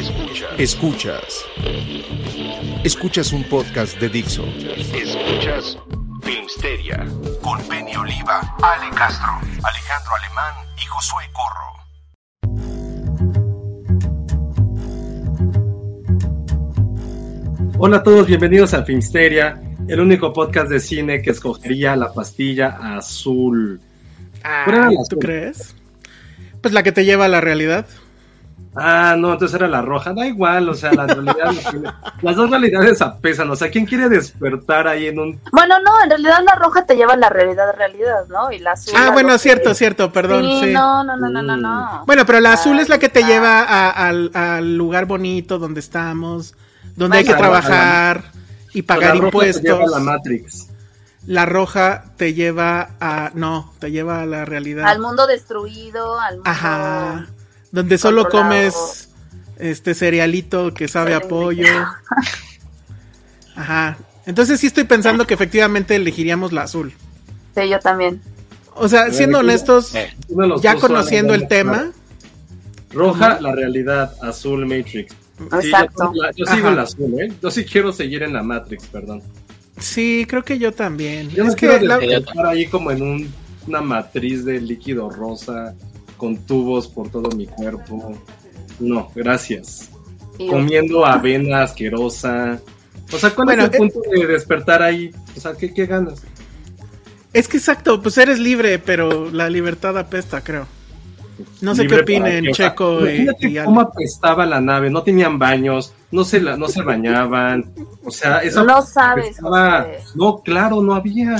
Escuchas. Escuchas. Escuchas un podcast de Dixo. Escuchas Filmsteria Con Penny Oliva, Ale Castro, Alejandro Alemán y Josué Corro. Hola a todos, bienvenidos a Filmsteria, el único podcast de cine que escogería la pastilla azul. ¿Cuál era la ¿Tú crees? Pues la que te lleva a la realidad. Ah, no, entonces era la roja. Da igual, o sea, la realidad, las dos realidades apesan. O sea, ¿quién quiere despertar ahí en un... Bueno, no, en realidad la roja te lleva a la realidad, realidad, ¿no? Y la azul. Ah, bueno, cierto, que- cierto, perdón. Sí, Sí, no, no, no, no, no, no. Bueno, pero la azul es la que te Ah, lleva a- al, al lugar bonito donde estamos, donde hay que trabajar y pagar la roja te impuestos. lleva a la Matrix. La roja te lleva a. No, te lleva a la realidad. Al mundo destruido, al mundo. Ajá. Donde solo controlado. comes este cerealito que sabe a pollo. Ajá. Entonces sí estoy pensando que efectivamente elegiríamos la azul. Sí, yo también. O sea, siendo honestos, los ya conociendo el tema. Roja, la realidad, azul, Matrix. Sí, Exacto. yo, sigo Ajá. en la azul, ¿eh? Yo sí quiero seguir en la Matrix, perdón. sí, creo que yo también. Yo es no quiero que la- ahí como en un- una matriz de líquido rosa con tubos por todo mi cuerpo. No, gracias. Comiendo avena asquerosa. O sea, ¿cuál Bueno, es el eh- punto de despertar ahí? O sea, ¿qué, qué ganas? es que exacto, pues eres libre, pero la libertad apesta, creo. No sé qué opinen qué? O sea, Checo y, y cómo apestaba la nave. No tenían baños, no se, la, no se bañaban. O sea, eso No sabes. No, claro, no había.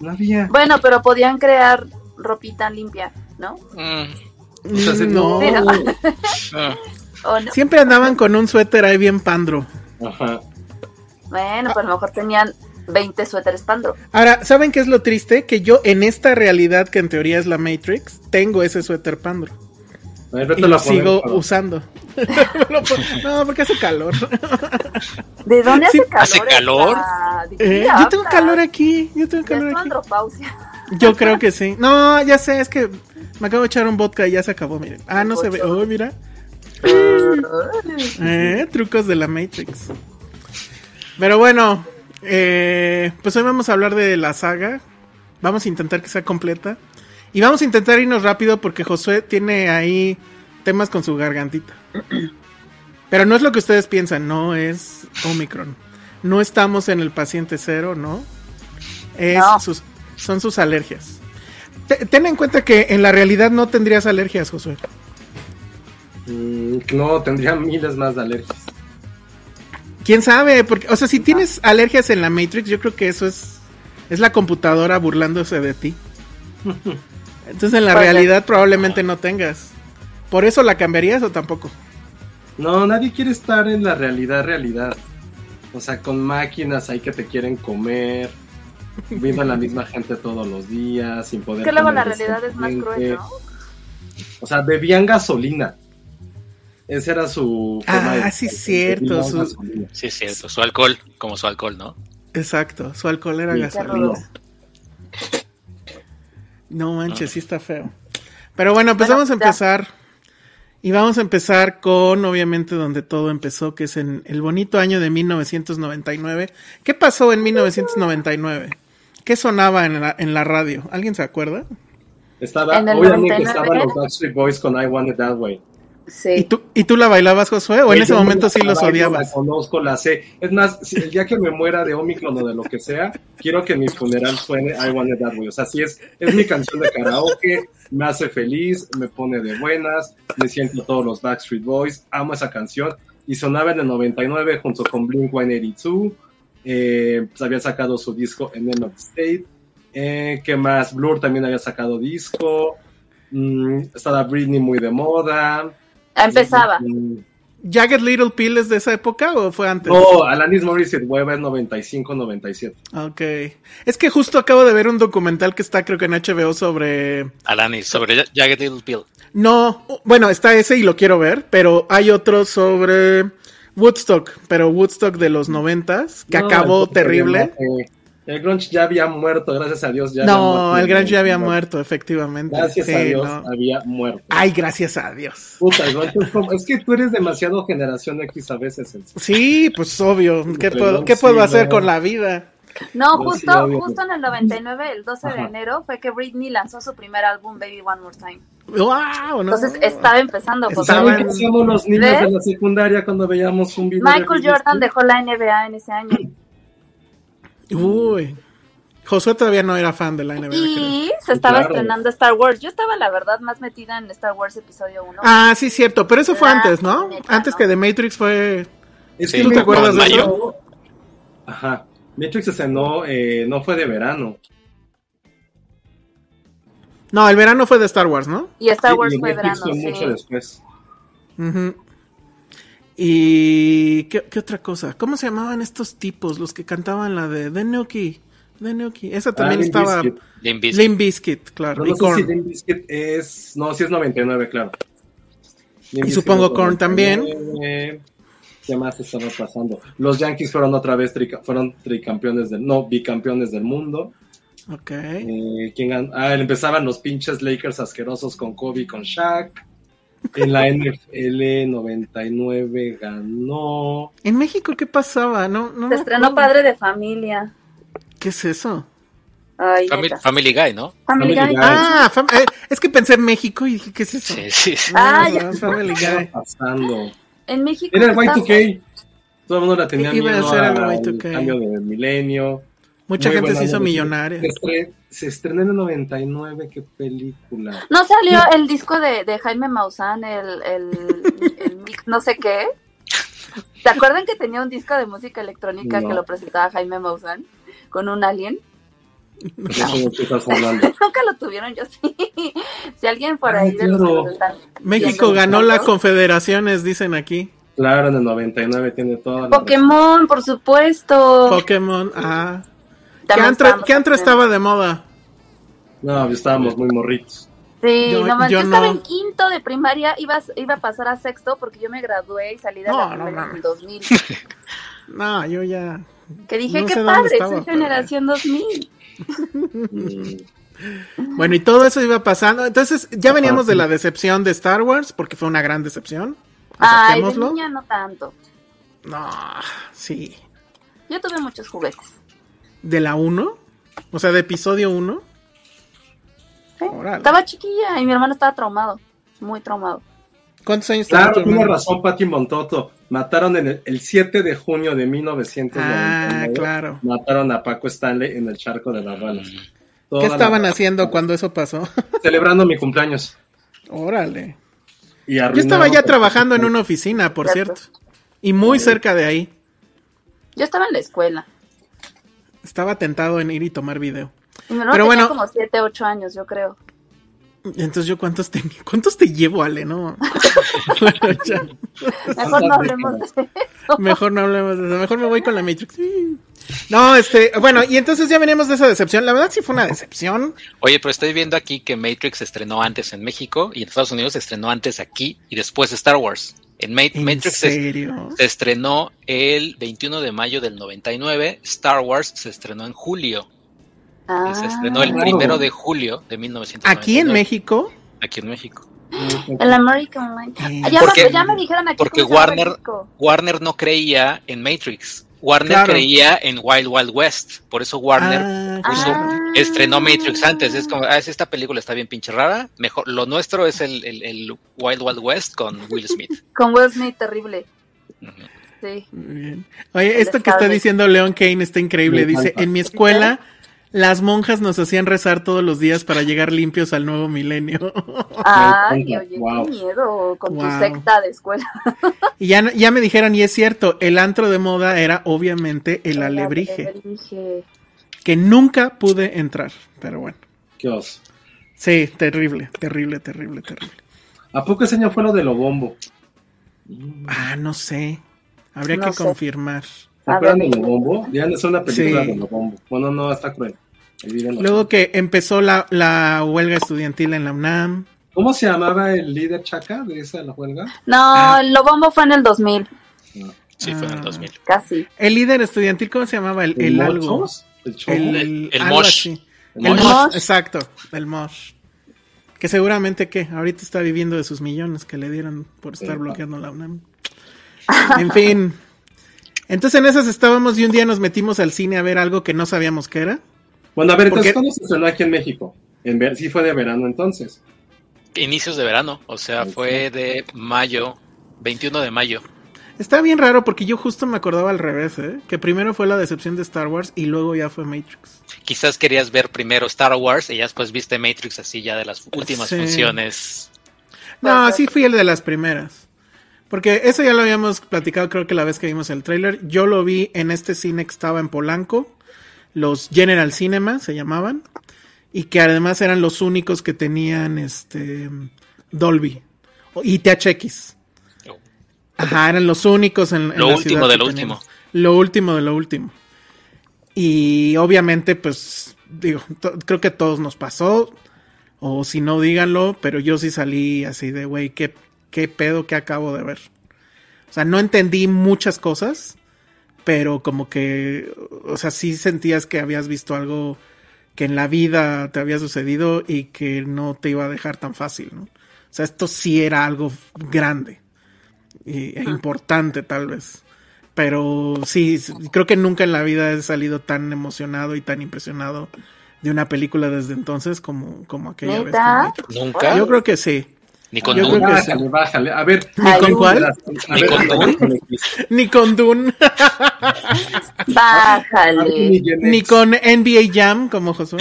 No había. Bueno, pero podían crear ropita limpia, ¿no? O sea, se- no, Pero- ¿O no? siempre andaban con un suéter ahí bien pandro. Ajá. Bueno, pues a lo mejor tenían 20 suéteres pandro. Ahora, ¿saben qué es lo triste? Que yo en esta realidad que en teoría es la Matrix, tengo ese suéter pandro. Y lo sigo usando. No, porque hace calor. ¿De dónde Sí, hace calor? ¿hace calor? Eh, yo tengo calor aquí. Yo tengo calor aquí. Yo creo que sí. No, ya sé, es que me acabo de echar un vodka y ya se acabó, miren. Ah, no se ve. Oh, mira. Eh, trucos de la Matrix. Pero bueno, eh, pues hoy vamos a hablar de la saga. Vamos a intentar que sea completa. Y vamos a intentar irnos rápido porque Josué tiene ahí temas con su gargantita. Pero no es lo que ustedes piensan, no es Omicron. No estamos en el paciente cero, ¿no? Es No. sus, son sus alergias. Te- ten en cuenta que en la realidad no tendrías alergias, Josué. Mm, no, tendría miles más de alergias. ¿Quién sabe? Porque, o sea, si tienes alergias en la Matrix, yo creo que eso es, es la computadora burlándose de ti. Entonces en la realidad probablemente no tengas. ¿Por eso la cambiarías o tampoco? No, nadie quiere estar en la realidad, realidad. O sea, con máquinas ahí que te quieren comer, viendo a la misma gente todos los días, sin poder. Que luego la realidad es más cruel. ¿no? O sea, bebían gasolina. Ese era su. Ah, de- sí, cierto, bebían su- gasolina. Sí, es cierto. Su alcohol, como su alcohol, ¿no? Exacto, su alcohol era Sí, gasolina. No manches, sí está feo. Pero bueno, pues Bueno, vamos a ya. empezar. Y vamos a empezar con, obviamente, donde todo empezó, que es en el bonito año de 1999. ¿Qué pasó en 1999? ¿Qué sonaba en la, en la radio? ¿Alguien se acuerda? Estaba, En el obviamente 99. estaban los Backstreet Boys con I Want It That Way. ¿Y Sí. tú, ¿Y tú la bailabas, Josué? ¿O en Güey, ese momento sí los odiabas? La conozco, la sé. Es más, si el día que me muera de Omicron o de lo que sea, quiero que en mi funeral suene I Want It That Way. O sea, sí es, es mi canción de karaoke, me hace feliz, me pone de buenas, me siento todos los Backstreet Boys, amo esa canción. Y sonaba en el 99 junto con Blink 182. Eh, pues había sacado su disco en End of the State. Eh, ¿Qué más? Blur también había sacado disco. Mm, estaba Britney muy de moda. Empezaba. Mm, ¿Jagged Little Pill es de esa época o fue antes? No, Alanis Morissette Hueva es 95-97. Ok. Es que justo acabo de ver un documental que está creo que en HBO sobre... Alanis, sobre Jagged Little Pill. No, bueno, está ese y lo quiero ver, pero hay otro sobre Woodstock, pero Woodstock de los noventas, que No, acabó el- terrible. El grunge ya había muerto, gracias a Dios. Ya había No, muerto. el Grunge ya había muerto, efectivamente. Gracias Sí, a Dios no. había muerto. Ay, gracias a Dios. Puta, es que tú eres demasiado generación X a veces. el- Sí, pues obvio. ¿Qué puedo, dos, ¿qué puedo sí, hacer no. con la vida? No, justo, justo en el 99, el 12 de enero, fue que Britney lanzó su primer álbum, Baby One More Time. ¡Wow! ¿no? Entonces estaba empezando. pues, Estaba ¿Saben en- qué hacíamos los niños ¿Ves? de la secundaria cuando veíamos un video? de Michael Britney Jordan dejó la NBA en ese año. Uy. Josué todavía no era fan de la NBA. creo. Y se estaba Claro. estrenando Star Wars. Yo estaba, la verdad, más metida en Star Wars Episodio 1. Ah, sí, cierto, pero eso fue La antes, ¿no? neta, Antes ¿no? que The Matrix fue... Es Sí, que ¿tú te acuerdas de eso? Ajá. Matrix estrenó, eh, no fue de verano. No, el verano fue de Star Wars, ¿no? y Star Wars Y fue verano, fue mucho sí. Y... ¿qué, qué otra cosa? ¿Cómo se llamaban estos tipos, los que cantaban la de The Nuki? The Nuki. Esa también Ah, Limp estaba... Bizkit. Limp Bizkit. Limp Bizkit, claro. No, y no sé Korn. si Limp Bizkit es. No, sí es 99, claro. Limp Y supongo Korn también. 99. ¿Qué más estaba pasando? Los Yankees fueron otra vez trica- fueron tricampeones del. No, bicampeones del mundo. Ok. Eh, ¿quién Ah, empezaban los pinches Lakers asquerosos con Kobe y con Shaq. En la NFL 99 ganó. ¿En México qué pasaba? No, no Se estrenó. Padre de Familia. ¿Qué es eso? Ay, Family, neta. Family Guy, ¿no? Family Family Guy. Guy. Ah, fam- eh, es que pensé en México y dije, ¿qué es eso? Sí, sí. sí. Ah, No, ya. no, Family ¿Qué estaba Guy. pasando? En México. Era el está- Y2K. Todo el mundo la tenía Iba a miedo ser el al Y2K. cambio de milenio. Mucha Muy gente se hizo millonaria. Se, estre- se estrenó en el 99, qué película. No salió el disco de, de Jaime Maussan, el, el, el no sé qué. ¿Se acuerdan que tenía un disco de música electrónica No. que lo presentaba Jaime Maussan con un alien? No estás hablando. Nunca lo tuvieron, yo sí. Si alguien por Ah, ahí de los que están México ganó las confederaciones, dicen aquí. Claro, en el 99 tiene toda la. Pokémon, por supuesto. Pokémon, ah. ¿Qué antro, qué antro estaba de moda? No, estábamos muy morritos. Sí, Yo- no yo yo estaba no. en quinto de primaria, iba, iba a pasar a sexto porque yo me gradué y salí de No, la no primaria en mames. el 2000. No, yo ya. Que dije, No qué padre, estaba, soy pero- generación 2000. Mm, Bueno, y todo eso iba pasando. Entonces, ya veníamos Ajá, de la decepción de Star Wars, porque fue una gran decepción. Ay, de niña no tanto. No, sí. Yo tuve muchos juguetes. ¿De la 1? O sea, de episodio 1. ¿sí? Órale. Estaba chiquilla y mi hermano estaba traumado, muy traumado. ¿Cuántos años tenía Claro, tiene razón, Pati Montoto. Mataron en el, el 7 de junio de 1999. Ah, claro. Mataron a Paco Stanley en el charco de las balas. Toda ¿Qué la- estaban haciendo cuando eso pasó? Celebrando mi cumpleaños. Órale. Y Yo estaba ya trabajando en una oficina, por Cierto. cierto. Y muy cerca de ahí. Yo estaba en la escuela. Estaba tentado en ir y tomar video. Hermano Pero tenía bueno. como 7, 8 años, yo creo. Entonces yo cuántos te, cuántos te llevo, Ale, no. Bueno, ya. Mejor no hablemos de eso. Mejor no hablemos de eso. Mejor me voy con la Matrix. No, este, bueno, y entonces ya veníamos de esa decepción. La verdad sí fue una decepción. Oye, pero estoy viendo aquí que Matrix se estrenó antes en México y en Estados Unidos se estrenó antes aquí y después Star Wars. En Ma- ¿En Matrix se, serio? se estrenó el 21 de mayo del 99, Star Wars se estrenó en julio. Ah, Se estrenó el claro. primero de julio de 1999. Aquí en México. Aquí en México. el American Mind. Sí. Ah, Ya, Porque- me, ya me dijeron aquí porque Warner. Warner no creía en Matrix. Warner Claro. creía en Wild Wild West, por eso Warner Ah, puso- Ah. estrenó Matrix antes. Es como, ah, es esta película está bien pinche rara. Mejor, lo nuestro es el, el- el Wild Wild West con Will Smith. Con Will Smith, terrible. Sí. Muy bien. Oye, esto que está diciendo Leon Kane está increíble. Dice, en mi escuela las monjas nos hacían rezar todos los días para llegar limpios al nuevo milenio. Ay, oye, Wow. qué miedo con Wow. tu secta de escuela. y ya, ya me dijeron, y es cierto, el antro de moda era obviamente el alebrije, Alebrije. que nunca pude entrar. Pero bueno, Qué oso. sí, terrible, terrible, terrible, terrible. ¿A poco ese año fue lo de Lobombo? Ah, no sé. Habría No que sé. confirmar. ¿Se acuerdan de. Lobombo? Ya es una película Sí. de Lobombo. Bueno, no, está cruel. Luego que empezó la, la huelga estudiantil en la UNAM. ¿Cómo se llamaba el líder chaca de esa la huelga? No, Ah. lo bombo fue en el 2000, Sí, fue en el Ah. 2000. casi. El líder estudiantil, ¿cómo se llamaba? El, el algo. ¿El Chomo? El, El- el algo Mosh. así. El El Mosh. Mosh, exacto, el Mosh. Que seguramente que ahorita está viviendo de sus millones que le dieron por estar bloqueando la UNAM. En fin. Entonces en esas estábamos y un día nos metimos al cine a ver algo que no sabíamos que era. Bueno, a ver, entonces, ¿cuándo se estrenó aquí en México? En ver- sí fue de verano entonces. Inicios de verano, o sea, fue de mayo, 21 de mayo. Está bien raro porque yo justo me acordaba al revés, ¿eh? Que primero fue la decepción de Star Wars y luego ya fue Matrix. Quizás querías ver primero Star Wars y ya después viste Matrix así ya de las últimas Sí. funciones. No, sí fui el de las primeras. Porque eso ya lo habíamos platicado creo que la vez que vimos el tráiler. Yo lo vi en este cine que estaba en Polanco. Los General Cinema se llamaban. Y que además eran los únicos que tenían este Dolby. o- Y THX. Oh. Ajá, eran los únicos en, en Lo la último ciudad de lo teníamos. último. Lo último de lo último. Y obviamente, pues, digo, creo que a todos nos pasó. O si no, díganlo, pero yo sí salí así de, güey, ¿qué, qué pedo que acabo de ver. O sea, no entendí muchas cosas, pero como que, o sea, sí sentías que habías visto algo que en la vida te había sucedido y que no te iba a dejar tan fácil, ¿no? O sea, esto sí era algo grande y, e importante tal vez. Pero sí, creo que nunca en la vida he salido tan emocionado y tan impresionado de una película desde entonces como, como aquella vez. Matrix. Nunca, Yo creo que sí. Ni con Dune. sí. Bájale, bájale. A ver. ¿Ni con cuál? Ni con Dune. Ni con Dune, Bájale. ni con NBA Jam como Josué.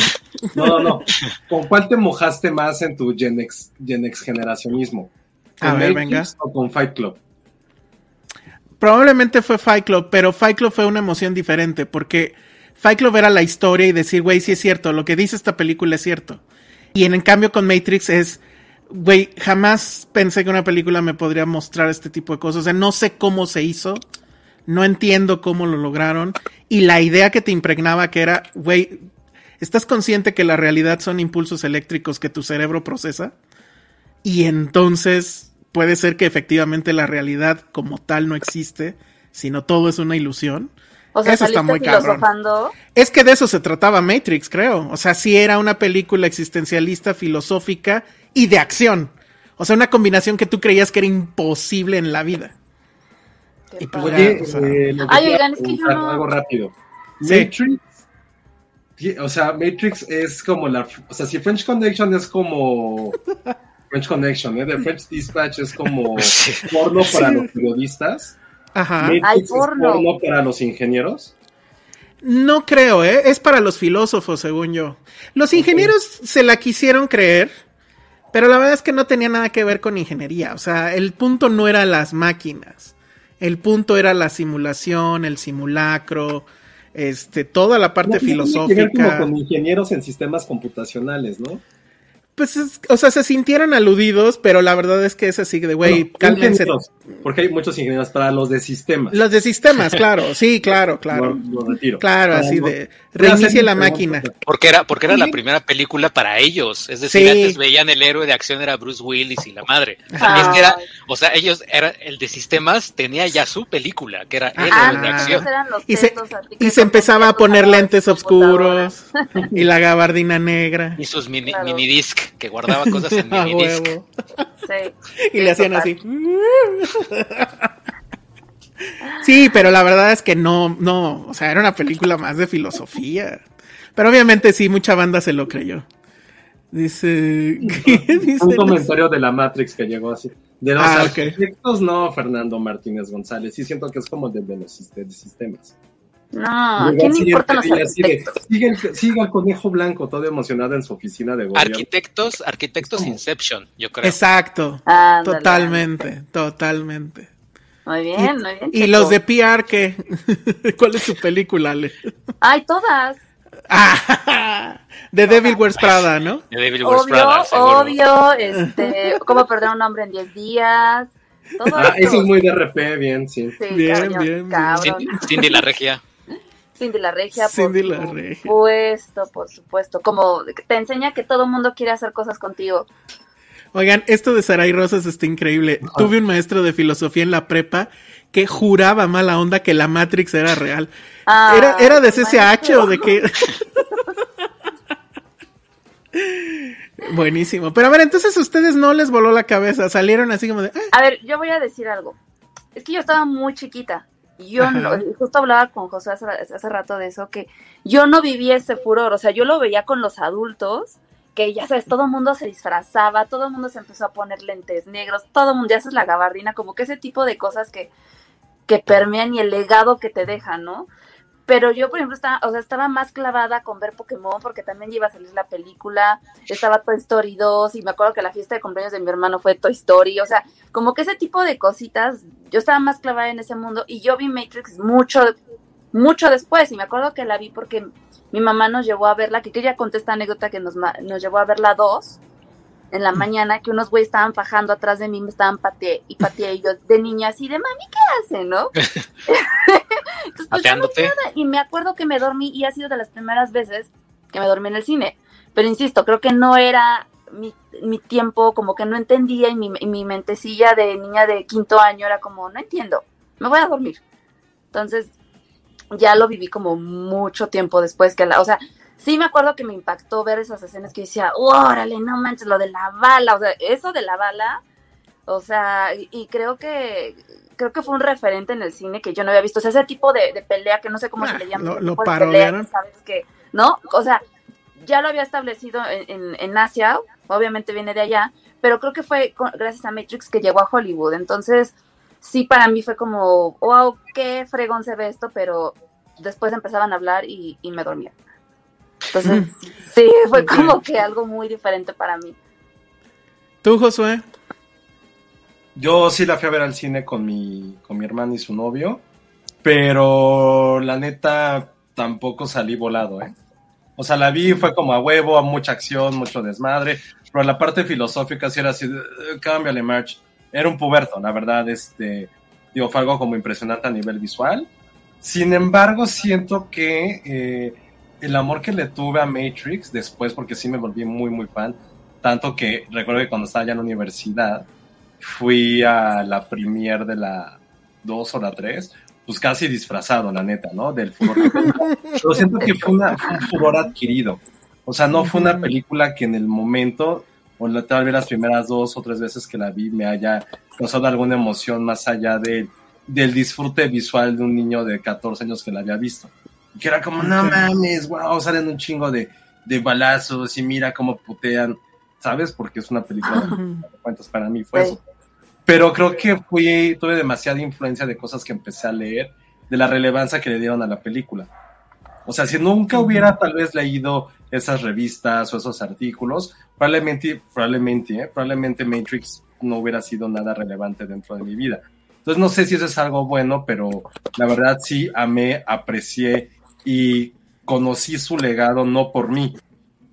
No, no, no. ¿Con cuál te mojaste más en tu Gen X, Gen X generacionismo? ¿Con A ver, Matrix venga. o con Fight Club? Probablemente fue Fight Club, pero Fight Club fue una emoción diferente porque Fight Club era la historia y decir, güey, sí es cierto, lo que dice esta película es cierto. Y en, en cambio con Matrix es, güey, jamás pensé que una película me podría mostrar este tipo de cosas. O sea, no sé cómo se hizo, no entiendo cómo lo lograron. Y la idea que te impregnaba que era, güey, ¿estás consciente que la realidad son impulsos eléctricos que tu cerebro procesa? Y entonces puede ser que efectivamente la realidad como tal no existe, sino todo es una ilusión. O sea, Eso está muy cabrón. Es que de eso se trataba Matrix, creo. O sea, sí era una película existencialista, filosófica y de acción. O sea, una combinación que tú creías que era imposible en la vida. Y pues. Oye, o sea- eh, Ay, oigan, es que yo no- Algo rápido. Sí. Matrix. O sea, Matrix es como la. O sea, si French Connection es como. French Connection, ¿eh? The French Dispatch es como porno para los periodistas. Ajá. Matrix Ay, es porno. porno para los ingenieros. No creo, ¿eh? Es para los filósofos, según yo. Los ingenieros se la quisieron creer, pero la verdad es que no tenía nada que ver con ingeniería. O sea, el punto no era las máquinas. El punto era la simulación, el simulacro, este, toda la parte No ver como filosófica. con ingenieros en sistemas computacionales, ¿no? Pues, es- o sea, se sintieron aludidos, pero la verdad es que es así de, güey, Bueno, cálmense. ingenieros, Porque hay muchos ingenieros para los de sistemas. Los de sistemas, claro, sí, claro, claro. Lo, lo retiro. Claro, Para así los- de, reinicie la máquina. Porque era, porque era la primera película para ellos. Es decir, Sí. antes veían el héroe de acción era Bruce Willis y la madre. Este era, o sea, ellos era el de sistemas tenía ya su película, que era el Ah, héroe de Antes acción. Y se, y se empezaba a poner lentes oscuros y la gabardina negra. Y sus mini, Claro. minidisc, que guardaba cosas en minidisc. Sí. Y le hacían total. así. Sí, pero la verdad es que no, no, o sea, era una película más de filosofía. Pero obviamente sí, mucha banda se lo creyó. Dice, ¿qué dice? Un comentario de la Matrix que llegó así. De los Ah, arquitectos, no, Fernando Martínez González. Sí siento que es como de, de los sistemas. No, ¿a Llegó quién le así, importan los de, arquitectos? Sigue el, sigue el conejo blanco, todo emocionado en su oficina de gobierno. Arquitectos, arquitectos ¿Cómo? Inception, yo creo. Exacto. Ándale, Totalmente, totalmente. Muy bien, muy bien. Y los de PR, ¿qué? ¿Cuál es su película, Ale? Ay, todas. Ah, The Devil Wears Prada, ¿no? The Devil Wears Obvio, Prada, seguro. obvio. Este, cómo perder a un hombre en 10 días. Todo Ah, eso. es muy de RP, bien, sí. Sí, Bien, bien, bien. cabrón. Cindy, Cindy la regia. Cindy la regia, Cindy por la Regia. supuesto, por supuesto. Como te enseña que todo el mundo quiere hacer cosas contigo. Oigan, esto de Saray Rosas está increíble. Tuve un maestro de filosofía en la prepa que juraba mala onda que la Matrix era real. Ah, ¿Era, era de CCH o de qué? Buenísimo. Pero a ver, entonces a ustedes no les voló la cabeza. Salieron así como de. "Ah, A ver, yo voy a decir algo. Es que yo estaba muy chiquita. Yo no- justo hablaba con José hace, hace rato de eso, que yo no vivía ese furor. O sea, yo lo veía con los adultos, que ya sabes, todo el mundo se disfrazaba, todo el mundo se empezó a poner lentes negros, todo el mundo ya haces la gabardina, como que ese tipo de cosas que, que permean y el legado que te dejan, ¿no? Pero yo, por ejemplo, estaba, o sea, estaba más clavada con ver Pokémon porque también iba a salir la película, estaba Toy Story 2 y me acuerdo que la fiesta de cumpleaños de mi hermano fue Toy Story, o sea, como que ese tipo de cositas, yo estaba más clavada en ese mundo y yo vi Matrix mucho, mucho después y me acuerdo que la vi porque mi mamá nos llevó a verla, que, que ya conté esta anécdota que nos, nos llevó a verla dos en la mañana, que unos güeyes estaban fajando atrás de mí, me estaban pateé y pateé y yo de niña así de mami, ¿qué hacen, no? Entonces, pues, yo no y me acuerdo que me dormí y ha sido de las primeras veces que me dormí en el cine. Pero insisto, creo que no era mi, mi tiempo, como que no entendía y mi, y mi mentecilla de niña de quinto año era como, no entiendo, me voy a dormir. Entonces, ya lo viví como mucho tiempo después que la, o sea, sí me acuerdo que me impactó ver esas escenas que decía, órale, no manches, lo de la bala, o sea, eso de la bala, o sea, y, creo que creo que fue un referente en el cine que yo no había visto, o sea, ese tipo de, de pelea que no sé cómo Ah, se le llama, lo- lo parodiaron. sabes que, ¿no? O sea, ya lo había establecido en, en- en Asia, obviamente viene de allá, pero creo que fue con- gracias a Matrix que llegó a Hollywood, entonces sí para mí fue como, wow, qué fregón se ve esto, pero después empezaban a hablar y, y me dormía. Entonces, sí, fue como que algo muy diferente para mí. ¿Tú, Josué? Yo sí la fui a ver al cine con mi, con mi hermano y su novio, pero la neta tampoco salí volado, ¿eh? O sea, la vi, fue como a huevo, a mucha acción, mucho desmadre, pero la parte filosófica sí era así, "Eh, cámbiale, March. Era un puberto, la verdad, este, digo, fue algo como impresionante a nivel visual. Sin embargo, siento que eh, el amor que le tuve a Matrix después, porque sí me volví muy, muy fan, tanto que recuerdo que cuando estaba ya en la universidad, fui a la premier de la 2 o la 3, pues casi disfrazado, la neta, ¿no? Del furor. Pero siento que fue, una- fue un furor adquirido. O sea, no fue una película que en el momento, o la- tal vez las primeras dos o tres veces que la vi, me haya causado alguna emoción más allá de, del disfrute visual de un niño de 14 años que la había visto. Que era como, no mames, wow, salen un chingo de, de balazos y mira cómo putean, ¿sabes? Porque es una película de cuentas para mí fue eso. Pero creo que fui, tuve demasiada influencia de cosas que empecé a leer, de la relevancia que le dieron a la película. O sea, si nunca hubiera tal vez leído esas revistas o esos artículos, probablemente, probablemente, ¿eh? probablemente Matrix no hubiera sido nada relevante dentro de mi vida. Entonces no sé si eso es algo bueno, pero la verdad sí amé, aprecié y conocí su legado no por mí,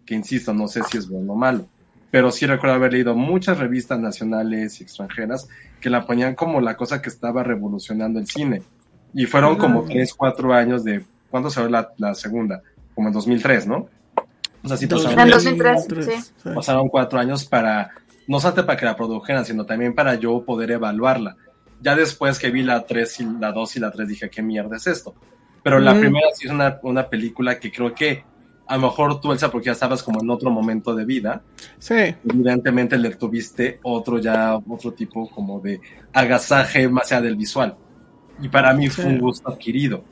que insisto, no sé si es bueno o malo, pero sí recuerdo haber leído muchas revistas nacionales y extranjeras que la ponían como la cosa que estaba revolucionando el cine. Y fueron como 3, 4 años de... ¿Cuándo salió la, la segunda? Como en 2003, ¿no? O sea, sí pasaron, En 2003, sí. pasaron cuatro años para, no solamente para que la produjeran, sino también para yo poder evaluarla. Ya después que vi la 3 y la 2 y la 3 dije, ¿qué mierda es esto? Pero la Mm. primera sí es una, una película que creo que a lo mejor tú, Elsa, porque ya estabas como en otro momento de vida, Sí. evidentemente le tuviste otro ya, otro tipo como de agasaje más allá del visual. Y para mí fue Sí. un gusto adquirido.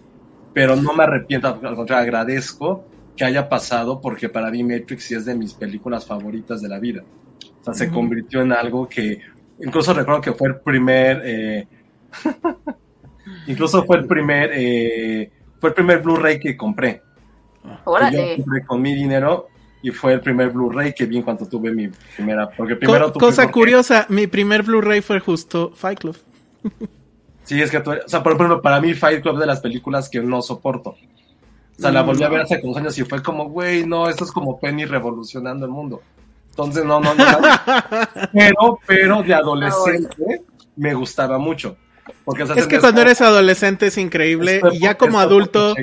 Pero no me arrepiento, al contrario, agradezco que haya pasado porque para mí Matrix sí es de mis películas favoritas de la vida. O sea, se convirtió en algo que, incluso recuerdo que fue el primer, eh, incluso fue el primer, eh, fue el primer Blu-ray que compré. Que yo Órale. compré con mi dinero y fue el primer Blu-ray que vi en cuanto tuve mi primera, porque Co- primero tuve cosa curiosa, mi primer Blu-ray fue justo Fight Club. Sí, es que tú, o sea, por ejemplo, para mí Fight Club es de las películas que no soporto. O sea, la volví a ver hace unos años y fue como, güey, no, esto es como Penny revolucionando el mundo. Entonces, no, no, no. no. pero, pero de adolescente me gustaba mucho. Porque, o sea, Es que cuando eres adolescente es increíble esto y ya como adulto,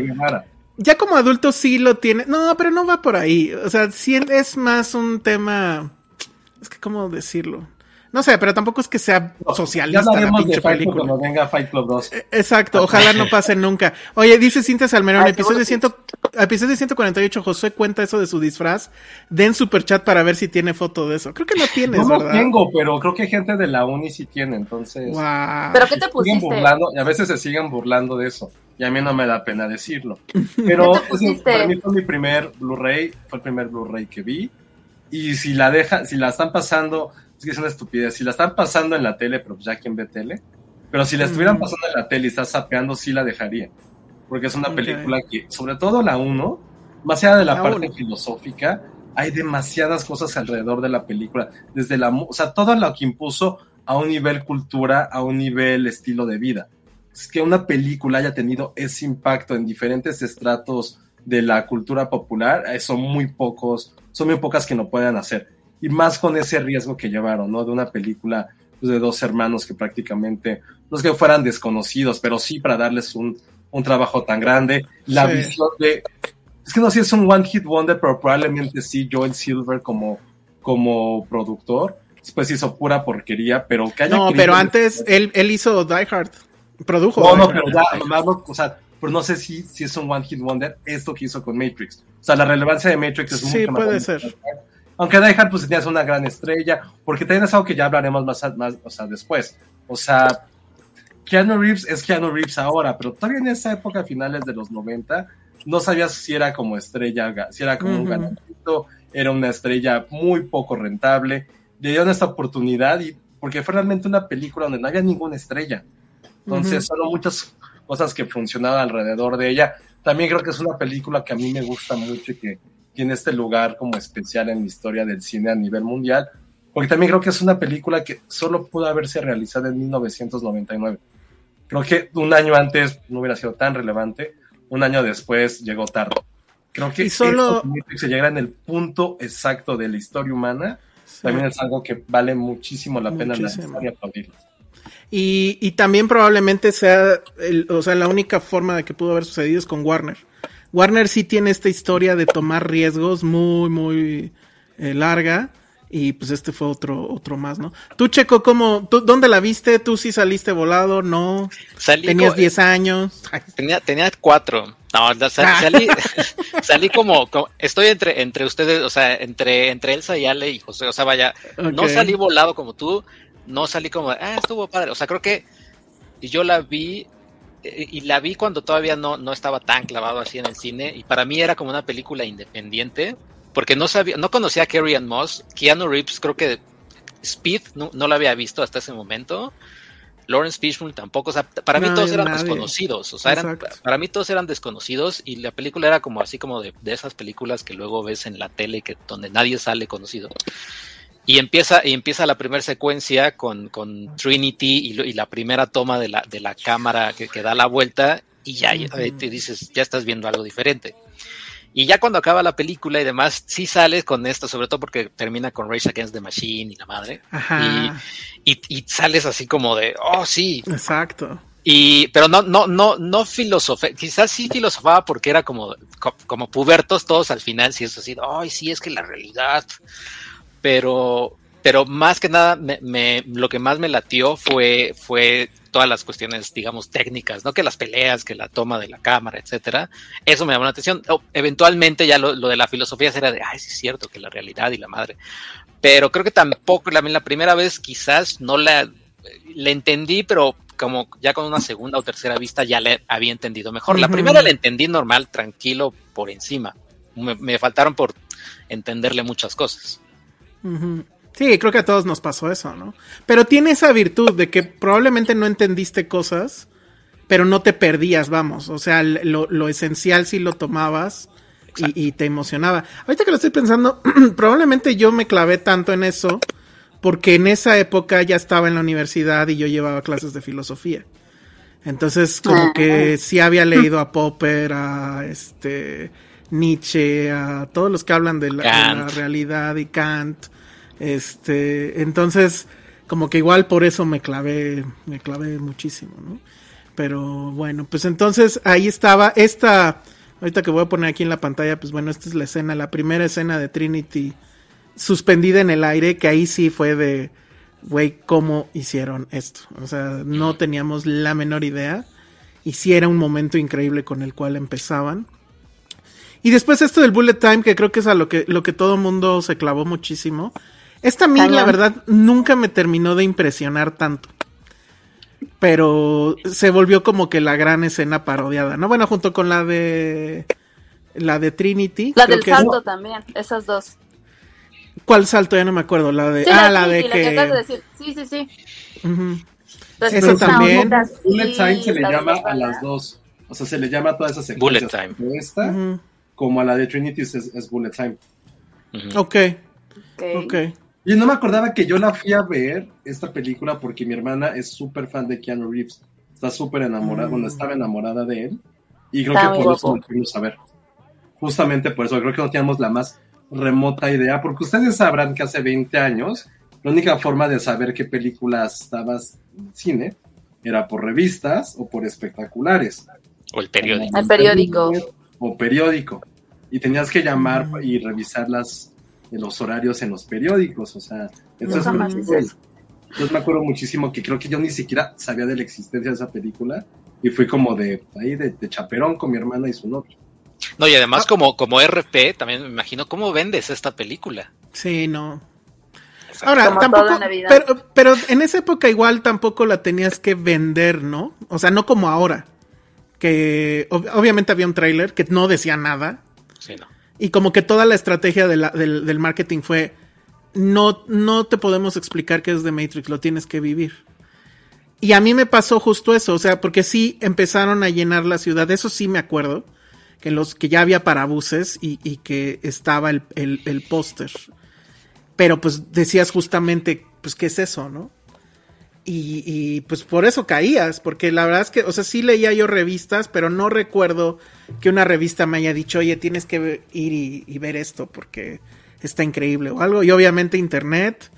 ya como adulto sí lo tiene. No, pero no va por ahí. O sea, sí es más un tema. Es que, ¿cómo decirlo? No sé, pero tampoco es que sea Ya socialista la hablaremos pinche de Fight Club película. cuando venga Fight Club 2. Exacto, ojalá no pase nunca. Oye, dice Cintia Salmerón, Ay, episodio, 100, episodio 148, Josué cuenta eso de su disfraz. Den super chat para ver si tiene foto de eso. Creo que no tienes, No lo ¿verdad? tengo, pero creo que gente de la uni sí tiene, entonces... Guau. ¿Pero qué te siguen pusiste? burlando, y a veces se siguen burlando de eso. Y a mí no me da pena decirlo. Pero para mí fue mi primer Blu-ray, fue el primer Blu-ray que vi. Y si la deja, si la están pasando, es que es una estupidez, si la están pasando en la tele, pero pues ya quien ve tele, pero si la estuvieran pasando en la tele y estás sapeando, sí la dejaría. Porque es una Ok. película que, sobre todo la 1, más allá de la, La parte uno. filosófica, hay demasiadas cosas alrededor de la película, desde la, o sea, todo lo que impuso a un nivel cultura, a un nivel estilo de vida. Es que una película haya tenido ese impacto en diferentes estratos de la cultura popular, eh, son muy pocos, son muy pocas que lo puedan hacer. Y más con ese riesgo que llevaron, ¿no? De una película pues, de dos hermanos que prácticamente, no es que fueran desconocidos, pero sí para darles un, un trabajo tan grande. La Sí. visión de, es que no sé si es un One Hit Wonder, pero probablemente sí, Joel Silver como, como productor. Después hizo pura porquería, pero que haya No, pero antes él, él hizo Die Hard. Produjo. No, no, pero ya, más no, o sea, pero no sé si, si es un One Hit Wonder esto que hizo con Matrix. O sea, la relevancia de Matrix es Sí, mucho más puede grande. Aunque Die Hard pues tenías una gran estrella, porque también es algo que ya hablaremos más, más o sea, después. O sea, Keanu Reeves es Keanu Reeves ahora, pero todavía en esa época, finales de los 90, no sabías si era como estrella, si era como un ganadito, era una estrella muy poco rentable. Le dieron esta oportunidad y porque fue realmente una película donde no había ninguna estrella. Entonces, solo muchas cosas que funcionaban alrededor de ella. También creo que es una película que a mí me gusta mucho y que tiene este lugar como especial en la historia del cine a nivel mundial, porque también creo que es una película que solo pudo haberse realizado en 1999. Creo que un año antes no hubiera sido tan relevante, un año después llegó tarde. Creo que Y solo- se llega en el punto exacto de la historia humana, Sí. también es algo que vale muchísimo la pena Muchísimo. y aplaudir. Y, y también probablemente sea, el- o sea, la única forma de que pudo haber sucedido es con Warner. Warner sí tiene esta historia de tomar riesgos muy, muy eh, larga. Y pues este fue otro, otro más, ¿no? Tú, Checo, ¿cómo, tú, ¿dónde la viste? ¿Tú sí saliste volado? ¿No? Salí ¿Tenías co- 10 años? Tenía, tenía cuatro. No, la- sal- Ah. salí, salí como, como- estoy entre, entre ustedes, o sea, entre, entre Elsa y Ale y José. O sea, vaya, no salí volado como tú, no salí como, ah, estuvo padre. O sea, creo que yo la vi y la vi cuando todavía no, no estaba tan clavado así en el cine y para mí era como una película independiente porque no sabía, no conocía a Carrie Ann Moss, Keanu Reeves, creo que Speed no, no la había visto hasta ese momento. Lawrence Fishburne tampoco, o sea, para mí todos eran nadie. desconocidos, o sea, eran, para mí todos eran desconocidos y la película era como así como de, de esas películas que luego ves en la tele que donde nadie sale conocido. Y empieza, y empieza la primera secuencia con, con Trinity y, la primera toma de la, de la cámara que, que da la vuelta y ya, te dices, ya estás viendo algo diferente. Y ya cuando acaba la película y demás, sí sales con esto, sobre todo porque termina con Rage Against the Machine y la madre. Ajá. Y, y sales así como de, oh, sí. Exacto. Y, pero no, no, no, no filosofé, quizás sí filosofaba porque era como, co- como pubertos todos al final, si es así, ay, sí, es que la realidad. Pero, pero más que nada, me, me- lo que más me latió fue, fue todas las cuestiones, digamos, técnicas, ¿no? Que las peleas, que la toma de la cámara, etcétera. Eso me llamó la atención. Eventualmente ya lo, lo de la filosofía será de, ay, sí es cierto, que la realidad y la madre. Pero creo que tampoco, la, la primera vez quizás no la, la entendí, pero como ya con una segunda o tercera vista ya le había entendido mejor. La primera la entendí normal, tranquilo, por encima. Me, me faltaron por entenderle muchas cosas. Sí, creo que a todos nos pasó eso, ¿no? Pero tiene esa virtud de que probablemente no entendiste cosas, pero no te perdías, vamos. O sea, lo, lo esencial sí lo tomabas y, y te emocionaba. Ahorita que lo estoy pensando, probablemente yo me clavé tanto en eso porque en esa época ya estaba en la universidad y yo llevaba clases de filosofía. Entonces, como que sí había leído a Popper, a este Nietzsche, a todos los que hablan de la, de la Kant. realidad y Kant. Este, entonces, como que igual por eso me clavé, me clavé muchísimo, ¿no? Pero bueno, pues entonces ahí estaba esta, ahorita que voy a poner aquí en la pantalla, pues bueno, esta es la escena, la primera escena de Trinity suspendida en el aire, que ahí sí fue de, güey, ¿cómo hicieron esto? O sea, no teníamos la menor idea. Y sí era un momento increíble con el cual empezaban. Y después esto del bullet time, que creo que es a lo que, lo que todo mundo se clavó muchísimo. Esta a mí, Cañón. la verdad, nunca me terminó de impresionar tanto. Pero se volvió como que la gran escena parodiada, ¿no? Bueno, junto con la de. La de Trinity. La creo del que es- salto también, esas dos. ¿Cuál salto? Ya no me acuerdo. La de. Sí, ah, la de sí, que. acabas de decir. Sí, sí, sí. Entonces, Eso también. Bullet Time se le la llama a las dos. O sea, se le llama a toda esa secuencia. Bullet time. Esta, como a la de Trinity es, es Bullet Time. Ujú. Ok, Ok. ok. Y no me acordaba que yo la fui a ver, esta película, porque mi hermana es súper fan de Keanu Reeves. Está súper enamorada, Mm. bueno, estaba enamorada de él. Y creo Está que por eso lo fuimos a ver. Justamente por eso, creo que no teníamos la más remota idea, porque ustedes sabrán que hace 20 años, la única forma de saber qué películas estabas en cine era por revistas o por espectaculares. O el periódico. El periódico. O periódico. Y tenías que llamar Mm. y revisar las, los horarios en los periódicos. O sea, eso Yo es jamás muy hice cool. eso. Yo me acuerdo muchísimo que creo que yo ni siquiera sabía de la existencia de esa película. Y fui como de ahí de, de chaperón con mi hermana y su novio. No, y además Ah. como, como RP, también me imagino cómo vendes esta película. Sí, no. Ahora, Como tampoco, pero, pero en esa época igual tampoco la tenías que vender, ¿no? O sea, no como ahora. Que ob- obviamente había un tráiler que no decía nada. Sí, no. Y como que toda la estrategia del, del marketing fue, no, no te podemos explicar qué es de Matrix, lo tienes que vivir. Y a mí me pasó justo eso, o sea, porque sí empezaron a llenar la ciudad, eso sí me acuerdo, que, los, que ya había parabuses y, y que estaba el, el, el póster. Pero pues decías justamente, pues, ¿qué es eso, no? Y, y, pues por eso caías, porque la verdad es que, o sea, sí leía yo revistas, pero no recuerdo que una revista me haya dicho, oye, tienes que ir y, y ver esto porque está increíble o algo. Y obviamente internet,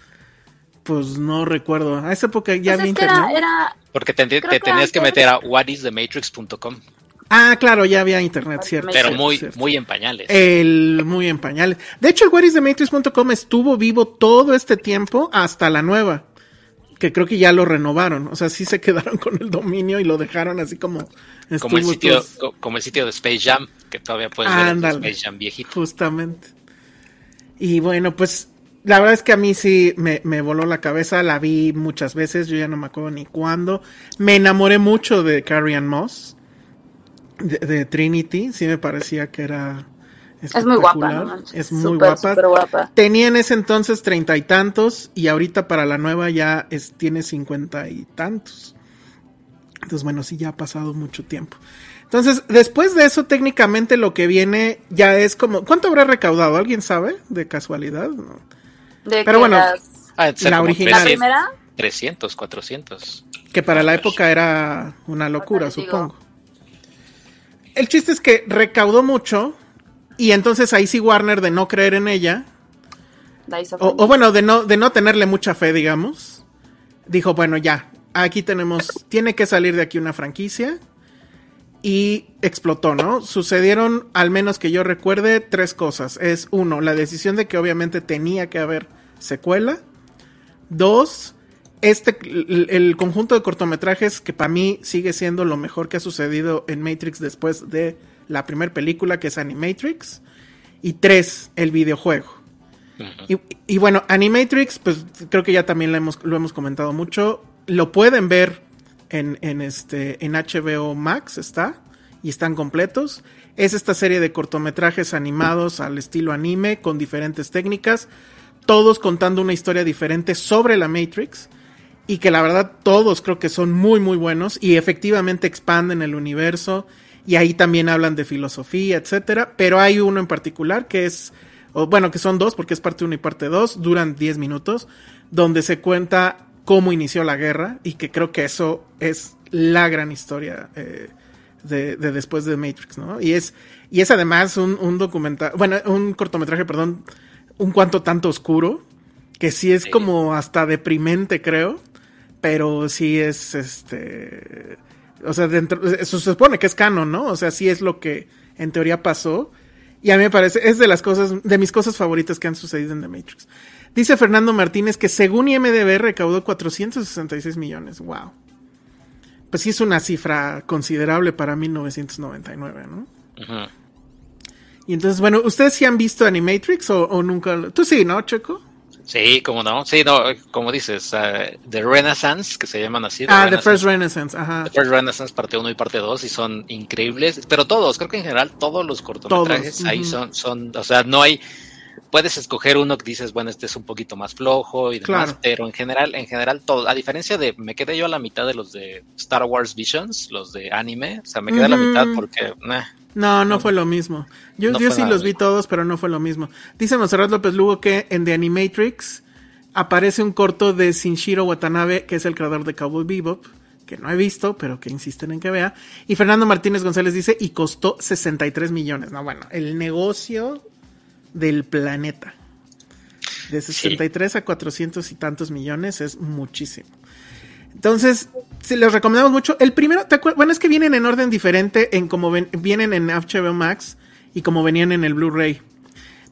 pues no recuerdo. A esa época ya Pues había internet. era, era Porque te, te Creo que tenías que meter a whatisthematrix.com, Ah, claro, ya había internet, cierto. pero muy, cierto. muy en pañales. El muy en pañales. De hecho, el whereisthematrix.com estuvo vivo todo este tiempo hasta la nueva. Que creo que ya lo renovaron. O sea, sí se quedaron con el dominio y lo dejaron así como como, el sitio, todos- co- como el sitio de Space Jam, que todavía puedes ver. Space Jam viejito. Justamente. Y bueno, pues la verdad es que a mí sí me, me voló la cabeza. La vi muchas veces. Yo ya no me acuerdo ni cuándo. Me enamoré mucho de Carrie Ann Moss. De, de Trinity. Sí me parecía que era. Es muy guapa. ¿no? Es muy guapa. Tenía en ese entonces treinta y tantos y ahorita para la nueva ya es, tiene cincuenta y tantos. Entonces, bueno, sí, ya ha pasado mucho tiempo. Entonces, después de eso, técnicamente lo que viene ya es como... ¿Cuánto habrá recaudado? ¿Alguien sabe? De casualidad. ¿no? De Pero que bueno, las- Ah, La original. la 300, primera, 300, 400. Que para la época era una locura, supongo. El chiste es que recaudó mucho y entonces ahí sí Warner de no creer en ella O, bueno, de no, de no tenerle mucha fe, digamos. Dijo, bueno, ya, aquí tenemos, tiene que salir de aquí una franquicia. Y explotó, ¿no? Sucedieron, al menos que yo recuerde, tres cosas. Es uno, la decisión de que obviamente tenía que haber secuela. Dos, este, el, el conjunto de cortometrajes que para mí sigue siendo lo mejor que ha sucedido en Matrix después de la primera película, que es Animatrix. Y tres, el videojuego. Y, y bueno, Animatrix, pues creo que ya también lo hemos, lo hemos comentado mucho. Lo pueden ver en, en, este, en HBO Max está y están completos. Es esta serie de cortometrajes animados al estilo anime con diferentes técnicas, todos contando una historia diferente sobre la Matrix y que la verdad todos creo que son muy muy buenos y efectivamente expanden el universo y ahí también hablan de filosofía, etcétera, pero hay uno en particular que es o bueno, que son dos porque es parte 1 y parte 2, duran 10 minutos, donde se cuenta cómo inició la guerra y que creo que eso es la gran historia eh, de, de, después de Matrix, ¿no? Y es, y es además un, un documental, bueno, un cortometraje, perdón, un cuanto tanto oscuro, que sí es como hasta deprimente, creo, pero sí es este o sea, dentro, eso se supone que es canon, ¿no? O sea, sí es lo que en teoría pasó. Y a mí me parece, es de las cosas, de mis cosas favoritas que han sucedido en The Matrix. Dice Fernando Martínez que según IMDB recaudó 466 millones. Wow. Pues sí es una cifra considerable para 1999, ¿no? Ajá. Y entonces, bueno, ¿ustedes sí han visto Animatrix o, o nunca? Tú sí, ¿no, Checo? Sí, como no. Sí, no, como dices, uh, The Renaissance, que se llaman así. The ah, The First Renaissance, ajá. The First Renaissance, parte 1 y parte 2, y son increíbles. Pero todos, creo que en general todos los cortometrajes todos, ahí uh -huh. son, son, o sea, no hay. Puedes escoger uno que dices, bueno, este es un poquito más flojo y demás, claro. pero en general, en general, todo. A diferencia de, me quedé yo a la mitad de los de Star Wars Visions, los de anime, o sea, me quedé uh -huh. a la mitad porque, nah, no, no, fue lo mismo. Yo, no yo sí los vi todos, pero no fue lo mismo. Dice Monserrat López Lugo que en The Animatrix aparece un corto de Shinshiro Watanabe, que es el creador de Cowboy Bebop, que no he visto, pero que insisten en que vea. Y Fernando Martínez González dice, y costó 63 millones. No, bueno, el negocio del planeta. De 63 sí. a 400 y tantos millones es muchísimo. Entonces, si les recomendamos mucho. El primero, ¿te bueno, es que vienen en orden diferente en como ven, vienen en HBO Max y como venían en el Blu-ray.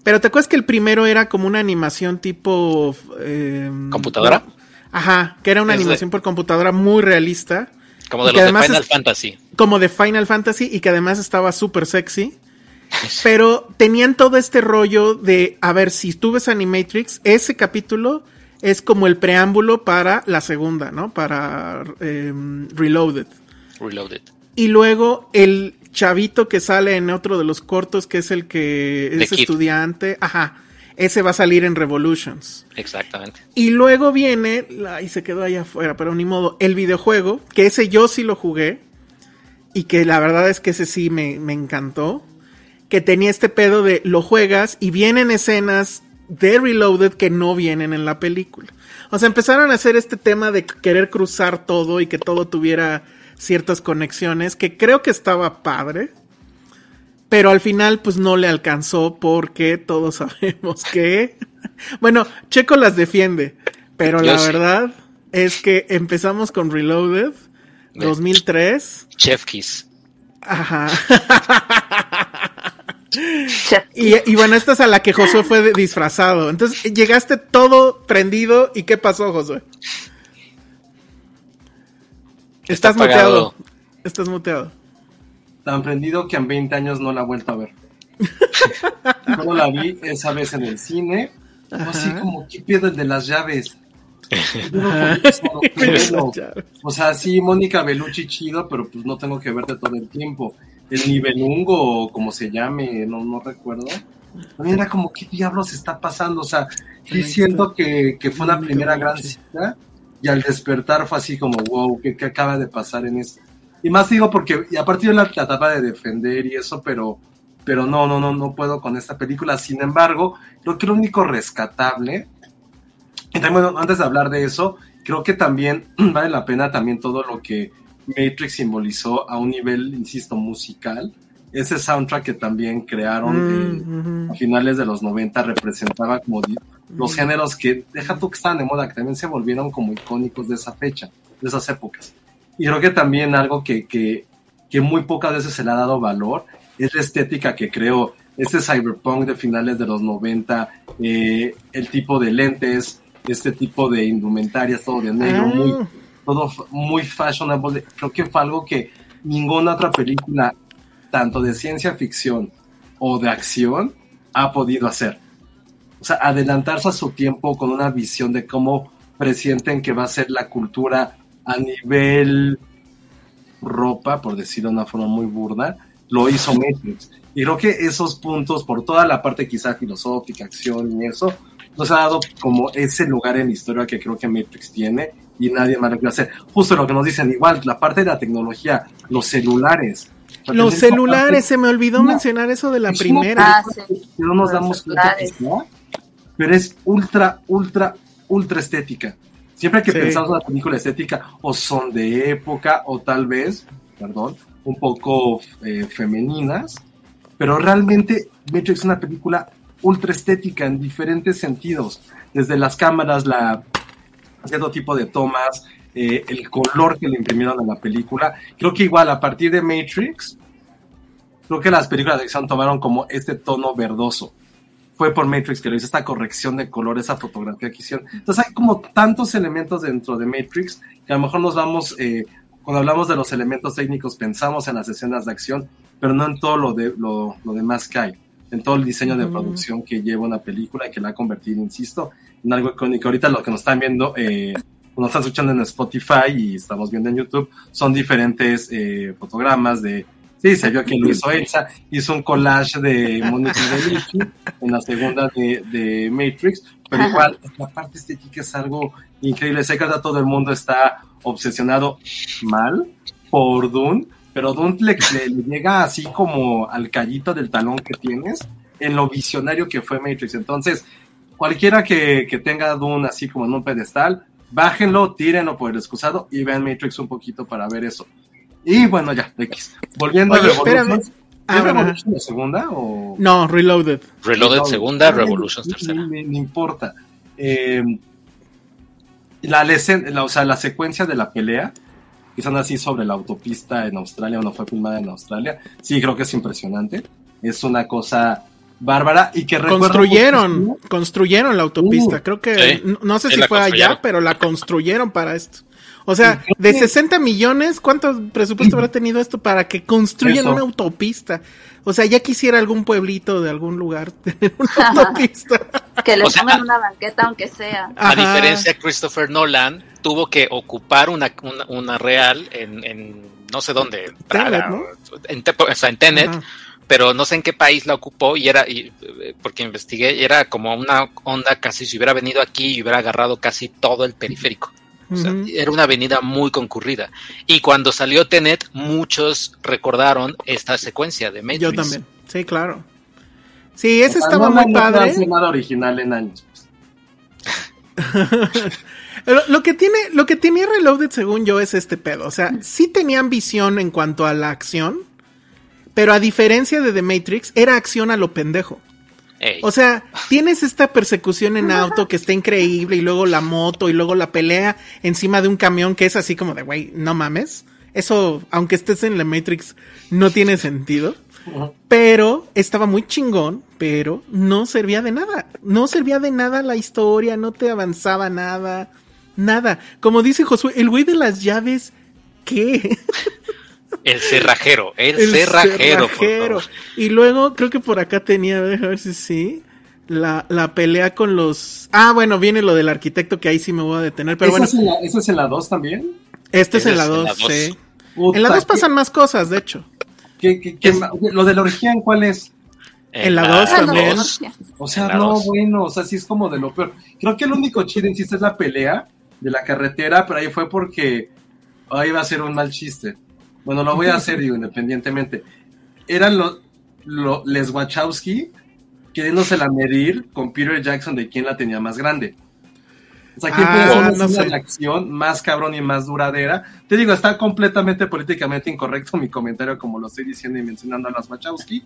Pero te acuerdas que el primero era como una animación tipo. Eh, ¿Computadora? No, ajá, que era una es animación de... por computadora muy realista. Como de los de Final es, Fantasy. Como de Final Fantasy y que además estaba súper sexy. pero tenían todo este rollo de, a ver, si tú ves Animatrix, ese capítulo es como el preámbulo para la segunda, ¿no? Para eh, Reloaded. Reloaded. Y luego el chavito que sale en otro de los cortos, que es el que es The estudiante, Kid. ajá, ese va a salir en Revolutions. Exactamente. Y luego viene, y se quedó allá afuera, pero ni modo, el videojuego, que ese yo sí lo jugué, y que la verdad es que ese sí me, me encantó, que tenía este pedo de lo juegas y vienen escenas de Reloaded que no vienen en la película. O sea, empezaron a hacer este tema de querer cruzar todo y que todo tuviera ciertas conexiones, que creo que estaba padre, pero al final pues no le alcanzó porque todos sabemos que, bueno, Checo las defiende, pero Yo la sí. verdad es que empezamos con Reloaded 2003. Chef Kiss. Ajá. Y, y, bueno, esta es a la que Josué fue disfrazado. Entonces, llegaste todo prendido. ¿Y qué pasó, Josué? Estás Está muteado. Estás muteado. Tan prendido que en 20 años no la he vuelto a ver. Solo la vi esa vez en el cine. Ajá. Así como, ¿qué pierde el de las llaves? O sea, sí, Mónica Bellucci chido, pero pues no tengo que verte todo el tiempo el nivelungo o como se llame, no, no recuerdo. También era como, ¿qué diablos está pasando? O sea, diciendo que, que fue una primera gran cita y al despertar fue así como, wow, ¿qué, qué acaba de pasar en esto? Y más digo porque, y a partir de la, la etapa de defender y eso, pero, pero no, no, no, no puedo con esta película. Sin embargo, creo que lo único rescatable, y también, bueno, antes de hablar de eso, creo que también vale la pena también todo lo que Matrix simbolizó a un nivel, insisto, musical. Ese soundtrack que también crearon mm, eh, uh -huh. a finales de los 90 representaba como los géneros que, deja tú que estaban de moda, que también se volvieron como icónicos de esa fecha, de esas épocas. Y creo que también algo que, que, que muy pocas veces se le ha dado valor es la estética que creó este cyberpunk de finales de los 90, eh, el tipo de lentes, este tipo de indumentarias, todo de negro, ah. muy todo muy fashionable. Creo que fue algo que ninguna otra película, tanto de ciencia ficción o de acción, ha podido hacer. O sea, adelantarse a su tiempo con una visión de cómo presienten que va a ser la cultura a nivel ropa, por decirlo de una forma muy burda, lo hizo Matrix. Y creo que esos puntos, por toda la parte quizá filosófica, acción y eso, nos ha dado como ese lugar en la historia que creo que Matrix tiene y nadie más lo quiere hacer. Justo lo que nos dicen, igual, la parte de la tecnología, los celulares. Los celulares, se me olvidó mencionar eso de la Es una primera. Ah, no nos damos cuenta está, pero es ultra, ultra, ultra estética. Siempre que Sí. pensamos en una película estética, o son de época, o tal vez, perdón, un poco eh, femeninas, pero realmente Matrix es una película ultra estética en diferentes sentidos, desde las cámaras, la cierto tipo de tomas, eh, el color que le imprimieron a la película. Creo que igual a partir de Matrix, creo que las películas de acción tomaron como este tono verdoso. Fue por Matrix que lo hizo, esta corrección de color, esa fotografía que hicieron. Entonces hay como tantos elementos dentro de Matrix que a lo mejor nos vamos, eh, cuando hablamos de los elementos técnicos, pensamos en las escenas de acción, pero no en todo lo, de, lo, lo demás que hay, en todo el diseño de Ujú. producción que lleva una película y que la ha convertido, insisto, en algo icónico. Ahorita lo que nos están viendo, eh, nos están escuchando en Spotify y estamos viendo en YouTube, son diferentes eh, fotogramas de... Sí, se vio que lo hizo Elsa, hizo un collage de Mónica Bellucci en la segunda de, de Matrix, pero Ajá. igual la parte estética es algo increíble. Sé que ahora todo el mundo está obsesionado mal por Dune, pero Dune le, le- le llega así como al callito del talón que tienes en lo visionario que fue Matrix. Entonces, cualquiera que, que tenga Dune así como en un pedestal, bájenlo, tírenlo por el excusado y vean Matrix un poquito para ver eso. Y bueno, ya, X. Volviendo Oye, a Revolution. ¿Es Ah. Revolution la segunda o...? No, Reloaded. Reloaded segunda, no, Revolutions no, tercera. No, importa. Eh, la, la- o sea, la secuencia de la pelea, que son así sobre la autopista en Australia, o no fue filmada en Australia, sí creo que es impresionante. Es una cosa bárbara y que recuerda Construyeron, construyeron la autopista. Uh, Creo que, sí. no- no sé si fue allá, pero la construyeron para esto. O sea, de que- 60 millones, ¿cuánto presupuesto habrá tenido esto para que construyan Eso. una autopista? O sea, ya quisiera algún pueblito de algún lugar tener una autopista. Que le O sea, una banqueta, aunque sea. A Ajá. diferencia de Christopher Nolan, tuvo que ocupar una, una, una real en, en no sé dónde, en Praga, ¿no? o- en, o sea, en Tenet, Ajá. Pero no sé en qué país la ocupó y era, y, eh, porque investigué, y era como una onda casi si hubiera venido aquí y hubiera agarrado casi todo el periférico. O sea, era una avenida muy concurrida. Y cuando salió Tenet, muchos recordaron esta secuencia de Matrix. Yo también. Sí, claro. Sí, ese estaba no- muy no padre. nada original en años. pues. Lo, lo que tiene, lo que tenía Reloaded, según yo, es este pedo. O sea, sí tenía ambición en cuanto a la acción, pero a diferencia de The Matrix, era acción a lo pendejo. Ey. O sea, tienes esta persecución en auto que está increíble y luego la moto y luego la pelea encima de un camión que es así como de, güey, no mames. Eso, aunque estés en la Matrix, no tiene sentido. Pero estaba muy chingón, pero no servía de nada. No servía de nada la historia, no te avanzaba nada, nada. Como dice Josué, el güey de las llaves, ¿qué? el cerrajero, el, El cerrajero. por cerrajero. favor. Y luego creo que por acá tenía, a ver, a ver si sí. La, la pelea con los. Ah, bueno, viene lo del arquitecto que ahí sí me voy a detener. Pero ¿Esa bueno, es en la- ¿Esa es en la 2 también? este es en la es en la 2, dos. sí. En la 2 ¿qué- pasan más cosas, de hecho. qué- qué- qué Lo de la orgía, ¿en cuál es? En la dos Ah, no, también. no, dos. O sea, En no, dos. bueno, o sea, sí es como de lo peor. Creo que el único chido, insisto, es la pelea de la carretera, pero ahí fue porque ahí va a ser un mal chiste. Bueno, lo voy a hacer, digo, independientemente. Eran los lo, les Wachowski queriéndosela medir con Peter Jackson de quién la tenía más grande. O sea, quién Ah, una no de acción más cabrón y más duradera. Te digo, está completamente políticamente incorrecto mi comentario, como lo estoy diciendo y mencionando a los Wachowski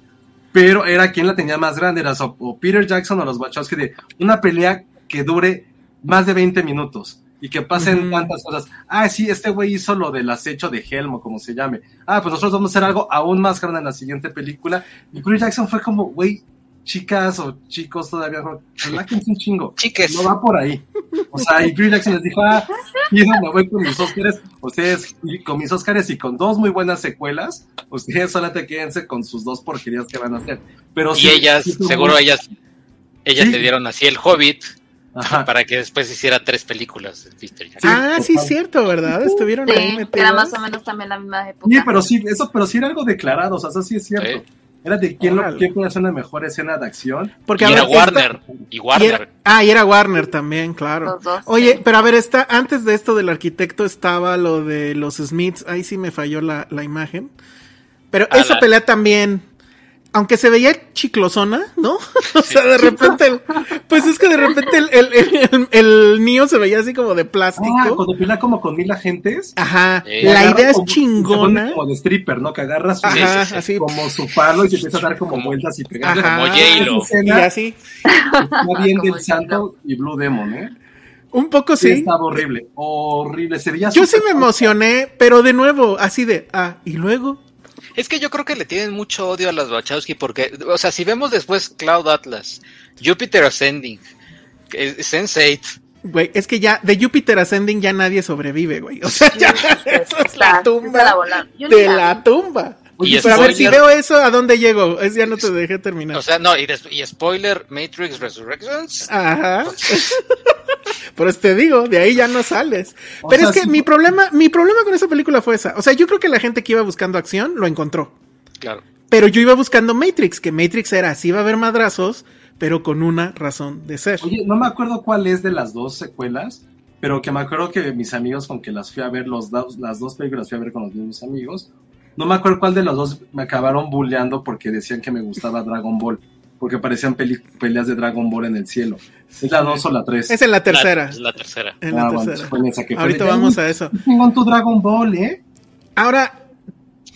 pero era quien la tenía más grande, era o, o Peter Jackson o los Wachowski de una pelea que dure más de 20 minutos y que pasen tantas cosas. Ah, sí, este güey hizo lo del acecho de Helmo, como se llame. Ah, pues nosotros vamos a hacer algo aún más grande en la siguiente película. Y Peter Jackson fue como, güey, chicas o chicos todavía, relájense un chingo. Chiques. No va por ahí. O sea, y Peter Jackson les dijo, ah, yo me voy con mis Óscares, ustedes y con mis Óscares y con dos muy buenas secuelas, ustedes solamente quédense con sus dos porquerías que van a hacer. Pero Y sí, ellas, seguro ellas, ellas Sí. le dieron así el Hobbit Ajá. para que después hiciera tres películas de Peter Jackson. ah, sí, es cierto, ¿verdad? Estuvieron ahí Sí, metidos. era más o menos también la misma época. Sí, pero sí, eso, pero sí era algo declarado, o sea, eso sí es cierto. Sí. Era de quién, lo, quién puede hacer una mejor escena de acción. Porque, y a era ver, Warner. Y y Warner. era- ah, y era Warner también, claro. Los dos, Oye, sí. pero a ver, está, antes de esto del arquitecto estaba lo de los Smiths, ahí sí me falló la, la imagen. Pero Ah, esa la- pelea también, aunque se veía chiclosona, ¿no? o sea, de repente, el- pues es que de repente el, el, el, el Neo se veía así como de Ah, plástico. cuando pelea como con mil agentes. Ajá, Sí. la idea es como- chingona. Como de stripper, ¿no? Que agarra su, Ajá, sí, sí. así. como su palo y se empieza a dar como vueltas y pegar. Como J-Lo. Y así. está bien del santo y Blue Demon, ¿eh? Un poco Sí, sí. estaba horrible. Horrible. Se veía Yo sí me emocioné, pero de nuevo, así de, ah, y luego. Es que yo creo que le tienen mucho odio a los Wachowski porque, o sea, si vemos después Cloud Atlas, Jupiter Ascending, eh, Sense8, Güey, es que ya de Jupiter Ascending ya nadie sobrevive, güey. O sea, ya eso es la tumba la de la tumba. Y Pero a ver, si spoiler- veo eso, ¿a dónde llego? Es ya no te dejé terminar. o sea, no, y, y spoiler, Matrix Resurrections, Ajá. Por eso te digo, de ahí ya no sales. O Pero sea, es que sí- mi problema, mi problema con esa película fue esa. O sea, yo creo que la gente que iba buscando acción lo encontró. claro. Pero yo iba buscando Matrix, que Matrix era así va a haber madrazos, pero con una razón de ser. Oye, no me acuerdo cuál es de las dos secuelas, pero que me acuerdo que mis amigos con que las fui a ver, los dos, las dos películas fui a ver con los mismos amigos, no me acuerdo cuál de los dos me acabaron bulleando porque decían que me gustaba Dragon Ball, porque parecían peleas de Dragon Ball en el cielo. ¿Es la dos o la tres? Es en la tercera. La, es la tercera. En la Ah, tercera. fue Ahorita vamos "Ay, a eso. chingón tu Dragon Ball, ¿eh? Ahora,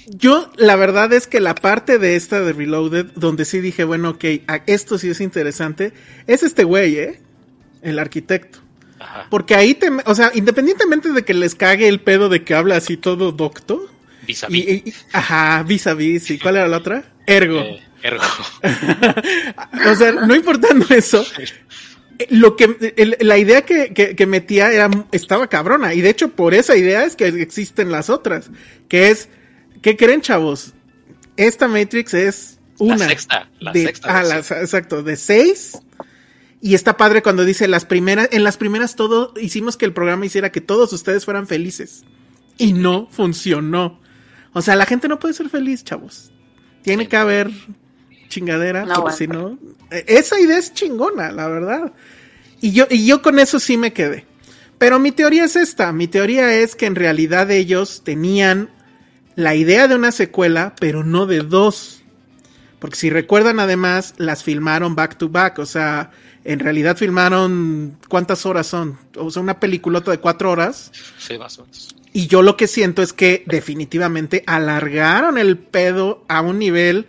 yo la verdad es que la parte de esta de Reloaded, donde sí dije, bueno, ok, esto sí es interesante, es este güey, ¿eh? El arquitecto. Ajá. Porque ahí te, o sea, independientemente de que les cague el pedo de que habla así todo docto, Vis a y- y- ajá, vis a vis, ¿y cuál era la otra? Ergo. Eh, ergo. o sea, no importando eso, lo que el- la idea que, que- que metía era estaba cabrona y de hecho por esa idea es que existen las otras que es ¿qué creen chavos? esta Matrix es una La sexta. La de, sexta. ah, exacto de seis y está padre cuando dice las primeras en las primeras todo hicimos que el programa hiciera que todos ustedes fueran felices y no funcionó o sea la gente no puede ser feliz chavos tiene Sí. que haber chingadera, No, porque bueno. si no. eh, Esa idea es chingona, la verdad. Y yo, y yo con eso sí me quedé. Pero mi teoría es esta. Mi teoría es que en realidad ellos tenían la idea de una secuela, pero no de dos. Porque si recuerdan, además, las filmaron back to back. O sea, en realidad filmaron. ¿Cuántas horas son? O sea, una peliculota de cuatro horas. Sí, más o menos. Y yo lo que siento es que definitivamente alargaron el pedo a un nivel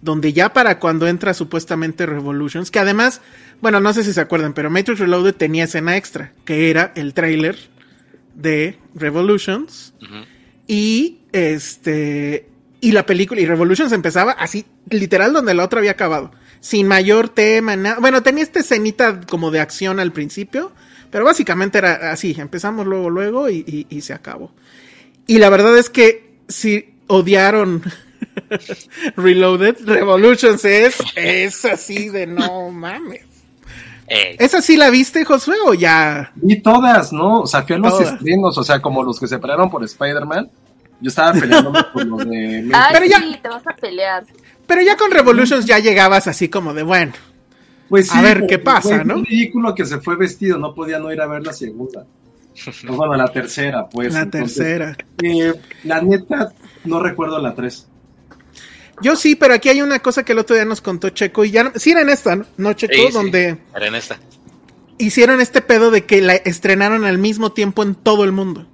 donde ya para cuando entra supuestamente Revolutions, que además, bueno, no sé si se acuerdan, pero Matrix Reloaded tenía escena extra, que era el trailer de Revolutions y este y la película y Revolutions empezaba así literal donde la otra había acabado, sin mayor tema, nada. Bueno, tenía esta escenita como de acción al principio, pero básicamente era así, empezamos luego luego y, y- y se acabó. Y la verdad es que si odiaron Reloaded, Revolutions es es así de no mames. Eh, ¿Esa sí la viste, Josué, o ya? Y todas, ¿no? O sea, fui a los Todas. estrenos, o sea, como los que se pelearon por Spider-Man. Yo estaba peleándome por los de... Ay, Pero ya- sí, te vas a pelear. Pero ya con Revolutions ya llegabas así como de bueno. Pues A ver, ¿qué pasa, fue no? un ridículo que se fue vestido, no podía no ir a ver la segunda. O bueno, la tercera, pues. la entonces, tercera. eh, la neta, no recuerdo la tres. Yo sí, pero aquí hay una cosa que el otro día nos contó Checo y ya, no- sí era en esta, ¿no, Checo? sí, sí, donde era en esta. hicieron este pedo de que la estrenaron al mismo tiempo en todo el mundo.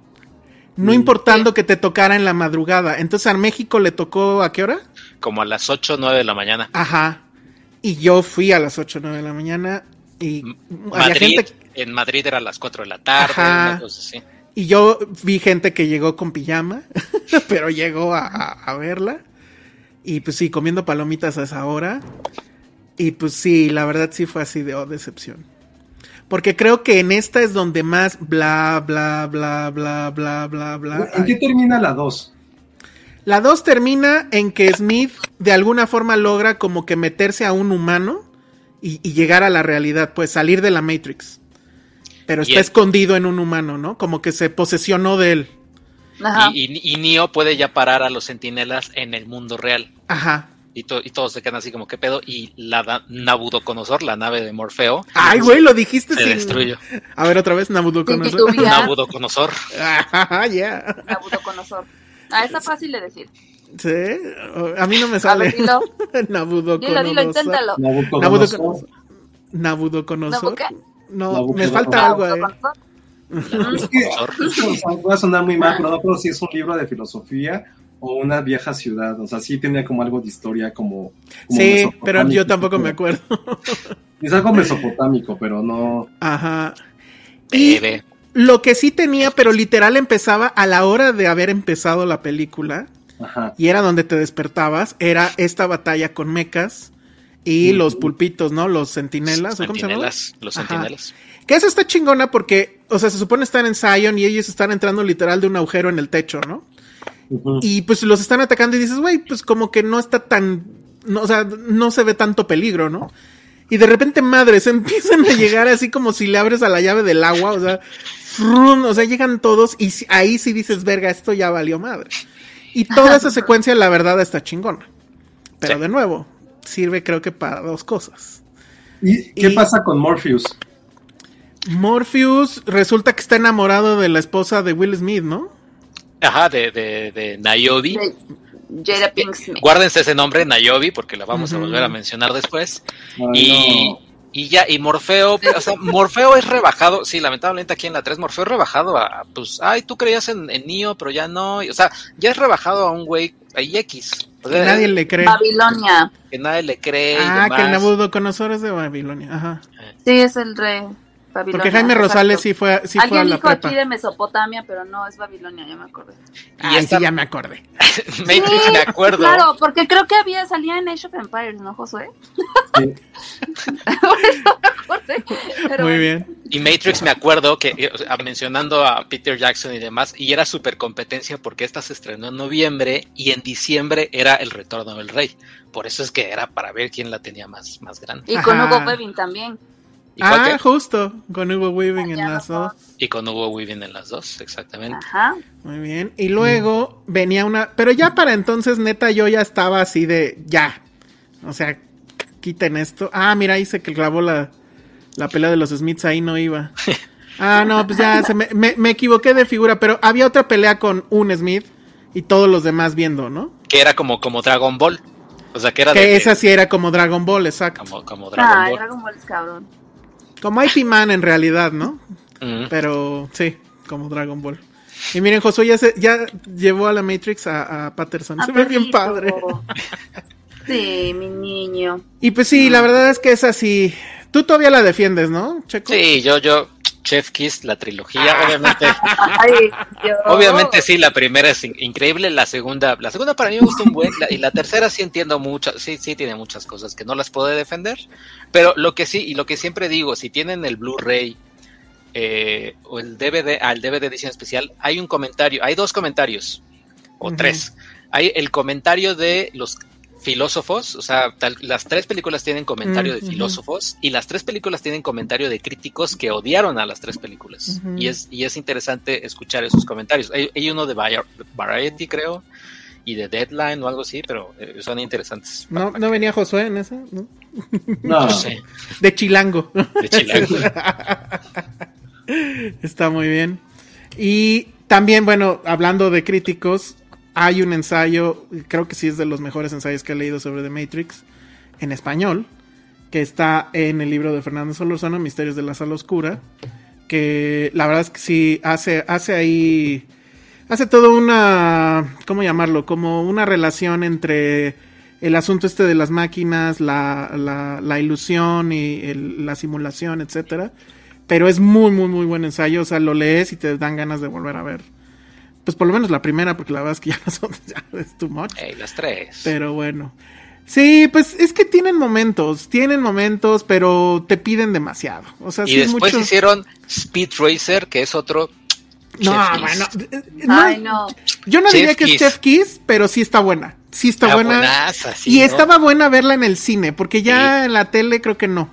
No Mm. importando que te tocara en la madrugada. Entonces a México le tocó a qué hora? Como a las 8 o 9 de la mañana. Ajá. Y yo fui a las 8 o 9 de la mañana y había gente en Madrid era a las 4 de la tarde, Ajá. una cosa así. y yo vi gente que llegó con pijama, pero llegó a, a- a verla. Y pues sí, comiendo palomitas a esa hora. Y pues sí, la verdad sí fue así de oh, decepción. Porque creo que en esta es donde más bla, bla, bla, bla, bla, bla, bla. ¿En qué termina la dos? La 2 termina en que Smith de alguna forma logra como que meterse a un humano y, y llegar a la realidad, pues salir de la Matrix. pero está escondido en un humano, ¿no? Como que se posesionó de él. Ajá. Y, y, y Neo puede ya parar a los sentinelas en el mundo real. Ajá. Y, to- y todos se quedan así como, ¿qué pedo? Y la Nabucodonosor, la nave de Morfeo, Ay, güey, lo dijiste se sin... destruyó. A ver, otra vez, Nabucodonosor. Nabucodonosor. Ah, ya. Nabucodonosor. Ah, está fácil de decir. Sí, a mí no me A sale. ver, dilo. Nabucodonosor. Dilo, dilo, inténtalo. Nabucodonosor. No, me falta algo ahí. Es que, o sea, voy a sonar muy mal, pero no creo si es un libro de filosofía o una vieja ciudad. O sea, sí tenía como algo de historia, como. como Sí, pero yo tampoco me acuerdo. Es algo mesopotámico, pero no. Ajá. Y Bebe. lo que sí tenía, pero literal empezaba a la hora de haber empezado la película, Ajá. y era donde te despertabas, era esta batalla con mecas y los pulpitos, ¿no? Los centinelas, ¿o ¿cómo se llama? Los Ajá. Que eso está chingona porque, o sea, se supone estar en Zion y ellos están entrando literal de un agujero en el techo, ¿no? Y pues los están atacando y dices, güey, pues como que no está tan, no, o sea, no se ve tanto peligro, ¿no? Y de repente, madres, empiezan a llegar así como si le abres a la llave del agua, o sea, frum, o sea, llegan todos y si- ahí sí dices, verga, esto ya valió madre. Y toda esa secuencia, la verdad, está chingona. Pero Sí. de nuevo, sirve creo que para dos cosas. ¿Y qué y- pasa con Morpheus? Morpheus resulta que está enamorado de la esposa de Will Smith, ¿no? Ajá, de, de, de Niobe. De Jada Pinkett Smith. Guárdense ese nombre, Niobe, porque la vamos a volver a mencionar después. Ay, Y, no. y ya, y Morfeo, o sea, Morfeo es rebajado, sí, lamentablemente aquí en la 3, Morfeo es rebajado a, pues, ay, tú creías en, en Neo, pero ya no, y, o sea, ya es rebajado a un güey, ahí X. O Que nadie le cree. Babilonia. que nadie le cree. y Ah, que el. Nabucodonosor es de Babilonia, ajá. Sí, es el rey. Babilonia. Porque Jaime exacto. Rosales sí fue, sí fue a Alguien la dijo prepa. aquí de Mesopotamia, pero no, es Babilonia, ya me acordé. Ay, esta- sí, ya me acordé. Matrix, Sí, me acuerdo. Claro, porque creo que había, salía en Age of Empires, ¿no, Josué? Sí. Por eso me acordé. Pero Muy bueno. bien. Y Matrix me acuerdo que, eh, o sea, mencionando a Peter Jackson y demás, y era super competencia porque esta se estrenó en noviembre y en diciembre era El Retorno del Rey. Por eso es que era para ver quién la tenía más, más grande. Y con Ajá. Hugo Weaving también. ¿Y, cuál Ah, que- justo, con Hugo Weaving en las dos. y con Hugo Weaving en las dos, exactamente. Ajá. Muy bien. Y luego venía una. Pero ya para entonces, neta, yo ya estaba así de. Ya. O sea, quiten esto. Ah, mira, ahí se que clavó la, la pelea de los Smiths, ahí no iba. Ah, no, pues ya se me, me, me equivoqué de figura, pero había otra pelea con un Smith y todos los demás viendo, ¿no? Que era como, como Dragon Ball. O sea, que era Que de, esa sí era como Dragon Ball, exacto. como, como Dragon Ah, Ball. Dragon Ball es cabrón. Como IP Man en realidad, ¿no? Pero sí, como Dragon Ball. Y miren, Josué ya, se, ya llevó a la Matrix a, a Patterson. Ah, se ve bien padre. Sí, mi niño. Y pues sí, la verdad es que es así. Tú todavía la defiendes, ¿no, Checo? Sí, yo, yo, Chef Kiss, la trilogía, obviamente. Ay, Dios. Obviamente sí, la primera es in- increíble, la segunda, la segunda para mí me gustó un buen, la- y la tercera sí entiendo mucho, sí, sí tiene muchas cosas que no las puedo defender, pero lo que sí, y lo que siempre digo, si tienen el Blu-ray eh, o el DVD, al DVD edición especial, hay un comentario, hay dos comentarios, o tres, hay el comentario de los filósofos, o sea, tal- las tres películas tienen comentario de filósofos y las tres películas tienen comentario de críticos que odiaron a las tres películas. Y, es, y es interesante escuchar esos comentarios. Hay, hay uno de Vari- Variety, creo, y de Deadline o algo así, pero eh, son interesantes. ¿No, ¿No venía Josué en esa? ¿No? No, No sé, De Chilango. de Chilango. Está muy bien. Y también, bueno, hablando de críticos, hay un ensayo, creo que sí es de los mejores ensayos que he leído sobre The Matrix, en español, que está en el libro de Fernando Solorzano, Misterios de la Sala Oscura, que la verdad es que sí hace, hace ahí, hace todo una, ¿cómo llamarlo? Como una relación entre el asunto este de las máquinas, la, la, la ilusión y el- la simulación, etcétera. Pero es muy, muy, muy buen ensayo. O sea, lo lees y te dan ganas de volver a ver. Pues por lo menos la primera, porque la verdad es que ya las otras ya es too much. Ey, las tres. Pero bueno. Sí, pues es que tienen momentos, tienen momentos, pero te piden demasiado. O sea, y sí es después mucho. hicieron Speed Racer, que es otro. No, bueno. eh, no, Ay, no. Yo no Chef diría que es. Chef Kiss, pero sí está buena. Sí está Ah, buena. buenaza, sí, y ¿no? estaba buena verla en el cine, porque ya en la tele creo que no.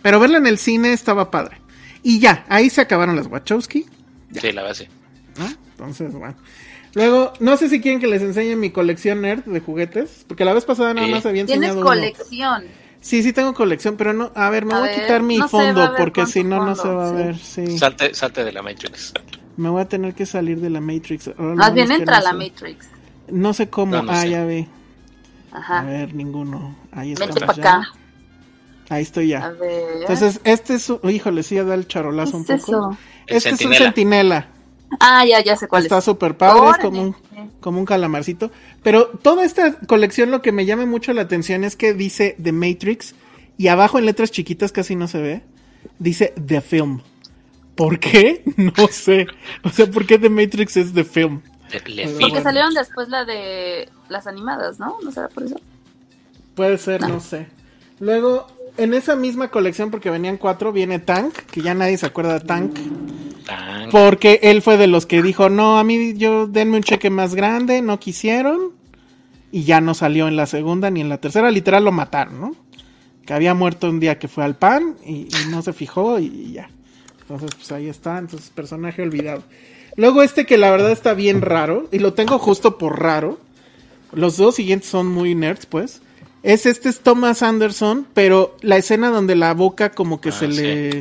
Pero verla en el cine estaba padre. Y ya, ahí se acabaron las Wachowski. Sí, la base. ¿no? Entonces, bueno. Luego, no sé si quieren que les enseñe mi colección nerd de juguetes, porque la vez pasada nada Sí. más había Tienes enseñado uno. colección. Sí, sí tengo colección, pero no, a ver, me A voy a quitar mi no se va a fondo porque si no no se va a ver, sí. Salte, salte de la Matrix. Me voy a tener que salir de la Matrix. Ahora Más bien entra no la sé. Matrix. No sé cómo. No, no ah, sé. ya ve. A Ajá. ver, ninguno. Ahí está. Vente para acá. Ahí estoy A ya. ver. Entonces, este es, un- híjole, sí, da el charolazo un ¿Qué es poco. eso? El Este es un Centinela. centinela. Ah, ya, ya sé cuál Está es. súper padre, es como un, como un calamarcito. Pero toda esta colección lo que me llama mucho la atención es que dice The Matrix y abajo en letras chiquitas casi no se ve, dice The Film. ¿Por qué? No sé. O sea, ¿por qué The Matrix es The Film? Le, Porque salieron después la de las animadas, ¿no? ¿No será por eso? Puede ser, no sé. Luego, en esa misma colección, porque venían cuatro, viene Tank, que ya nadie se acuerda de Tank. Tan- Porque él fue de los que dijo, no, a mí yo denme un cheque más grande, no quisieron. Y ya no salió en la segunda ni en la tercera, literal lo mataron, ¿no? Que había muerto un día que fue al pan y, y no se fijó y, y ya. Entonces, pues ahí está, entonces personaje olvidado. Luego este que la verdad está bien raro, y lo tengo justo por raro. Los dos siguientes son muy nerds, pues. Es este es Thomas Anderson, pero la escena donde la boca como que Ah, se sí. le...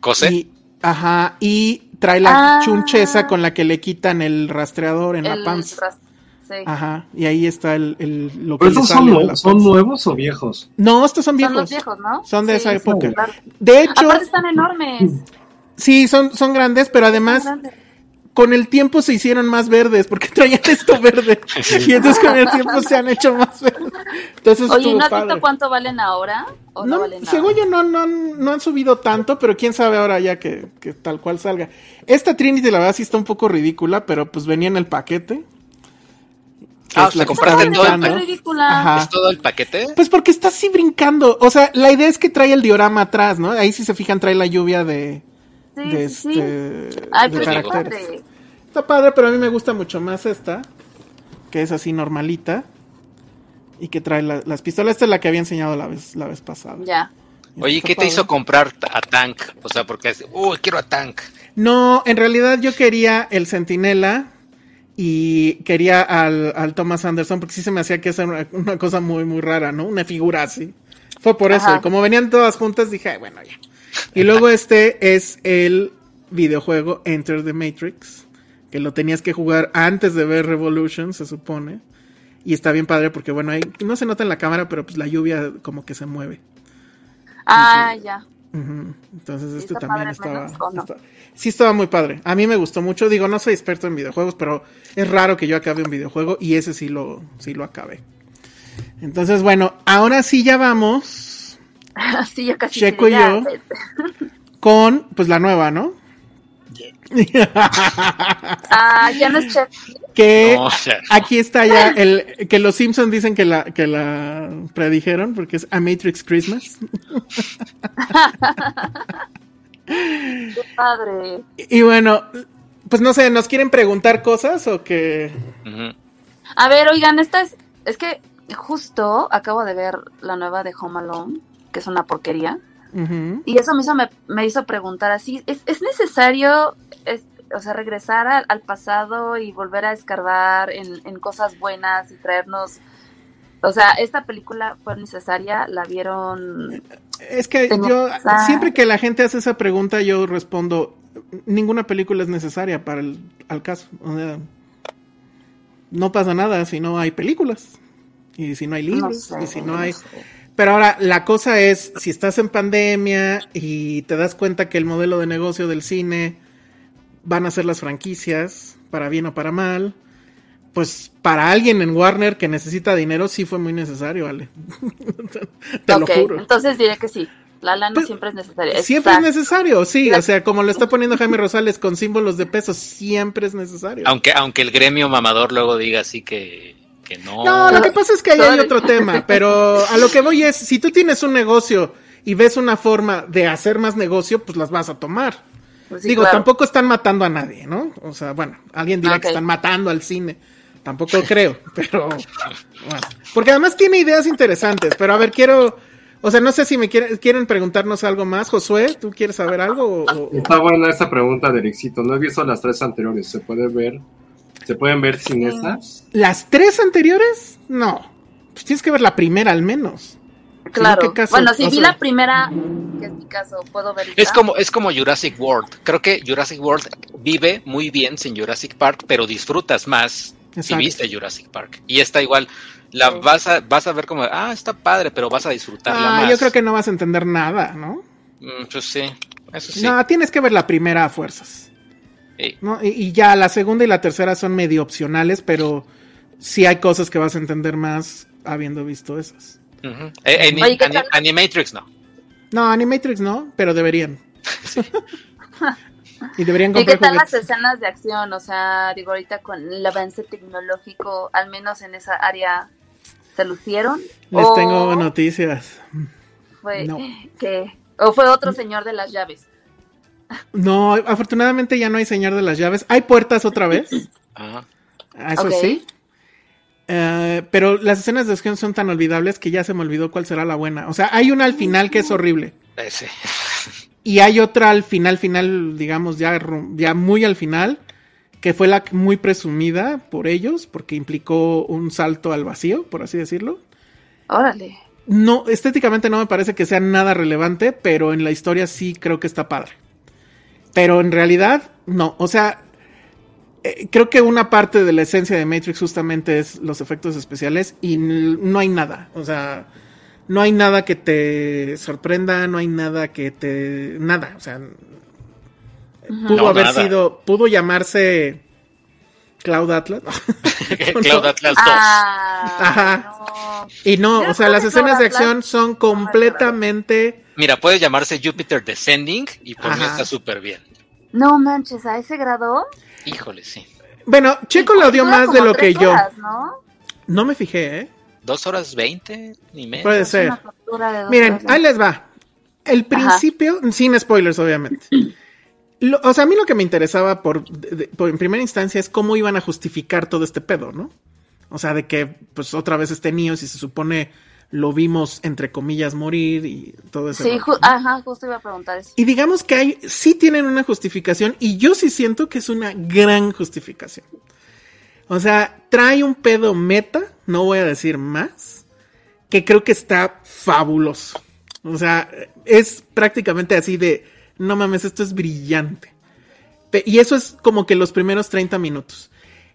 ¿Cose? Y, ajá, y trae la Ah. chuncheza con la que le quitan el rastreador en El la panza. ras- Sí. Ajá, y ahí está el, el- lo que ¿Pero son, de nue- la son nuevos o viejos? No, estos son Son viejos. los viejos, ¿no? Son de esa Sí, época. claro. De hecho, Aparte están enormes. Sí, son, son grandes, pero además grandes. con el tiempo se hicieron más verdes porque traían esto verde. y entonces con el tiempo se han hecho más verdes. Entonces Oye, ¿no has padre. visto cuánto valen ahora? ¿O no, No, valen nada? según yo no, no, han- no han subido tanto, pero quién sabe ahora ya que, que tal cual salga. Esta Trinity la verdad sí está un poco ridícula, pero pues venía en el paquete. Que Ah, es la ¿te que compraste todo el. Ajá. ¿Es todo el paquete? Pues porque está así brincando. O sea, la idea es que trae el diorama atrás, ¿no? Ahí si se fijan trae la lluvia de, Sí, de, sí, sí. este, Ay, de caracteres. padre. Está padre, pero a mí me gusta mucho más esta, que es así normalita y que trae la- las pistolas. Esta es la que había enseñado la vez, la vez pasada. Ya. Oye, Está ¿qué te padre. hizo comprar a Tank? O sea, porque es, uy, quiero a Tank. No, en realidad yo quería el Centinela y quería al, al Thomas Anderson porque sí se me hacía que esa era una, una cosa muy, muy rara, ¿no? Una figura así. Fue por eso. Y como venían todas juntas, dije, "Ay, bueno, ya. Y luego este es el videojuego Enter the Matrix, que lo tenías que jugar antes de ver Revolution, se supone. Y está bien padre porque, bueno, ahí no se nota en la cámara, pero pues la lluvia como que se mueve. Ah, ya. Entonces este está también estaba, Sí estaba muy padre. A mí me gustó mucho. Digo, no soy experto en videojuegos, pero es raro que yo acabe un videojuego y ese sí lo, sí lo acabé. Entonces, bueno, ahora sí ya vamos sí, ya casi. Checo y yo. con, pues la nueva, ¿no? Ah, ya no es chef. que No, aquí está ya el que los Simpsons dicen que la que la predijeron porque es A Matrix Christmas. Qué padre. Y bueno, pues no sé, ¿nos quieren preguntar cosas o ujú. A ver, oigan, esta es. Es que justo acabo de ver la nueva de Home Alone, que es una porquería. Y eso me hizo, me, me hizo preguntar así, ¿es, es necesario, es- o sea, regresar al, al pasado y volver a escarbar en, en cosas buenas y traernos... O sea, esta película fue necesaria, la vieron... Es que yo, pensar. siempre que la gente hace esa pregunta, yo respondo, ninguna película es necesaria para el al caso. O sea, no pasa nada si no hay películas. Y si no hay libros, sé, y si no no hay... sé. Pero ahora, la cosa es, si estás en pandemia y te das cuenta que el modelo de negocio del cine van a ser las franquicias, para bien o para mal, pues para alguien en Warner que necesita dinero, sí fue muy necesario, Ale. te Ok, lo juro. entonces diré que sí, la lana Pues, siempre es necesaria. Siempre es necesario, sí, La- o sea, como lo está poniendo Jaime Rosales con símbolos de peso, siempre es necesario. aunque, aunque el gremio mamador luego diga así que, que no. No, lo que pasa es que ahí hay otro tema, pero a lo que voy es, si tú tienes un negocio y ves una forma de hacer más negocio, pues las vas a tomar. Pues sí, Digo, claro. tampoco están matando a nadie, ¿no? O sea, bueno, alguien dirá que están matando al cine. Tampoco creo, pero bueno. Porque además tiene ideas interesantes, pero a ver, quiero O sea, no sé si me quieren, quieren preguntarnos algo más. Josué, ¿tú quieres saber algo? o- o- Está buena esa pregunta de Ericito. No he visto las tres anteriores. ¿Se puede ver? ¿Se pueden ver sin esa? ¿Las tres anteriores? No. Pues tienes que ver la primera al menos. Claro. ¿qué caso? Bueno, si vi sea- la primera, que es mi caso, puedo ver. Es como, es como Jurassic World. Creo que Jurassic World vive muy bien sin Jurassic Park, pero disfrutas más si Exacto. viste Jurassic Park. Y esta igual, la Sí. vas a, vas a ver como, ah, está padre, pero vas a disfrutarla Ah, más. yo creo que no vas a entender nada, ¿no? Mm, pues sí, eso sí. No, tienes que ver la primera a fuerzas. ¿No? Y, y ya la segunda y la tercera son medio opcionales, pero sí hay cosas que vas a entender más habiendo visto esas. Ujú. Eh, Ani- Oye, ¿qué Ani- tal? Animatrix no. No, Animatrix no, pero deberían. y deberían ¿Y qué comprar tal las escenas de acción? O sea, digo, ahorita con el avance tecnológico, al menos en esa área, ¿se lucieron? Les ¿O tengo noticias. Fue, no. que, ¿O fue otro señor de las llaves? No, afortunadamente ya no hay señor de las llaves. Hay puertas otra vez. Ajá. Ah, Eso Ok. sí. Eh, pero las escenas de acción son tan olvidables que ya se me olvidó cuál será la buena. O sea, hay una al final que es horrible. Ese. Y hay otra al final, final, digamos, ya, ya muy al final, que fue la muy presumida por ellos, porque implicó un salto al vacío, por así decirlo. Órale. No, estéticamente no me parece que sea nada relevante, pero en la historia sí creo que está padre. Pero en realidad, no. O sea, eh, creo que una parte de la esencia de Matrix justamente es los efectos especiales y no hay nada. O sea, no hay nada que te sorprenda, no hay nada que te... Nada, o sea... Pudo No, haber nada. sido... Pudo llamarse Cloud Atlas. Cloud Atlas 2. Ah, Ajá. no. y no, Yo o sea, las escenas de Atlas- acción son completamente... Mira, puede llamarse Jupiter Descending y por mí está súper bien. No manches, a ese grado. Híjole, sí. Bueno, Checo lo dio Dura más de lo que yo. horas, ¿no? No me fijé, ¿eh? Dos horas veinte, ni menos. Puede ser. Miren, horas. ahí les va. El principio, sin spoilers, obviamente. Lo- o sea, a mí lo que me interesaba por, de- de- por- en primera instancia es cómo iban a justificar todo este pedo, ¿no? O sea, de que, pues, otra vez este niño, si se supone lo vimos, entre comillas, morir y todo eso. Sí, ju- ajá, justo iba a preguntar eso. Y digamos que hay, sí tienen una justificación y yo sí siento que es una gran justificación. O sea, trae un pedo meta, no voy a decir más, que creo que está fabuloso. O sea, es prácticamente así de, no mames, esto es brillante. Y eso es como que los primeros 30 minutos.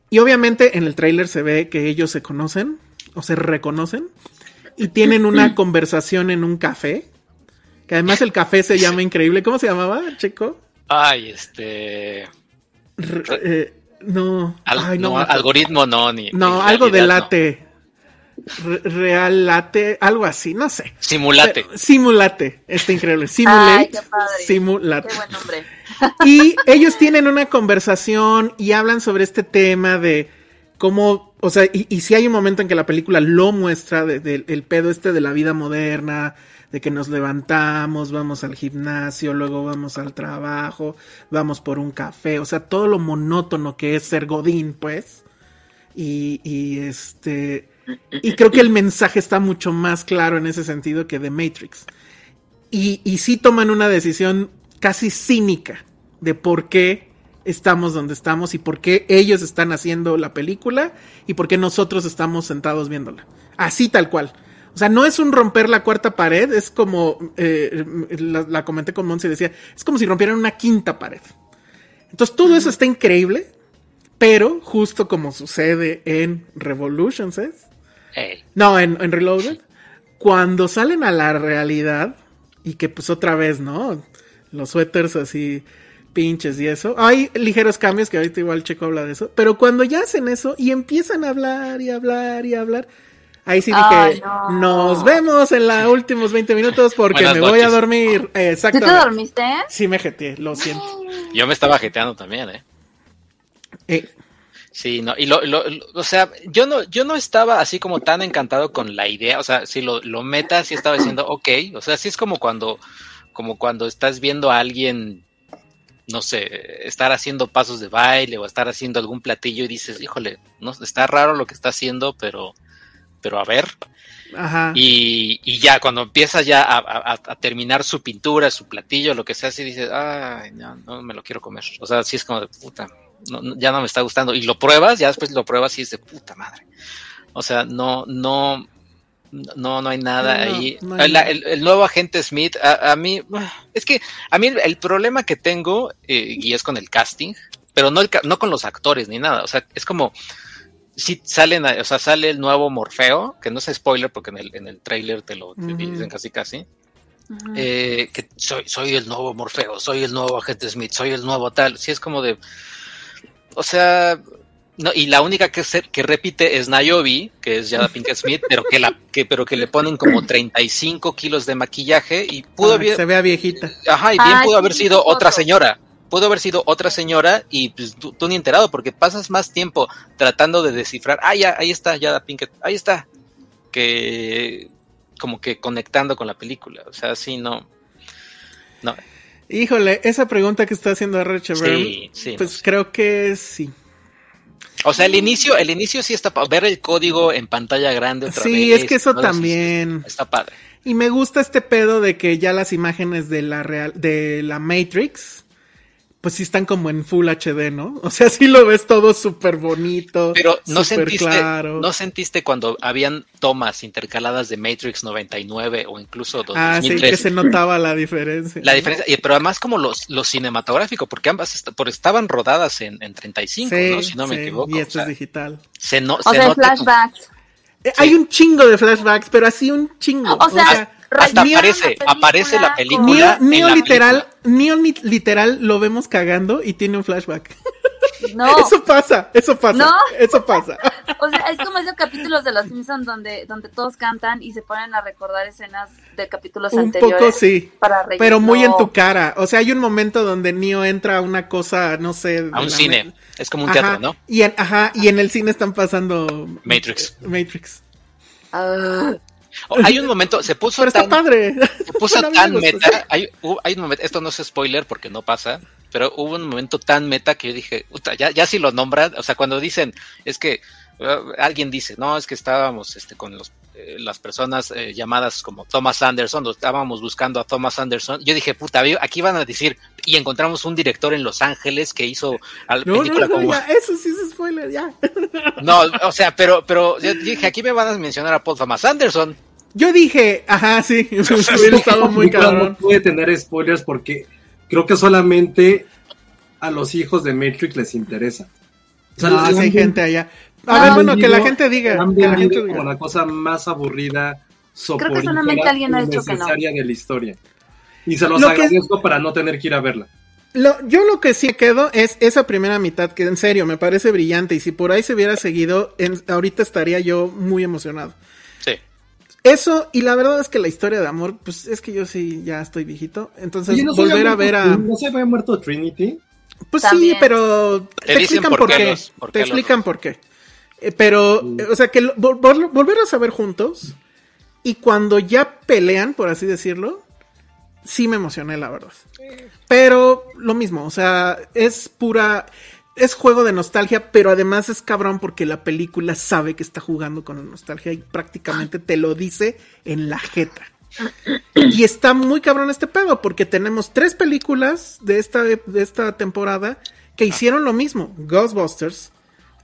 Y obviamente en el tráiler se ve que ellos se conocen o se reconocen y tienen una conversación en un café. Que además el café se llama increíble. ¿Cómo se llamaba, Checo? Ay, este. R- eh, no. al- Ay, no, algoritmo no, ni. No, ni algo de no. late. Re- real late, algo así, no sé. Simulate. Pero- simulate, está increíble. Ay, Simulate. qué padre. Simulate. Qué buen nombre. Y ellos tienen una conversación y hablan sobre este tema de cómo, o sea, y, si hay un momento en que la película lo muestra, de- el pedo este de la vida moderna, de que nos levantamos, vamos al gimnasio, luego vamos al trabajo, vamos por un café, o sea, todo lo monótono que es ser Godín, pues. Y, y este. Y creo que el mensaje está mucho más claro en ese sentido que de Matrix. Y, y sí toman una decisión casi cínica de por qué estamos donde estamos y por qué ellos están haciendo la película y por qué nosotros estamos sentados viéndola. Así tal cual. O sea, no es un romper la cuarta pared, es como, eh, la, la comenté con Monse y decía, es como si rompieran una quinta pared. Entonces todo eso está increíble, pero justo como sucede en Revolutions, ¿es? No, en, en Reloaded. Cuando salen a la realidad y que pues otra vez, ¿no? Los suéteres así pinches y eso. Hay ligeros cambios que ahorita igual Checo habla de eso. Pero cuando ya hacen eso y empiezan a hablar y hablar y hablar. Ahí sí dije, no. nos vemos en los últimos 20 minutos porque Buenas me voy a dormir. ¿Tú te Exactamente. dormiste? Sí me jeteé, lo siento. yo me estaba jeteando también, ¿eh? Eh, Sí, no, y lo, lo- lo- o sea, yo no, yo no estaba así como tan encantado con la idea, o sea, si lo, lo meta, sí estaba diciendo, ok, o sea, sí es como cuando, como cuando estás viendo a alguien, no sé, estar haciendo pasos de baile o estar haciendo algún platillo y dices, híjole, no, está raro lo que está haciendo, pero, pero a ver. Ajá. Y, y ya cuando empieza ya a, a- a terminar su pintura, su platillo, lo que sea, así dices, ay, no, no me lo quiero comer. O sea, sí es como de puta, no, no, ya no me está gustando. Y lo pruebas, ya después lo pruebas y es de puta madre. O sea, no, no, no, no hay nada No, ahí. no hay el, nada. el- el nuevo agente Smith, a, a mí, es que a mí el, el problema que tengo, eh, y es con el casting, pero no, el, no con los actores ni nada. O sea, es como, si salen, o sea, sale el nuevo Morfeo, que no es spoiler porque en el, en el trailer te lo te dicen casi casi, eh, que soy, soy el nuevo Morfeo, soy el nuevo agente Smith, soy el nuevo tal. Sí, es como de, o sea, no, y la única que, se- que repite es Nayobi, que es Jada Pinkett Smith, pero que, la, que, pero que le ponen como 35 kilos de maquillaje y pudo que se vea viejita. Ajá, y bien Ay, pudo sí, haber sido otra señora. Pudo haber sido otra señora y pues, tú, tú ni enterado porque pasas más tiempo tratando de descifrar. Ah, ya, ahí está, ya Pinkett, ahí está. Que como que conectando con la película. O sea, sí, no. No, Híjole, esa pregunta que está haciendo R.H. sí, sí. pues no sé. creo que sí. O sea, el inicio, el inicio sí está ver el código en pantalla grande otra Sí, vez, es que eso también. Está padre. Y me gusta este pedo de que ya las imágenes de la real, de la Matrix, pues sí están como en Full HD, ¿no? O sea, sí lo ves todo súper bonito. Pero no súper sentiste, claro. no sentiste cuando habían tomas intercaladas de Matrix 99 o incluso ah, sí, 2003. que se notaba la diferencia. La ¿no? diferencia, y- pero además como los, los cinematográfico, porque ambas est- por- estaban rodadas en, en 35, Sí, ¿no? Si no me sí, equivoco. Y o esto sea, es digital. se, no, o se sea, como- flashbacks. Eh, Hay un chingo de flashbacks, pero así un chingo. O sea, hasta aparece, la aparece la película película. Neo, literal, Neo ni- literal lo vemos cagando y tiene un flashback. con- No, Eso pasa, eso pasa, No. eso pasa. o sea, es como esos capítulos de Los Simpsons donde, donde todos cantan y se ponen a recordar escenas de capítulos un anteriores. poco sí. Para. Pero muy en tu cara. O sea, hay un momento donde Neo entra a una cosa, no sé. A un cine. me- Es como un Ajá, teatro, ¿no? Y en, ajá, y en el cine están pasando Matrix. Matrix. Ah, O- hay un momento, se puso Pero está tan, padre. se puso Bueno, tan meta. sí. Hay, hay un momento, esto no es spoiler porque no pasa, pero hubo un momento tan meta que yo dije, "Puta, ya, ya si lo nombran, o sea, cuando dicen, es que uh, alguien dice, no, es que estábamos este, con los, eh, las personas eh, llamadas como Thomas Anderson, estábamos buscando a Thomas Anderson, yo dije, puta, aquí van a decir, y encontramos un director en Los Ángeles que hizo a la No, no, película no, como... ya, eso sí es spoiler, ya. No, o sea, pero, pero yo dije, aquí me van a mencionar a Paul Thomas Anderson. Yo dije, ajá, sí, hubiera estado muy cabrón. No puede tener spoilers porque creo que solamente a los hijos de Matrix les interesa. O sea, No, hay gente allá. A ver, bueno, que la gente diga. han Que la gente como diga. la cosa más aburrida, Creo que solamente alguien ha dicho que no. necesaria de la historia. Y se los Lo que- agradezco para no tener que ir a verla. Lo- yo lo que sí quedo es esa primera mitad que en serio me parece brillante y si por ahí se hubiera seguido, en- ahorita estaría yo muy emocionado. Sí. Eso, y la verdad es que la historia de amor, pues es que yo sí ya estoy viejito. Entonces, Oye, ¿no se volver a ver a. ¿No se había muerto Trinity? Pues sí, pero te, explican por qué qué. los- por te qué explican por qué. Eh, pero, eh, o sea, que lo- vol- vol- volverlos a ver juntos y cuando ya pelean, por así decirlo, sí me emocioné, la verdad. Pero lo mismo, o sea, es pura. Es juego de nostalgia, pero además es cabrón porque la película sabe que está jugando con la nostalgia y prácticamente te lo dice en la jeta. Y está muy cabrón este pedo, porque tenemos tres películas de esta, de esta temporada que hicieron lo mismo. Ghostbusters,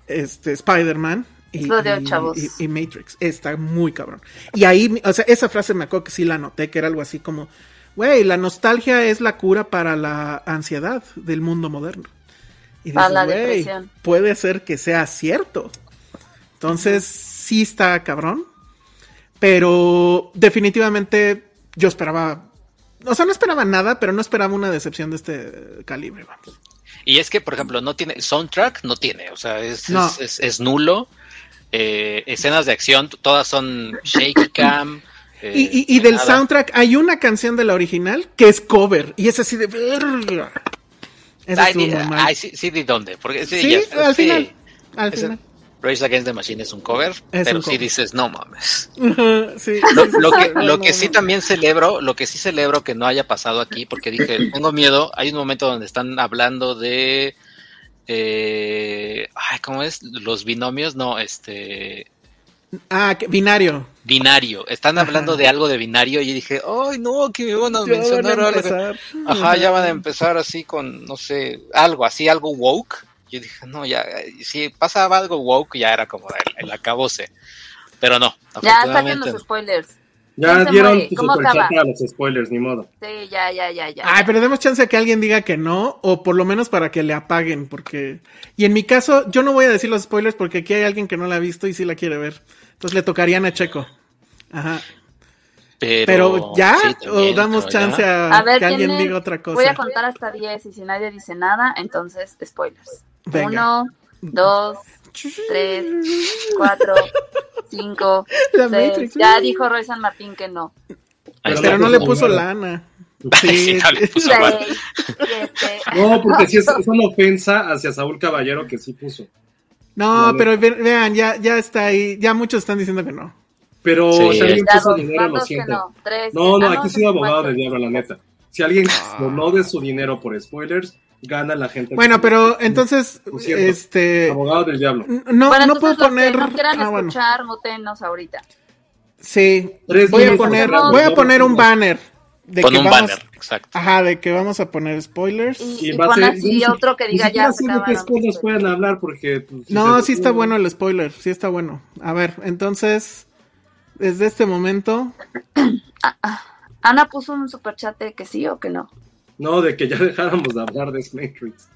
este, Spider-Man y, Lo de y- chavos. y- y Matrix. Está muy cabrón. Y ahí, o sea, esa frase me acuerdo que sí la anoté, que era algo así como, güey, la nostalgia es la cura para la ansiedad del mundo moderno. Y Para dices, la puede ser que sea cierto. Entonces, sí está cabrón. Pero definitivamente yo esperaba. O sea, no esperaba nada, pero no esperaba una decepción de este calibre, vamos. Y es que, por ejemplo, no tiene soundtrack, no tiene, o sea, es, No. es, es- es nulo. Eh, escenas de acción, todas son shaky cam. eh, Y, y- y del nada. soundtrack hay una canción de la original que es cover. Y es así de Ay, ay, sí, sí, ¿de dónde? Porque sí, Sí, ya- al sí. final. Al final. Rage Against the Machine es un cover, Es pero un sí dices, no mames. Sí, Lo, que, no, lo no, que sí no. también celebro, lo que sí celebro que no haya pasado aquí, porque dije, tengo miedo, hay un momento donde están hablando de, eh, ay, ¿cómo es? Los binomios, no, este, Ah, binario. Binario. Están hablando de algo de binario y dije, ay no, que me van a Ya van mencionar a algo. Ajá, ya van a empezar así con, no sé, algo así, algo woke. Yo dije, no, ya, si pasaba algo woke, ya era como el, el acabose. Pero no, Ya saquen los spoilers. Ya ¿Quién se dieron su ¿Cómo superchat para los spoilers, ni modo. Sí, ya, ya, ya, ya. Ay, pero demos chance a que alguien diga que no, o por lo menos para que le apaguen, porque... Y en mi caso, yo no voy a decir los spoilers porque aquí hay alguien que no la ha visto y sí la quiere ver. Entonces le tocarían a Checo. Ajá. Pero, Pero, ¿ya? sí, también, ¿O damos ya. chance a, A ver, que alguien diga otra cosa? Voy a contar hasta 10 y si nadie dice nada, entonces spoilers. Venga. Uno, dos, tres, cuatro, cinco, La seis. Matrix. Ya dijo Roy San Martín que no. Pero no le puso lana. Sí, Sí. no le puso. No, porque sí es, es una ofensa hacia Saúl Caballero que sí puso. No, pero ve- vean, ya, ya está ahí. Ya muchos están diciendo que no. Pero Sí. si alguien Ya puso dinero, lo siento. no. Tres. No, no, Ah, aquí soy abogado cuatro. del diablo, la neta. Si alguien donó de su dinero por spoilers, gana la gente. Bueno, pero entonces, este... Abogado del diablo. No, bueno, no puedo poner... que no quieran ah, bueno. escuchar, mutenos ahorita. Sí, Tres voy a poner, voy a poner un banner. De Pon que un vamos, banner, exacto. Ajá, de que vamos a poner spoilers. Y, Y y va a ser- así otro que diga ya se acabaron. spoilers pueden hablar porque. pues, si No, se- sí está bueno el spoiler, sí está bueno. A ver, entonces, desde este momento, Ana puso un superchat de que sí o que no. No, de que ya dejáramos de hablar de Matrix.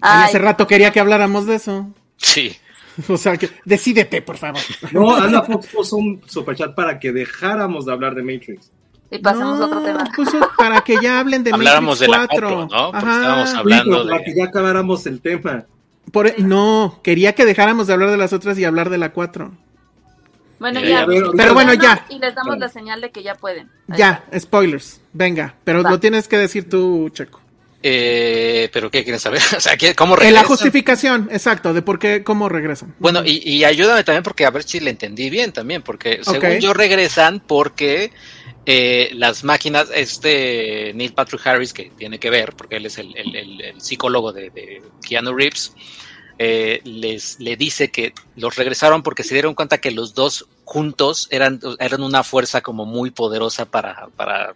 hace rato quería que habláramos de eso. Sí. O sea, que decídete, por favor. No, Ana Fox puso un superchat para que dejáramos de hablar de Matrix. y pasemos No, a otro tema. puso para que ya hablen de Habláramos Matrix de la 4. 4, ¿no? Porque Ajá. estábamos hablando pero para de... que ya acabáramos el tema. Por- e, no, quería que dejáramos de hablar de las otras y hablar de la 4. Bueno, Ya, ya. Pero bueno, ya. Y les damos la señal de que ya pueden. Ahí Ya, está. spoilers. Venga, pero Va. lo tienes que decir tú, Checo. Eh, ¿Pero qué quieren saber? O sea, ¿qué- ¿cómo En la regresan? justificación, exacto, de por qué, cómo regresan. Bueno, y, y ayúdame también porque a ver si le entendí bien también, porque según yo regresan porque eh, las máquinas, este Neil Patrick Harris, que tiene que ver, porque él es el, el- el- el psicólogo de, de Keanu Reeves, eh, les le dice que los regresaron porque se dieron cuenta que los dos juntos eran, eran una fuerza como muy poderosa para, para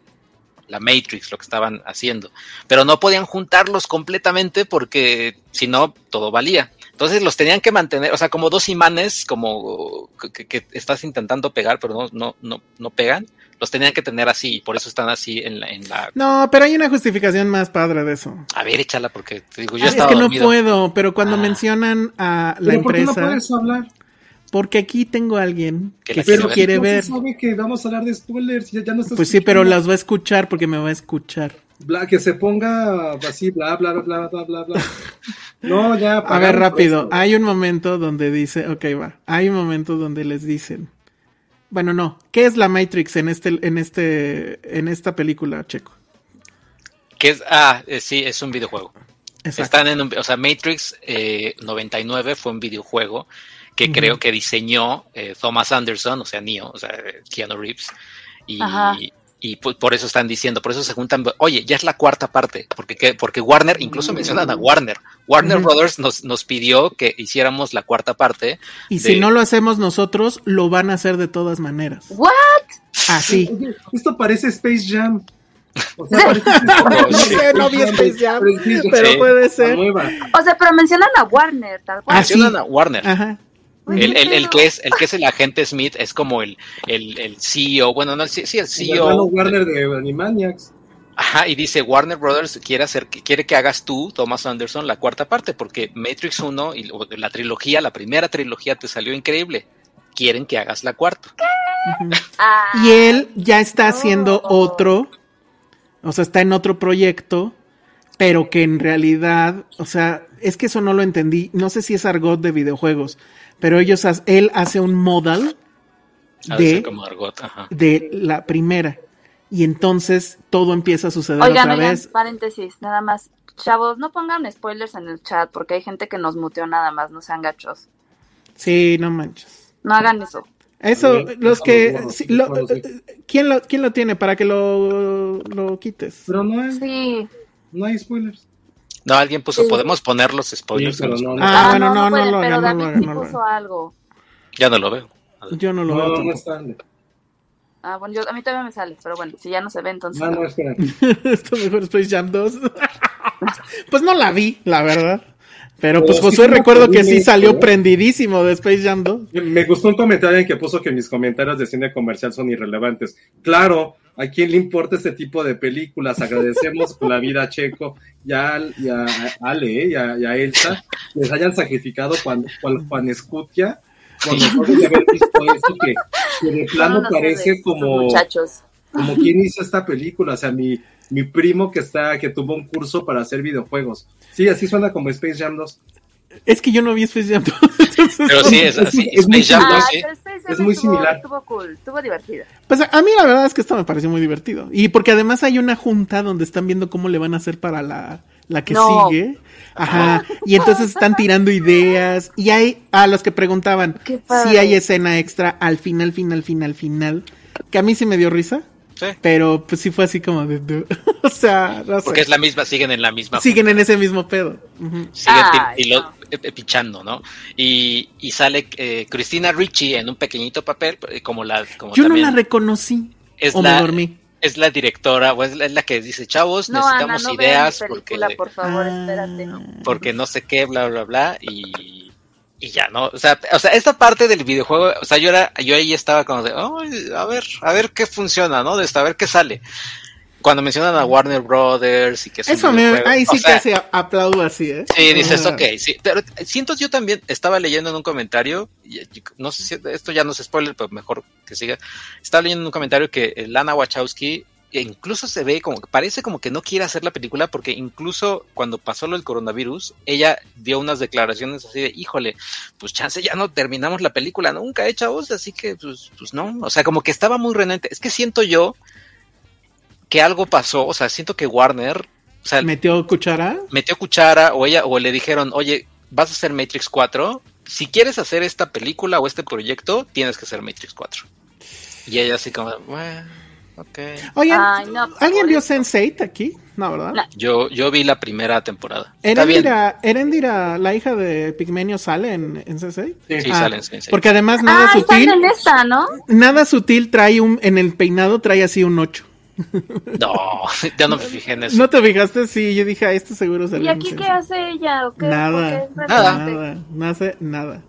la Matrix, lo que estaban haciendo. Pero no podían juntarlos completamente porque si no, todo valía. Entonces los tenían que mantener, o sea, como dos imanes, como que, que estás intentando pegar, pero no, no, no, no pegan. Los tenían que tener así, y por eso están así en la, en la. No, pero hay una justificación más padre de eso. A ver, échala, porque te digo, yo Ah, es estaba que no puedo, pero cuando Ah. mencionan a la ¿Pero por qué no empresa, puedes hablar? porque aquí tengo a alguien Que que, sí quiere ver. sabe que vamos a hablar de spoilers. Ya, ya no estás Pues sí, pero las va a escuchar porque me va a escuchar. Bla- que se ponga así, bla, bla, bla, bla, bla, bla. No, ya. A ver, rápido. esto. Hay un momento donde dice, ok, va. Hay un momento donde les dicen, bueno, no. ¿Qué es la Matrix en este, en este, en esta película, Checo? Que es, ah, eh, sí, es un videojuego. Exacto. Están en un, o sea, Matrix eh, 99 fue un videojuego que creo que diseñó eh, Thomas Anderson, o sea, Neo, o sea, Keanu Reeves, y, Ajá. Y por eso están diciendo, por eso se juntan, oye, ya es la cuarta parte, porque, ¿qué? porque Warner, incluso mencionan a Warner, Warner. Brothers nos, nos pidió que hiciéramos la cuarta parte, Y si no lo hacemos nosotros, lo van a hacer de todas maneras. ¿What? Así. Esto parece Space Jam. O sea, parece- No sé, no vi Space Jam, pero Sí. puede ser. O sea, pero mencionan a Warner, tal cual. Ah, sí. mencionan a Warner. Ajá. El, el- el que es, el que es el agente Smith es como el, el, el CEO, bueno, no, el, C- sí, el El hermano CEO. Warner de Animaniacs. Ajá, y dice Warner Brothers quiere hacer, quiere que hagas tú, Thomas Anderson, la cuarta parte, porque Matrix 1 y la trilogía, la primera trilogía te salió increíble. Quieren que hagas la cuarta. Ujú. Ah, Y él ya está haciendo Oh. otro, o sea, está en otro proyecto, pero que en realidad, o sea, es que eso no lo entendí. No sé si es argot de videojuegos, pero ellos, ha- él hace un modal de de, como Argot, ajá. de la primera. Y entonces todo empieza a suceder Oigan, otra oigan, vez. paréntesis, nada más. Chavos, no pongan spoilers en el chat porque hay gente que nos muteó nada más, no sean gachos. Sí, no manches. No hagan eso. Eso, los que... sí, lo- bueno, sí. ¿quién, lo, ¿Quién lo tiene para que lo, lo quites? Pero no hay, Sí. no hay spoilers. No, alguien puso, Sí. podemos poner los spoilers. Sí, pero en los- no, no. Ah, bueno, no, no lo pero no David sí no lo puso algo. Ya no lo veo. Yo no lo veo. No, no está. Ah, bueno, yo, a mí todavía me sale, pero bueno, si ya no se ve, entonces. No, no. no, espera. Esto mejor Space Jam 2. pues no la vi, la verdad. Pero Pero pues Josué recuerdo que sí salió esto. prendidísimo de Space Jam 2. Me gustó un comentario en que puso que mis comentarios de cine comercial son irrelevantes. Claro, ¿a quién le importa este tipo de películas? Agradecemos con la vida a Checo y a, y a Ale ¿eh? y, a, y a Elsa que les hayan sacrificado cuando Juan Escutia cuando de haber visto esto que, que de plano parece como, Muchachos. como quien hizo esta película, o sea, mi, mi primo que está, que tuvo un curso para hacer videojuegos. Sí, así suena como Space Jam 2. Es que yo no vi Space Jam 2. entonces- Pero sí, es así. Es muy Space Jam similar. 2, Ah, sí. Jam Es muy estuvo- similar. Estuvo cool, estuvo divertido. Pues a mí la verdad es que esto me pareció muy divertido. Y porque además hay una junta donde están viendo cómo le van a hacer para la, la que No. sigue. Ajá. Y entonces están tirando ideas. Y hay a los que preguntaban si hay escena extra al final, final, final, final. Que a mí sí me dio risa. Sí. Pero pues sí fue así como de... de- o sea, no sé. Porque es la misma, siguen en la misma. Siguen en ese mismo pedo. Siguen pi- Ay, pilo- no. eh, eh, pichando, ¿no? Y, y sale eh, Cristina Ricci en un pequeñito papel, eh, como la. Como Yo no la reconocí. es o la, me dormí. Es la directora, o es la, es la que dice, chavos, No, Ana, necesitamos no ideas porque, por favor, Ah. porque no sé qué, bla, bla, bla, y, y ya, ¿no? O sea, o sea, esta parte del videojuego, o sea, yo era, yo ahí estaba como de, "Ay, a ver, a ver qué funciona, ¿no? De esto, a ver qué sale. Cuando mencionan a Warner Brothers y que es Eso me, ahí sí sea, que se aplaudo así, ¿eh? Sí, dices, ok, sí. Pero siento yo también, estaba leyendo en un comentario, y- y no sé si esto ya no es spoiler, pero mejor que siga. Estaba leyendo en un comentario que Lana Wachowski incluso se ve como que parece como que no quiere hacer la película porque incluso cuando pasó lo del coronavirus, ella dio unas declaraciones así de, híjole, pues chance ya no terminamos la película nunca, ¿eh, chavos? Así que, pues, pues no, o sea, como que estaba muy renente. Es que siento yo que algo pasó, o sea, siento que Warner, o sea, Metió cuchara. metió cuchara o ella o le dijeron, oye, vas a hacer Matrix 4, si quieres hacer esta película o este proyecto, tienes que hacer Matrix 4. Y ella así como, bueno, ok. Oigan, Ay, no, ¿alguien vio eso. Sense8 aquí? No, ¿verdad? No. Yo, yo vi la primera temporada. Erendira, Erendira, la hija de Pigmenio, sale en, en Sense8. Sí, Ah, salen, sí, sí. Porque además nada Ah, están sutil, en esta, ¿no? nada sutil trae un, en el peinado trae así un 8. No, ya no me fijé en eso. ¿No te fijaste? Sí, yo dije, ah, esto seguro salió ¿Y en aquí qué Sense8. hace ella? ¿O qué? Nada, ¿Por qué es Nada. no hace nada.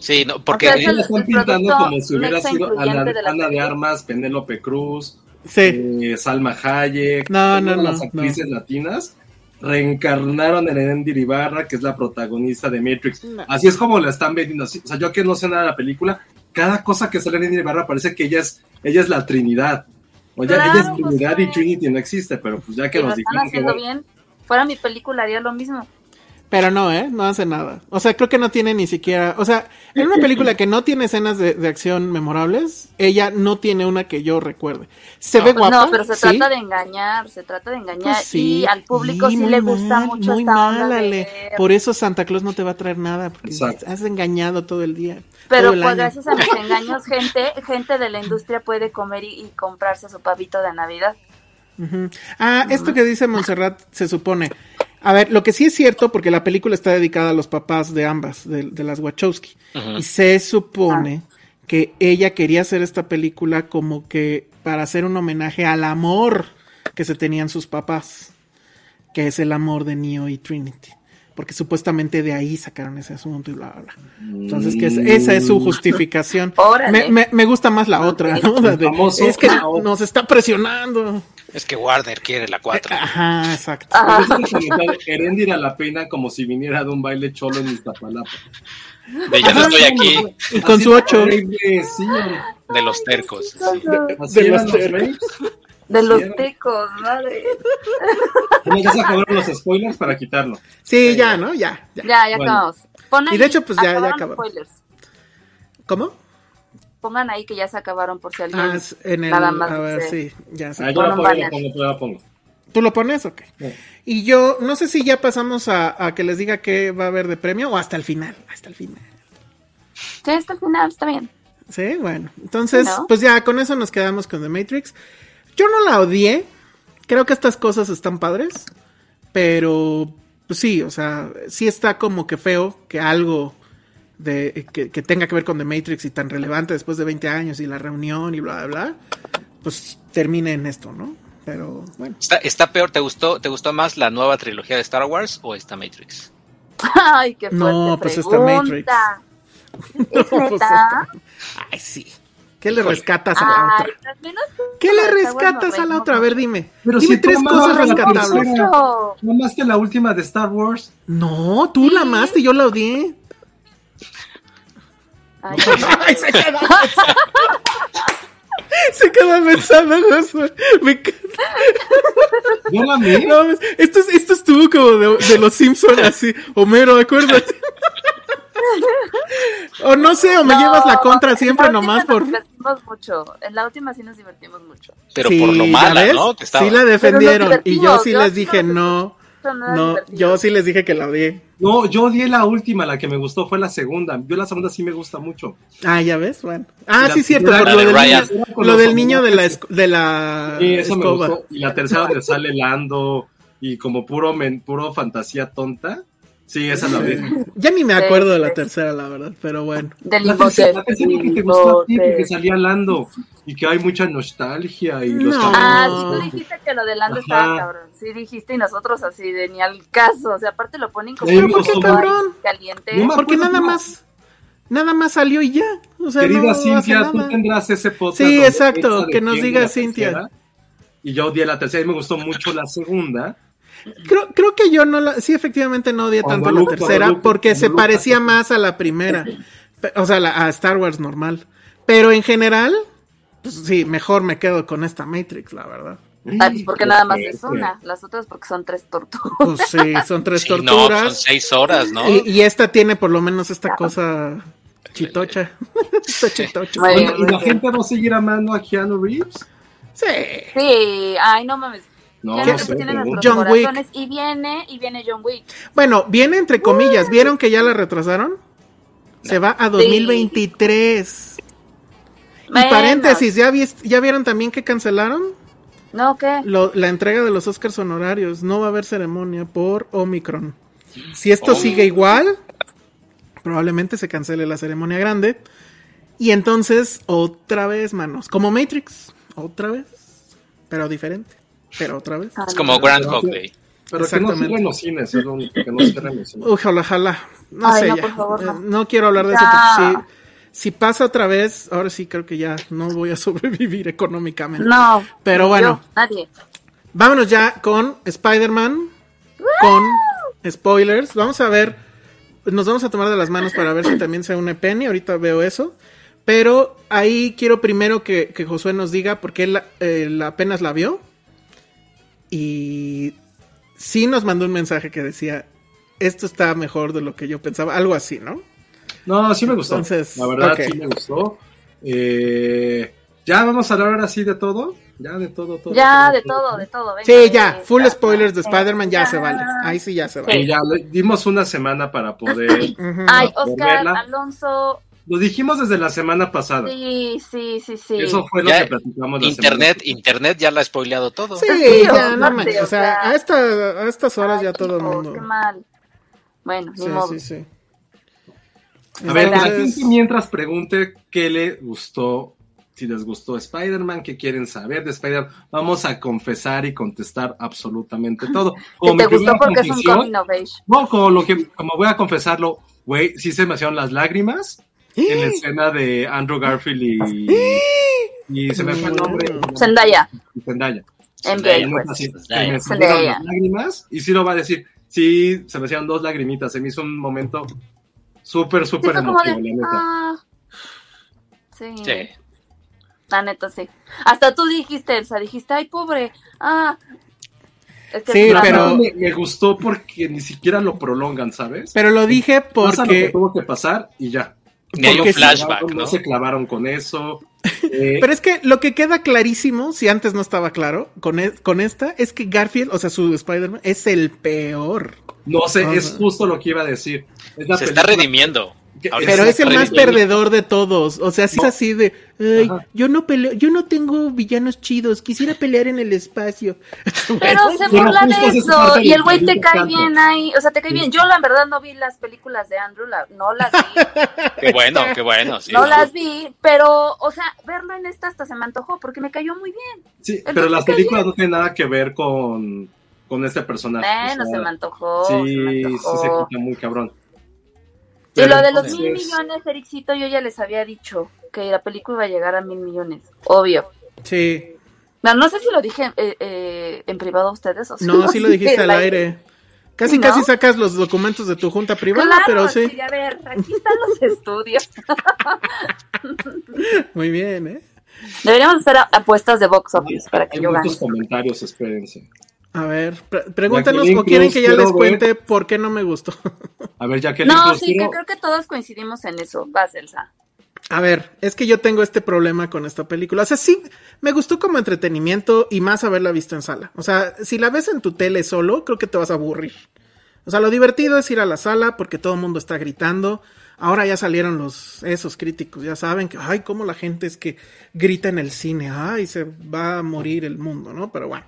Sí, no, porque O sea, el- están pintando como si hubiera sido de la Ana de película. Armas, Penélope Cruz, Sí, eh, Salma Hayek, No, todas no, no, las actrices latinas reencarnaron en Erendira Ibarra, que es la protagonista de Matrix. No. Así es como la están vendiendo. así- O sea, yo que no sé nada de la película, cada cosa que sale en Erendira Ibarra parece que ella es, ella es la Trinidad. O ya, Claro, ella es Trinidad José. y Trinity no existe, pero pues ya que Que lo nos están dijeron que haciendo bueno, bien. Fuera mi película haría lo mismo. Pero no, ¿eh? No hace nada. O sea, creo que no tiene ni siquiera... O sea, en una película que no tiene escenas de, de acción memorables, ella no tiene una que yo recuerde. Se ve guapa, no, pero se sí. trata de engañar, se trata de engañar. Pues sí, y al público sí le gusta mal, mucho muy esta mal, onda de Ale. ver. Por eso Santa Claus no te va a traer nada, porque Exacto. has engañado todo el día. Pero todo el pues año. gracias a mis engaños, gente, gente de la industria puede comer y, y comprarse su pavito de Navidad. Ujú. Ah, esto que dice Montserrat se supone. A ver, lo que sí es cierto, porque la película está dedicada a los papás de ambas, de, de las Wachowski. Y se supone que ella quería hacer esta película como que para hacer un homenaje al amor que se tenían sus papás, que es el amor de Neo y Trinity. Porque supuestamente de ahí sacaron ese asunto y bla, bla, bla. Entonces, que es- esa es su justificación. Me, me- me gusta más la otra, ¿no? La de- famoso es que nos está presionando. es que Warner quiere la 4. Ajá, exacto. Ah. Empiezan a comentar, Erendira la peinan como si viniera de un baile cholo en Iztapalapa. De ya no estoy aquí, Y con Así su ocho. horrible, sí, de los tercos. sí. De los tercos. De los tecos, madre. Ya se acabaron los spoilers para quitarlo. Sí, ya, ¿no? Ya, ya. Ya, ya Bueno. acabamos. Pon Y de hecho, pues, ya- ya acabamos. spoilers. ¿Cómo? Pongan ahí que ya se acabaron por si alguien. Ah, en el. Nada más A ver, sí, ya sé. Ah, yo la pongo, la pongo, yo la pongo. ¿Tú lo pones? Ok. Sí. Y yo, no sé si ya pasamos a, a que les diga qué va a haber de premio o hasta el final. Hasta el final. Sí, hasta el final, está bien. Sí, bueno. Entonces, ¿No? pues ya con eso nos quedamos con The Matrix. Yo no la odié. Creo que estas cosas están padres. Pero, pues sí, o sea, sí está como que feo que algo de que, que tenga que ver con The Matrix y tan relevante después de 20 años y la reunión y bla, bla, bla, pues termine en esto, ¿no? Pero bueno. Está, está peor, ¿te gustó, ¿te gustó más la nueva trilogía de Star Wars o esta Matrix? Ay, qué fuerte No, pues esta pregunta. ¿Es Pues neta? esta- Ay, sí. ¿Qué le rescatas a la Ay, otra? ¿Qué le rescatas a la otra? A ver, dime. Pero dime si tres cosas rescatables. ¿No amaste la última de Star Wars? No, tú la amaste y yo la odié. Ay, se quedó pensando. Se quedó pensando, Josué. Me encanta. Yo la amé. No, esto, es- esto estuvo como de, de los Simpsons, así. Homero, acuérdate. o no sé, o me no, llevas la contra siempre la nomás por. Nos divertimos mucho. En la última sí nos divertimos mucho. Pero Sí, por lo ¿ya mala, ves? ¿no? Que estaba. Sí la defendieron. Y yo sí les dije no. No yo sí les dije que la odié. No, yo odié la última, la que me gustó fue la segunda. Yo la segunda sí me gusta mucho. Ah, ya ves, bueno. Ah, La sí, cierto, por lo de del, Ryan. niño, Con lo los del niño de la, de la Sí, eso me escoba. gustó. Y la tercera donde sale Lando y como puro men- puro fantasía tonta. Sí, esa la vi. Ya ni me acuerdo de la tercera, la verdad, pero bueno. Del La tercera, la tercera que te gustó a ti porque salía Lando y que hay mucha nostalgia y los No. Ah, sí, tú dijiste que lo de Lando Ajá. estaba cabrón. Sí, dijiste y nosotros así de ni al caso. O sea, aparte lo ponen como un ¿por qué, poco cabrón? caliente. No Porque nada más, nada más salió y ya. O sea, Querida no Cintia, tú tendrás ese podcast. Sí, exacto, que nos diga Cintia. tercera. Y yo odié la tercera y me gustó mucho la segunda. Creo, creo que yo no la, sí, efectivamente no odié tanto la tercera porque se parecía más a la primera. O sea, la- a Star Wars normal. Pero en general, pues sí, mejor me quedo con esta Matrix, la verdad. Ah, pues porque nada más es una. Las otras porque son tres tortugas. Pues sí, son tres Sí, no, son torturas. seis horas, ¿no? y, y esta tiene por lo menos esta cosa chitocha. Esta chitocha. Bueno, ¿Y la gente va a seguir amando a Keanu Reeves? Sí. Sí, ay, no mames. No, Ya no sé. tiene nuestros John Wick. y viene, y viene John Wick. Bueno, viene entre comillas. ¿Vieron que ya la retrasaron? Se va a 2023. Y Menos. paréntesis, ¿ya, vis- ¿ya vieron también que cancelaron? No, ¿qué? Lo- la entrega de los Oscars honorarios. No va a haber ceremonia por Omicron. Si esto Oh. sigue igual, probablemente se cancele la ceremonia grande. Y entonces, otra vez, manos. Como Matrix. Otra vez. Pero diferente. Pero otra vez. Ah, Es como no. Groundhog Day. Pero que no cierren los cines, es lo único, que no cierren los cines. Ojalá, ojalá. No Ay, sé, no, ya. por favor, no. No quiero hablar de eso porque si, si pasa otra vez, ahora sí creo que ya no voy a sobrevivir económicamente. No. Pero bueno. yo, nadie. Vámonos ya con Spider-Man, con spoilers. Vamos a ver, nos vamos a tomar de las manos para ver si también se une Penny. Ahorita veo eso. Pero ahí quiero primero que, que Josué nos diga, porque él eh, la- apenas la vio. Y sí nos mandó un mensaje que decía, esto está mejor de lo que yo pensaba. Algo así, ¿no? No, sí me gustó. Entonces, la verdad, ok. sí me gustó. Eh, ya vamos a hablar ahora sí de todo. Ya de todo, todo. Ya, de todo, de todo. venga, Sí, ya, venga. full spoilers de Spider-Man ya Ya. se vale. Ahí sí ya se Y vale. ya le dimos una semana para poder. Ay, Oscar, verla. Alonso. Lo dijimos desde la semana pasada. Sí, sí, sí, sí. Eso fue lo Ya, que platicamos la Internet, semana internet ya la ha spoileado todo. Sí, Sí, ya, no manches, o sea, a, esta, a estas horas Ay, ya todo el mundo. Qué mal. Bueno, ni Sí, modo. sí, sí. A ver, que la gente mientras pregunte qué le gustó, si les gustó Spider-Man, qué quieren saber de Spider-Man, vamos a confesar y contestar absolutamente todo. Como te gustó porque es un coming of age. No, como lo que, como voy a confesarlo, güey, sí se me hicieron las lágrimas en la escena de Andrew Garfield y, y se me fue el nombre. Zendaya. Zendaya. Pues. así, Zendaya. se me Zendaya. las lágrimas y sí lo va a decir. Sí, se me hicieron dos lagrimitas. Se me hizo un momento súper, súper emotivo, de. la neta. Ah. Sí. Sí. La neta, sí. Hasta tú dijiste, Elsa, dijiste, ay, pobre. Ah. Es que Sí, pero- Me, me gustó porque ni siquiera lo prolongan, ¿sabes? Pero lo dije Pasa lo que porque. tuvo que pasar y ya. Ni hay un flashback, no, ¿no? se clavaron con eso. Eh, Pero es que lo que queda clarísimo, si antes no estaba claro, con, e- con esta, es que Garfield, o sea, su Spider-Man, es el peor. no sé, Ajá. es justo lo que iba a decir. Es la Se está redimiendo. Pero es el más perdedor de todos. O sea, sí No. es así de, ay, yo no peleo, yo no tengo villanos chidos, quisiera pelear en el espacio. Pero se burla de eso y el güey te cae bien ahí, o sea, te cae bien. Yo la verdad no vi las películas de Andrew, la- no las vi, Qué bueno, qué bueno. sí. no las vi, pero, o sea, verlo en esta hasta se me antojó porque me cayó muy bien. Sí, pero las ¿qué películas no tienen nada que ver con, con este personaje. Bueno, o sea, se me antojó, se me Sí, sí se quita muy cabrón. Y lo de los mil millones, Ericito, yo ya les había dicho que la película iba a llegar a mil millones, obvio. Sí. No, no sé si lo dije eh, eh, en privado a ustedes o si No, sí lo dijiste al aire. Casi, ¿No? casi sacas los documentos de tu junta privada, Claro, pero sí. sí, a ver, aquí están los estudios. Muy bien, ¿eh? Deberíamos hacer apuestas de box office para que Hay yo gane. muchos comentarios, espérense. A ver, pre- pregúntanos Jacqueline o quieren que ya les ver. cuente por qué no me gustó. A ver, Jacqueline, No, Cruz, sí, que creo que todos coincidimos en eso. Vas, Elsa. A ver, es que yo tengo este problema con esta película. O sea, sí, me gustó como entretenimiento y más haberla visto en sala. O sea, si la ves en tu tele solo, creo que te vas a aburrir. O sea, lo divertido es ir a la sala porque todo el mundo está gritando. Ahora ya salieron los esos críticos, ya saben que ay, cómo la gente es que grita en el cine, ay, se va a morir el mundo, ¿no? Pero bueno.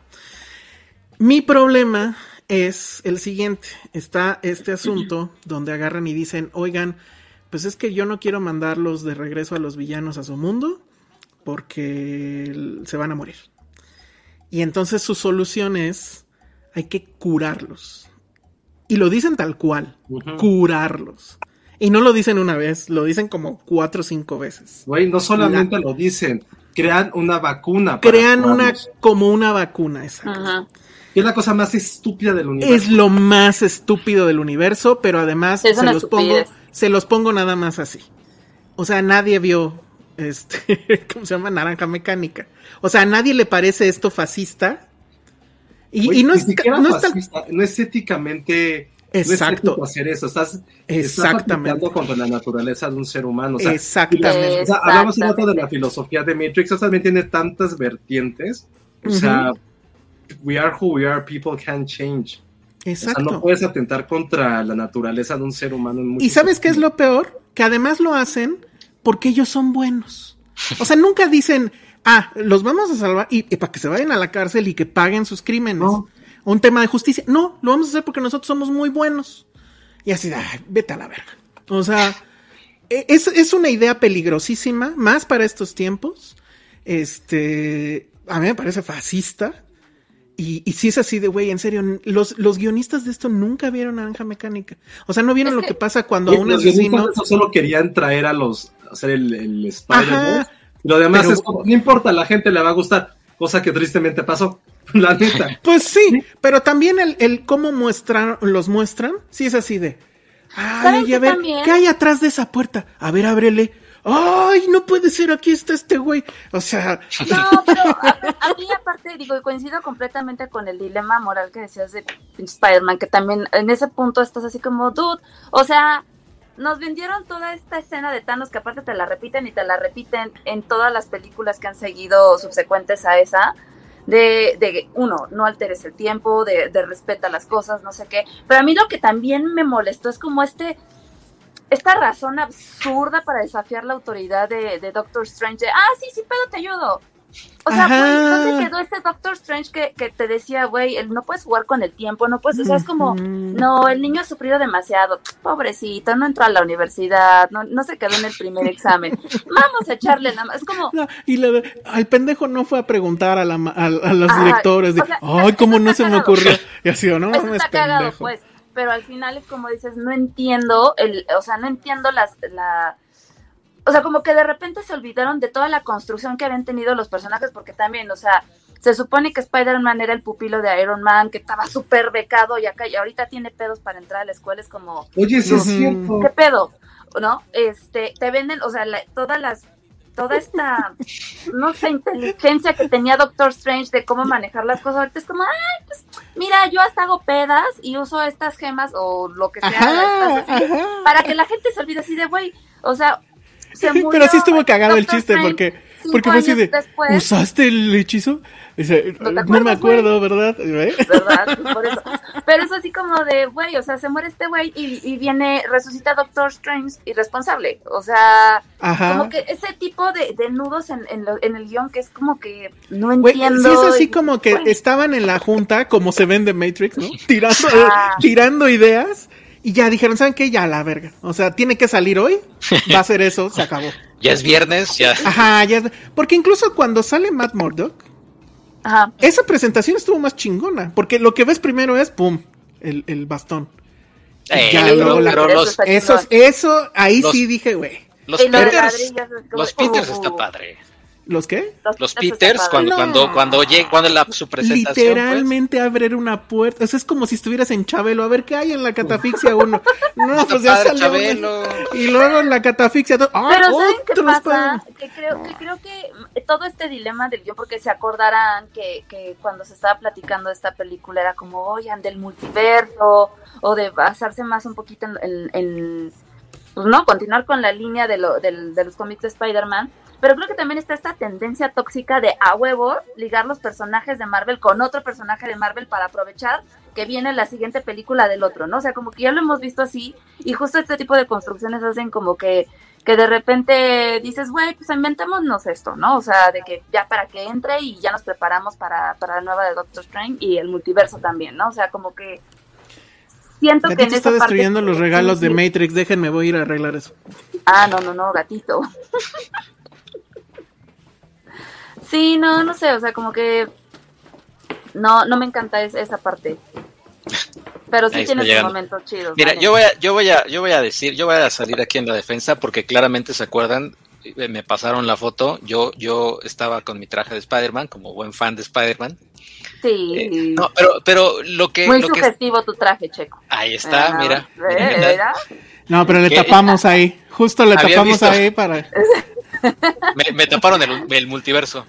Mi problema es el siguiente. Está este asunto donde agarran y dicen, oigan, pues es que yo no quiero mandarlos de regreso a los villanos a su mundo porque se van a morir. Y entonces su solución es, hay que curarlos. Y lo dicen tal cual, curarlos. Y no lo dicen una vez, lo dicen como cuatro o cinco veces. Güey, no solamente lo dicen, crean una vacuna. para Crean una como una vacuna, exacto. Ajá. Que es la cosa más estúpida del universo. Es lo más estúpido del universo, pero además Es se los pongo, se los pongo nada más así. O sea, nadie vio este, ¿cómo se llama? Naranja mecánica. O sea, a nadie le parece esto fascista. Y, no es, no es tal- no es éticamente no es Exacto. ético hacer eso. Estás, Exactamente. estás contra la naturaleza de un ser humano. O sea, Exactamente. O sea, hablamos un rato de la filosofía de Matrix, eso también tiene tantas vertientes. O sea, we are who we are, people can change. O Exacto. sea, no puedes atentar contra la naturaleza de un ser humano. en ¿Y sabes qué es lo peor? Que además lo hacen porque ellos son buenos. O sea, nunca dicen, ah, los vamos a salvar y, y para que se vayan a la cárcel y que paguen sus crímenes. No. Un tema de justicia. No, lo vamos a hacer porque nosotros somos muy buenos. Y así, ay, vete a la verga. O sea, e- es, es una idea peligrosísima, más para estos tiempos. Este, a mí me parece fascista. Y, y si es así de, güey, en serio, los, los guionistas de esto nunca vieron Naranja Mecánica. O sea, no vieron Es lo que- que pasa cuando a un asesino... solo querían traer a los, hacer el, el Spider-Man. Lo demás Pero- es como, no importa, la gente le va a gustar. Cosa que tristemente pasó, la neta. Pues sí, pero también el, el cómo muestran, los muestran, sí es así de. ¿Saben Ay, a ver, también? ¿qué hay atrás de esa puerta? A ver, ábrele. Ay, no puede ser, aquí está este güey. O sea, No, pero a, a mí aparte, digo, y coincido completamente con el dilema moral que decías de Spider-Man, que también en ese punto estás así como, dude, o sea, nos vendieron toda esta escena de Thanos que aparte te la repiten y te la repiten en todas las películas que han seguido subsecuentes a esa, de, de uno, no alteres el tiempo, de, de respeta las cosas, no sé qué, pero a mí lo que también me molestó es como este esta razón absurda para desafiar la autoridad de, de Doctor Strange. de, ah, sí, sí, pero te ayudo. O sea, güey, ¿dónde quedó ese Doctor Strange que, que te decía, güey, el- no puedes jugar con el tiempo, no puedes, o sea, es como, no, el niño ha sufrido demasiado, pobrecito, no entró a la universidad, no, no se quedó en el primer examen, vamos a echarle nada más, es como, no, y la al pendejo no fue a preguntar a, la, a, a los directores de, o sea, ay, cómo no se me ocurrió. Y así, no eso mames, está cagado, pendejo. pues, pero al final es como dices, no entiendo, el, o sea, no entiendo las, la, o sea, como que de repente se olvidaron de toda la construcción que habían tenido los personajes, porque también, o sea, se supone que Spider-Man era el pupilo de Iron Man, que estaba súper becado y acá, y ahorita tiene pedos para entrar a la escuela, es como, Oye, sí es cierto. ¿qué pedo? ¿No? Este, te venden, o sea, la- todas las, toda esta, no sé, inteligencia que tenía Doctor Strange de cómo manejar las cosas, ahorita es como, ay, pues, mira, yo hasta hago pedas y uso estas gemas o lo que sea, Ajá, estas así, para que la gente se olvide así de, güey, o sea, se murió Pero sí estuvo cagado el chiste Strange, porque Porque fue así de, después, ¿usaste el hechizo? No te no, acuerdas, me acuerdo, ¿verdad? ¿Eh? ¿verdad? Por eso. Pero es así como de, güey, o sea, se muere este güey y, y viene, resucita Doctor Strange irresponsable. O sea, Ajá. como que ese tipo de, de nudos en, en, lo- en el guion que es como que no Güey, entiendo. sí es así y- como que güey. estaban en la junta, como se ven de Matrix, ¿no? Tirando, Ah. tirando ideas y ya dijeron, ¿saben qué? Ya la verga. O sea, tiene que salir hoy, va a ser eso, se acabó. Ya es viernes, ya. Ajá, ya. Porque incluso cuando sale Matt Murdock, Ajá. esa presentación estuvo más chingona. Porque lo que ves primero es, pum, el, el bastón. Eh, Ya, pero- luego la- pero Eso los, está Eso, ahí Los- sí dije, güey. los Y lo de Peters, es los Peters uh, está padre. ¿Los qué? Los Peters, cuando, No. cuando, cuando llega, cuando la, su presentación, pues, Literalmente abrir una puerta. O sea, es como si estuvieras en Chabelo. A ver qué hay en la catafixia uno. No, pues ya salió. Chabelo. Y luego en la catafixia. todo, ¡ah, Pero ¿saben qué pasa? Que creo, que creo que todo este dilema del guion, porque se acordarán que, que cuando se estaba platicando de esta película era como, oigan, del multiverso, o de basarse más un poquito en, en- en, pues no, continuar con la línea de, lo, del- de los cómics de Spider-Man. Pero creo que también está esta tendencia tóxica de a huevo ligar los personajes de Marvel con otro personaje de Marvel para aprovechar que viene la siguiente película del otro, ¿no? O sea, como que ya lo hemos visto así y justo este tipo de construcciones hacen como que que de repente dices, güey, pues inventémonos esto, ¿no? O sea, de que ya para que entre y ya nos preparamos para, para la nueva de Doctor Strange y el multiverso también, ¿no? O sea, como que siento que en esa está parte- destruyendo los regalos de. Matrix. Déjenme, voy a ir a arreglar eso. Ah, no, no, no, gatito. sí, no, no sé, o sea, como que no, no me encanta es- esa parte. Pero sí tiene sus llegando. momentos chidos. Mira, yo voy a, yo voy a, yo voy a decir, yo voy a salir aquí en la defensa porque claramente se acuerdan, eh, me pasaron la foto, yo, yo estaba con mi traje de Spider-Man, como buen fan de Spider-Man. Sí. Eh, no, pero, pero lo que, Muy lo que tu traje, Checo. ahí está, mira. ¿eh? ¿Era? No, pero le ¿Qué? tapamos ahí. Justo le tapamos visto. ahí para. Me, me taparon el, el multiverso.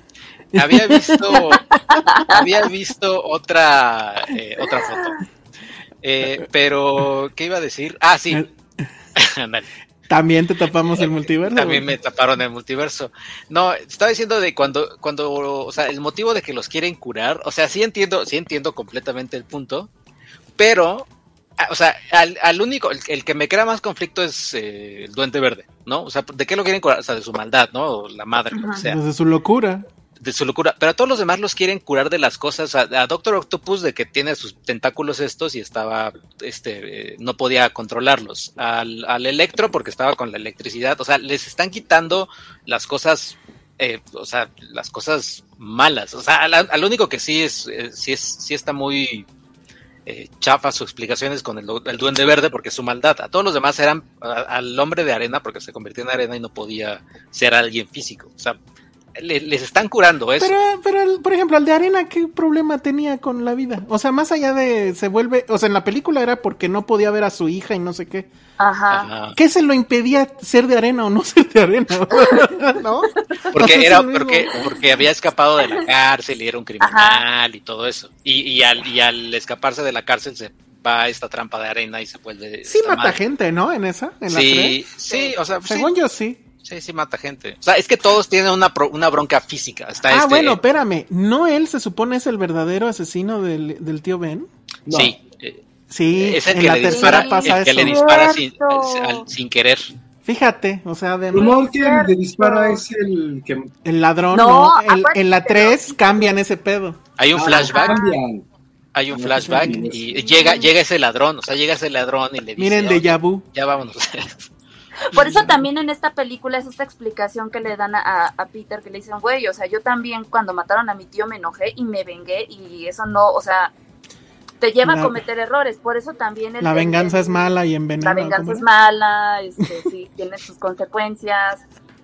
Había visto, había visto otra, eh, otra foto. Eh, pero, ¿qué iba a decir? Ah, sí. También te tapamos el multiverso. También me taparon el multiverso. No, estaba diciendo de cuando, cuando, o sea, el motivo de que los quieren curar, o sea, sí entiendo, sí entiendo completamente el punto, pero, o sea, al, al único, el, el que me crea más conflicto es eh, el Duende Verde, ¿no? O sea, ¿de qué lo quieren curar? O sea, de su maldad, ¿no? O la madre, lo que sea Desde su locura. De su locura, pero a todos los demás los quieren curar de las cosas, a, Doctor Octopus de que tiene sus tentáculos estos y estaba, este, eh, no podía controlarlos, al, al Electro porque estaba con la electricidad, o sea, les están quitando las cosas, eh, o sea, las cosas malas, o sea, al, único que sí es, eh, sí es, sí está muy eh, chafa sus explicaciones con el, Duende Verde porque es su maldad, a todos los demás eran al hombre de arena porque se convirtió en arena y no podía ser alguien físico, o sea, le- les están curando eso. Pero, pero, el- por ejemplo, el de arena, ¿qué problema tenía con la vida? O sea, más allá de se vuelve. O sea, en la película era porque no podía ver a su hija y no sé qué. Ajá. ¿Qué se lo impedía ser de arena o no ser de arena? ¿No? O sea, Porque era porque, porque había escapado de la cárcel y era un criminal y todo eso. Y, y al, y al escaparse de la cárcel se va a esta trampa de arena y se vuelve. Sí mata madre. gente, ¿no? En esa, en la Sí, tres. sí, o sea, sí, Según yo sí. Sí, sí mata gente. O sea, es que todos tienen una, pro- una bronca física. Está ah, este- bueno, espérame. ¿No él se supone es el verdadero asesino del, del tío Ben? No. Sí, eh, Sí, es el en que, la le tercera dispara, pasa el que eso. le dispara sin, sin querer. Fíjate, o sea, de No, el que le dispara es el que el ladrón, No, no, el- aparte en la que 3 lo- cambian ese pedo. Hay un Ah, flashback, cambian. hay un Sí, flashback y llega, llega ese ladrón, o sea, llega ese ladrón y le dice, Miren, "Oye, de vu. ya vámonos. Por eso también en esta película es esta explicación que le dan a, a Peter, que le dicen, güey, o sea, yo también cuando mataron a mi tío me enojé y me vengué y eso no, o sea, te lleva La- a cometer errores, por eso también... el- La venganza el- es mala y envenena. La venganza ¿cómo es mala, este, sí, tiene sus consecuencias,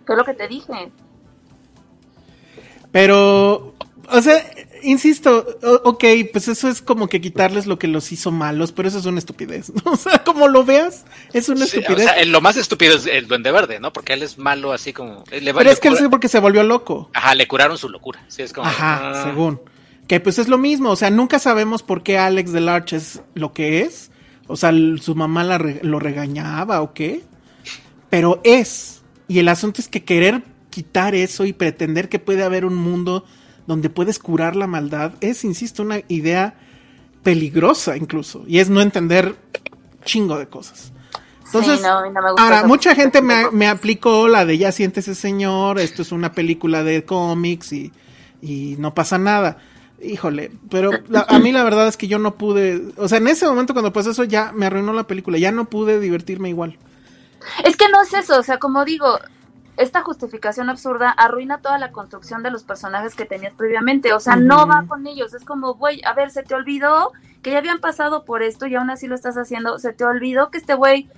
es lo que te dije. Pero, o sea, insisto, ok, pues eso es como que quitarles lo que los hizo malos, pero eso es una estupidez. ¿no? O sea, como lo veas, es una Sí, o estupidez. sea, lo más estúpido es el Duende Verde, ¿no? Porque él es malo así como... Le, pero le es que cura- es porque se volvió loco. Ajá, le curaron su locura. Sí, es como... Ajá, ah, según. Que pues es lo mismo, o sea, nunca sabemos por qué Alex Delarge es lo que es. O sea, su mamá la re- lo regañaba o qué. Pero es. Y el asunto es que querer quitar eso y pretender que puede haber un mundo donde puedes curar la maldad es, insisto, una idea peligrosa incluso. Y es no entender chingo de cosas. Entonces, Sí, no, no me gusta ahora, mucha gente me, me aplicó la de ya siéntese señor, esto es una película de cómics y, y no pasa nada. Híjole, pero la- a mí la verdad es que yo no pude, o sea, en ese momento cuando pasó eso ya me arruinó la película, ya no pude divertirme igual. Es que no es eso, o sea, como digo, esta justificación absurda arruina toda la construcción de los personajes que tenías previamente, o sea, no va con ellos, es como, güey, a ver, se te olvidó que ya habían pasado por esto y aún así lo estás haciendo, se te olvidó que este güey,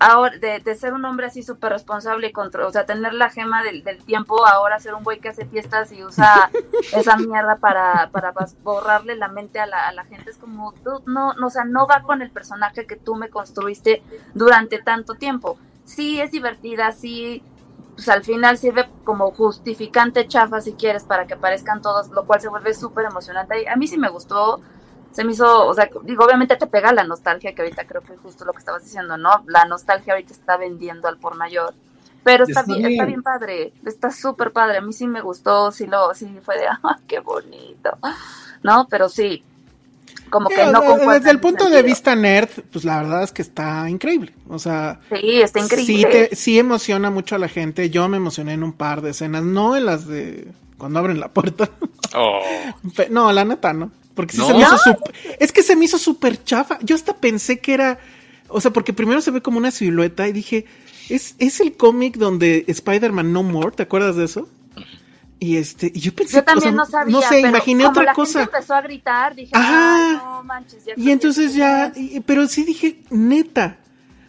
ahora, de, de ser un hombre así súper responsable y control, o sea, tener la gema del, del tiempo, ahora ser un güey que hace fiestas y usa esa mierda para, para borrarle la mente a la, a la gente, es como, no, no, o sea, no va con el personaje que tú me construiste durante tanto tiempo. Sí es divertida, sí, pues al final sirve como justificante chafa si quieres para que aparezcan todos, lo cual se vuelve súper emocionante. Y A mí sí me gustó, se me hizo, o sea, digo, obviamente te pega la nostalgia, que ahorita creo que es justo lo que estabas diciendo, ¿no? La nostalgia ahorita está vendiendo al por mayor. Pero está, Está bien, está bien. bien padre, está súper padre. A mí sí me gustó, sí lo, sí fue de, ¡ah, qué bonito! ¿No? Pero sí, como que no desde el punto de vista nerd, pues la verdad es que está increíble. O sea, Sí, está sí, increíble. te- sí emociona mucho a la gente. Yo me emocioné en un par de escenas, no en las de cuando abren la puerta. Oh. No, la neta, no. Porque sí ¿No? se me hizo súper- Es que se me hizo súper chafa. Yo hasta pensé que era. O sea, porque primero se ve como una silueta y dije, es, es el cómic donde Spider-Man No More, ¿te acuerdas de eso? Y este, y yo pensé, Yo también o sea, no sabía. no sé, pero imaginé como otra la cosa. Gente empezó a gritar, dije, Ajá. no manches. Ya Y entonces ya, quién es". y- pero sí dije, neta.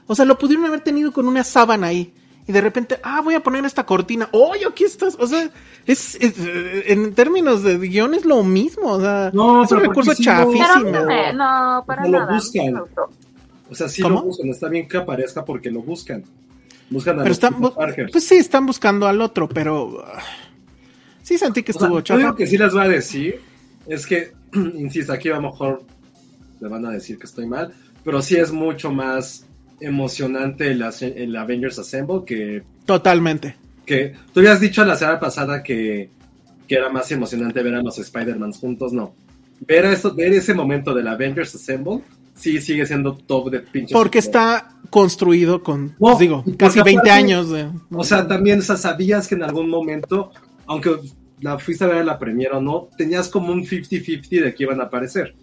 O sea, lo pudieron haber tenido con una sábana ahí. Y de repente, ah, voy a poner esta cortina. ¡Oye, aquí estás! O sea, es, es, en términos de guion es lo mismo. O sea, No, es un recurso sí lo- chafísimo. no, me- no, para No lo nada. sí buscan. O sea, sí ¿Cómo? lo buscan, está bien que aparezca porque lo buscan. Buscan a Pero los están, pues sí, están buscando al otro, pero sí sentí que O sea, estuvo chafa. digo que sí les voy a decir es que, insisto, aquí a lo mejor me van a decir que estoy mal, pero sí es mucho más emocionante el, el Avengers Assemble que, Totalmente. que tú habías dicho la semana pasada que, que era más emocionante ver a los Spider-Man juntos, no. Ver, esto, ver ese momento del Avengers Assemble sí sigue siendo top de pinche. Porque está construido con, No, digo, casi 20 aparte- años de... O sea, también o sea, sabías que en algún momento, aunque la fuiste a ver a la premiere o no, tenías como un 50-50 de que iban a aparecer.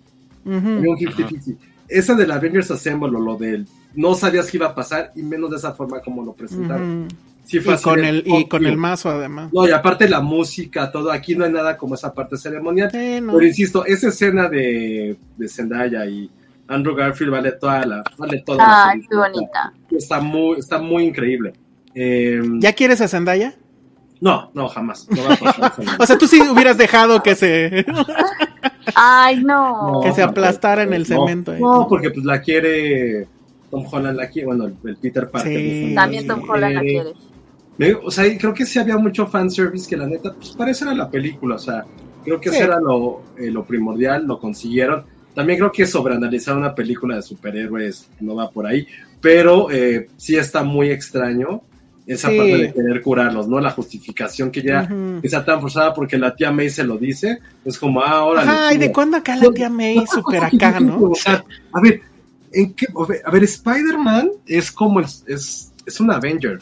Un 50-50. Esa del Avengers Assemble o lo del no sabías qué iba a pasar y menos de esa forma como lo presentaron. Sí fue Y así con, de, el, y "Fuck con you". el mazo además. No, y aparte la música, todo, aquí no hay nada como esa parte ceremonial. Sí, no. Pero insisto, esa escena de, de Zendaya y Andrew Garfield vale toda la, vale toda la Ay, qué película. bonita. Está muy, está muy increíble. Eh, ¿Ya quieres a Zendaya? No, no, jamás. No va a pasar eso. O sea, tú sí hubieras dejado que se, Ay, no. que se aplastara en el cemento. ahí. No, porque pues la quiere Tom Holland, la quiere, bueno, el, Peter Parker. Sí. También Tom Holland la Eh, quiere. me- O sea, y creo que sí había mucho fanservice que la neta, pues parece era la película, o sea, creo que Sí. eso era lo, eh, lo primordial, lo consiguieron. También creo que sobreanalizar una película de superhéroes no va por ahí, pero eh, sí está muy extraño esa Sí. parte de querer curarlos, ¿no? La justificación que ya está tan forzada porque la tía May se lo dice, es como, ah, ahora. Ajá, ¿y de cuándo acá la tía May super acá, no? O sea, a ver, ¿en qué? A ver, Spider-Man es como el- es, es un Avenger.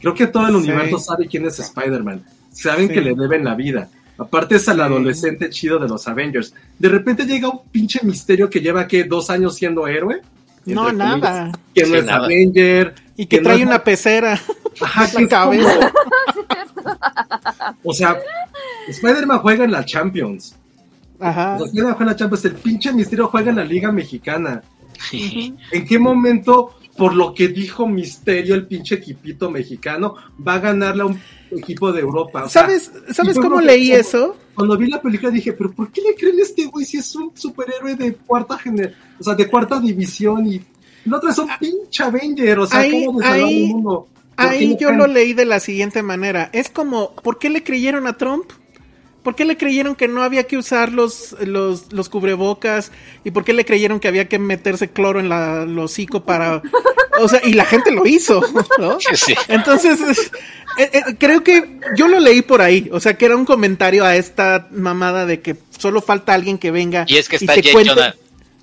Creo que todo el Sí. universo sabe quién es Spider-Man. Saben Sí. que le deben la vida. Aparte es el Sí. adolescente chido de los Avengers. De repente llega un pinche misterio que lleva que dos años siendo héroe. No, nada. Que no Sí, es nada. Avenger. Y que no trae es- una pecera. Ajá, cabeza. O sea, Spider-Man juega en la Champions. Ajá. O sea, juega en la Champions. El pinche misterio juega en la Liga Mexicana. ¿En qué momento, por lo que dijo Misterio, el pinche equipito mexicano, va a ganarle a un equipo de Europa? O sea, ¿Sabes, ¿sabes cómo leí eso? Cuando vi la película dije, pero ¿por qué le creen a este güey si es un superhéroe de cuarta gener o sea, de cuarta división y el otro es un pinche Avenger, o sea, Ahí- ¿cómo ahí- el mundo? ¿Por qué Ahí yo lo leí de la siguiente manera. Es como, ¿por qué le creyeron a Trump? ¿Por qué le creyeron que no había que usar los, los, los cubrebocas? ¿Y por qué le creyeron que había que meterse cloro en la, el hocico para... O sea, y la gente lo hizo, ¿no? Sí. Entonces, es- eh, eh, creo que yo lo leí por ahí. O sea, que era un comentario a esta mamada de que solo falta alguien que venga Y es que está te J. cuente Jonah,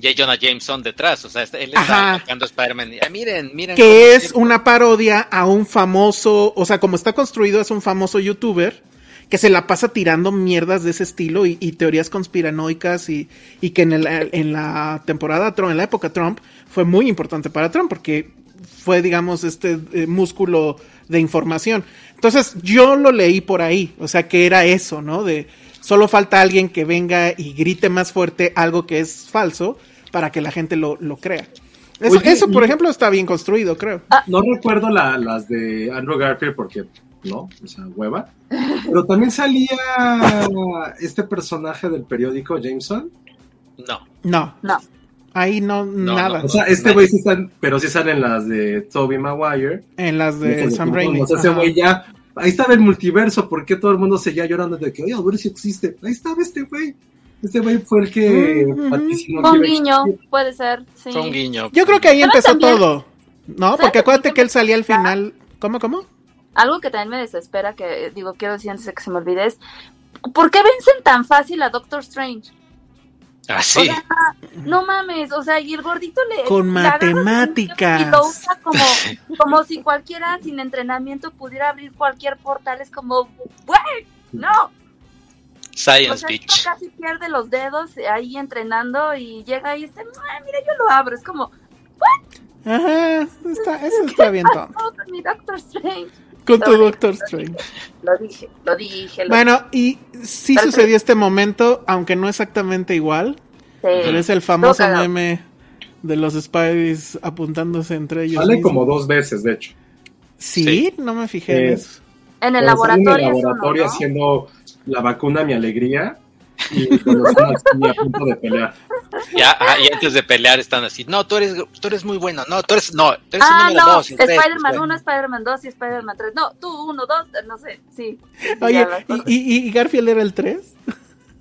J. Jonah Jameson detrás. O sea, está- él está atacando Spider-Man. "Ah, miren, miren. que es una parodia a un famoso, o sea, como está construido, es un famoso youtuber que se la pasa tirando mierdas de ese estilo y, y teorías conspiranoicas y, y que en, el- en la temporada Trump, en la época Trump, fue muy importante para Trump porque fue, digamos, este eh, músculo de información. Entonces, yo lo leí por ahí, o sea, que era eso, ¿no? De solo falta alguien que venga y grite más fuerte algo que es falso para que la gente lo, lo crea. Eso, Oye, eso, por y- ejemplo, está bien construido, creo. No recuerdo la- las de Andrew Garfield porque, no, o sea, hueva. Pero también salía este personaje del periódico, Jameson. No. No, No. ahí no, No, nada. O sea, este güey sí están, pero sí salen las de Toby Maguire. en las de Sam Raimi. O sea, ese güey ya. Ahí estaba el multiverso, ¿por qué todo el mundo seguía llorando de que, oye, a ver si existe? Ahí estaba este güey. Este güey fue el que Mm, que a guiño, puede ser. Sí. Fue un guiño. Yo creo que ahí Pero empezó también- todo. No, ¿Sabes porque acuérdate que él salía al que- final. ¿Cómo, cómo? Algo que también me desespera, que digo, quiero decir antes de que se me olvide, es ¿por qué vencen tan fácil a Doctor Strange? Ah, O sí. sea, no mames, o sea, y el gordito le... Con matemáticas. Y lo usa como, como si cualquiera sin entrenamiento pudiera abrir cualquier portal. Es como, güey, no. O Science sea, Beach. esto casi pierde los dedos ahí entrenando y llega y está, "Ah, mira, yo lo abro. Es como, Ajá, está, eso está bien tonto. con mi Doctor Strange. Con tu. Doctor Strange. Lo dije, lo dije. Lo Bueno, y sí sucedió este momento, aunque no exactamente igual. dije. Pero es el famoso cagado. meme de los Spideys apuntándose entre ellos. Sale mismos. como dos veces, de hecho. ¿Sí? Sí. no me fijé en eso. En el sale laboratorio. En el es uno, laboratorio ¿no? haciendo la vacuna Mi Alegría. Y cuando están así a punto de pelear. Ya, ajá, y antes de pelear están así. No, tú eres, tú eres muy bueno. No, tú eres, no, tú eres Ah, número no, dos. tres, Spider-Man pues, 1, Spider-Man 2 y Spider-Man 3. No, tú 1, 2, no sé, sí. Oye, ¿y, y, y Garfield era el 3?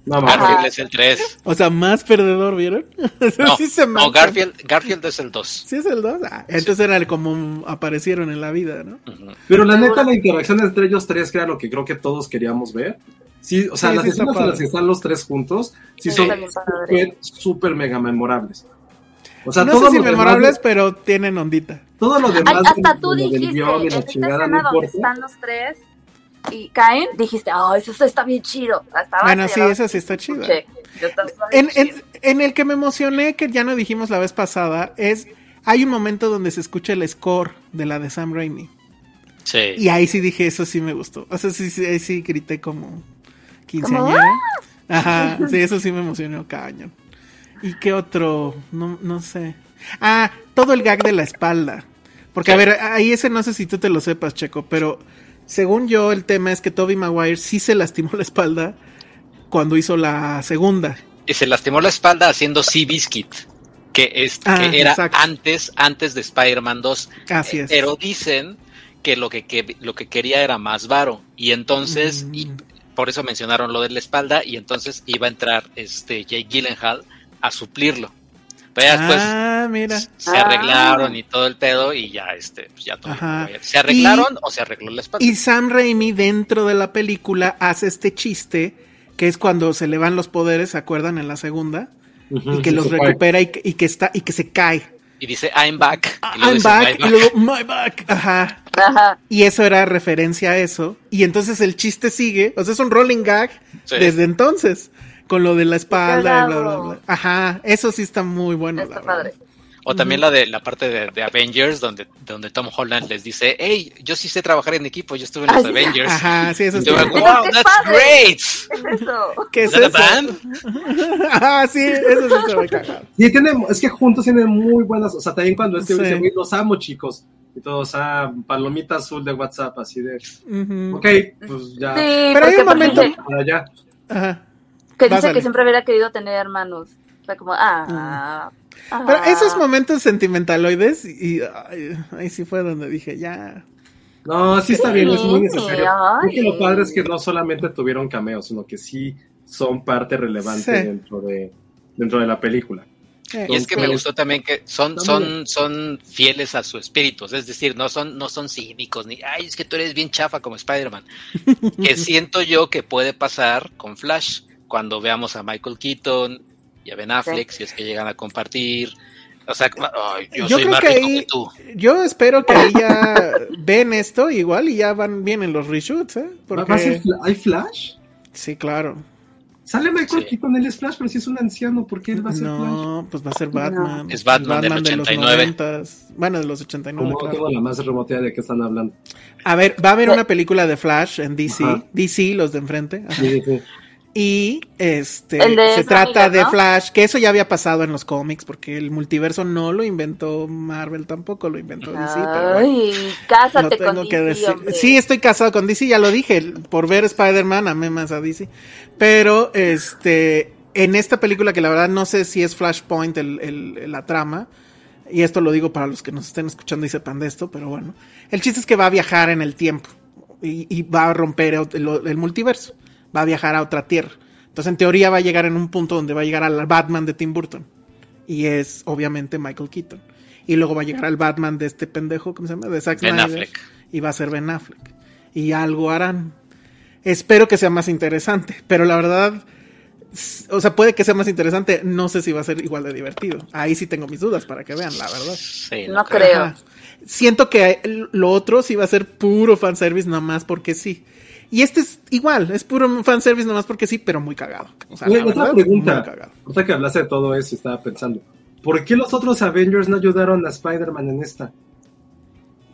No, Garfield es el 3. O sea, más perdedor, ¿vieron? No, sí se no. Garfield, Garfield es el 2. Sí es el 2. Ah, entonces era el como aparecieron en la vida, ¿no? Pero la neta, la interacción entre ellos tres, que era lo que creo que todos queríamos ver. Sí, o sea, Sí, las sí escenas en las que están los tres juntos, sí Sí, son súper, súper mega memorables. O sea, no todo sé si lo demás- memorables, pero tienen ondita. todo lo Ay, demás hasta tú dijiste, guion en esta no escena donde están los tres y caen, dijiste, oh, eso está bien chido. Hasta Bueno, sí, esa sí está bien En, en- chido. en el que me emocioné, que ya no dijimos la vez pasada, es. Hay un momento donde se escucha el score de la de Sam Raimi. Sí. Y ahí sí dije, eso sí me gustó. O sea, sí, sí, ahí sí grité como quinceañera. Ajá, sí, eso sí me emocionó, cañón. ¿Y qué otro? No, no sé. Ah, todo el gag de la espalda. Porque, a ver, ahí ese no sé si tú te lo sepas, Checo, pero según yo el tema es que Toby Maguire sí se lastimó la espalda cuando hizo la segunda. Y se lastimó la espalda haciendo Sea Biscuit, que, es, Ah, que era exacto. antes, antes de Spider-Man 2. Así es. Pero dicen que lo que, que- lo que quería era más varo. Y entonces, Mm. y por eso mencionaron lo de la espalda, y entonces iba a entrar este Jake Gyllenhaal a suplirlo. Pero ya después ah, mira. se Ah. arreglaron y todo el pedo, y ya este, pues ya todo. ¿Se arreglaron o se arregló la espalda? Y Sam Raimi dentro de la película hace este chiste, que es cuando se le van los poderes, ¿se acuerdan? En la segunda. Y que sí, los recupera y, que- y que está y que se cae. Y dice, I'm back. Y luego I'm dice, back, "My y luego my back. Ajá. Ajá. Y eso era referencia a eso. Y entonces el chiste sigue. O sea, es un rolling gag Sí. desde entonces. Con lo de la espalda y bla, bla, bla. Ajá. Eso sí está muy bueno. Está la verdad. padre. O también la de la parte de, de Avengers, donde, donde Tom Holland les dice, hey, yo sí sé trabajar en equipo, yo estuve en los Ah, sí. Avengers. Ajá, sí, eso Y está yo, wow, that's padre". great. Es eso. ¿Qué es eso? band? Ajá, sí, eso sí se me caga. Sí, tiene, es que juntos tienen muy buenas, o sea, también cuando este Sí. dice, los amo, chicos. Y todos, ah, palomita azul de WhatsApp, así de, Ujú. ok, pues ya, Sí, Pero hay un momento- porque para allá. Ajá. que dice Pásale. que siempre hubiera querido tener hermanos. O sea, como, ah. Pero ah. esos momentos sentimentaloides, y ay, ahí sí fue donde dije, ya. No, sí está bien, es muy necesario. Creo que lo padre es que no solamente tuvieron cameos, sino que sí son parte relevante Sí. dentro de dentro de la película. Eh, Y es que me gustó también que son, son, son fieles a su espíritu, es decir, no son, no son cínicos, ni, ay, es que tú eres bien chafa como Spider-Man. que siento yo que puede pasar con Flash, cuando veamos a Michael Keaton y a Ben Affleck, si es que llegan a compartir. O sea, ay, yo, Yo soy creo más que rico ahí- que tú. Yo espero que ahí ya ven esto igual y ya van bien en los reshoots, ¿eh? ¿Va- va a ser Porque ¿Hay Flash? sí, claro. Sale Michael Sí. Keaton, él es Flash, pero si es un anciano, ¿por qué él va a ser Flash? No, pues va a ser Batman. Es Batman del de los 89. 90s. Bueno, de los 89, Como claro. tengo la más remota idea de qué están hablando. A ver, va a haber una película de Flash en DC, Ajá. DC los de enfrente. ajá. Sí, sí. Y este se trata de. Flash, que eso ya había pasado en los cómics, porque el multiverso no lo inventó Marvel tampoco, lo inventó DC. pero bueno. Ay, Lo cásate con que DC, decir. hombre. Sí, estoy casado con DC, ya lo dije. Por ver Spider-Man, amé más a DC. Pero, este, en esta película, que la verdad no sé si es Flashpoint el, el- la trama, y esto lo digo para los que nos estén escuchando y sepan de esto, pero bueno. El chiste es que va a viajar en el tiempo y, y va a romper el, el multiverso. Va a viajar a otra tierra. Entonces, en teoría, va a llegar en un punto donde va a llegar al Batman de Tim Burton. Y es, obviamente, Michael Keaton. Y luego va a llegar al Batman de este pendejo, ¿cómo se llama? De Zack Ben Snyder. Affleck. Y va a ser Ben Affleck. Y algo harán. Espero que sea más interesante. Pero la verdad, o sea, puede que sea más interesante. No sé si va a ser igual de divertido. Ahí sí tengo mis dudas para que vean, la verdad. Sí, No creo. Ajá. Siento que lo otro sí va a ser puro fanservice nomás porque sí. Y este es igual, es puro fanservice nomás porque sí, pero muy cagado. O sea, Oye, la otra verdad, muy pregunta. cagado. Que hablaste de todo eso, estaba pensando. ¿Por qué los otros Avengers no ayudaron a Spider-Man en esta?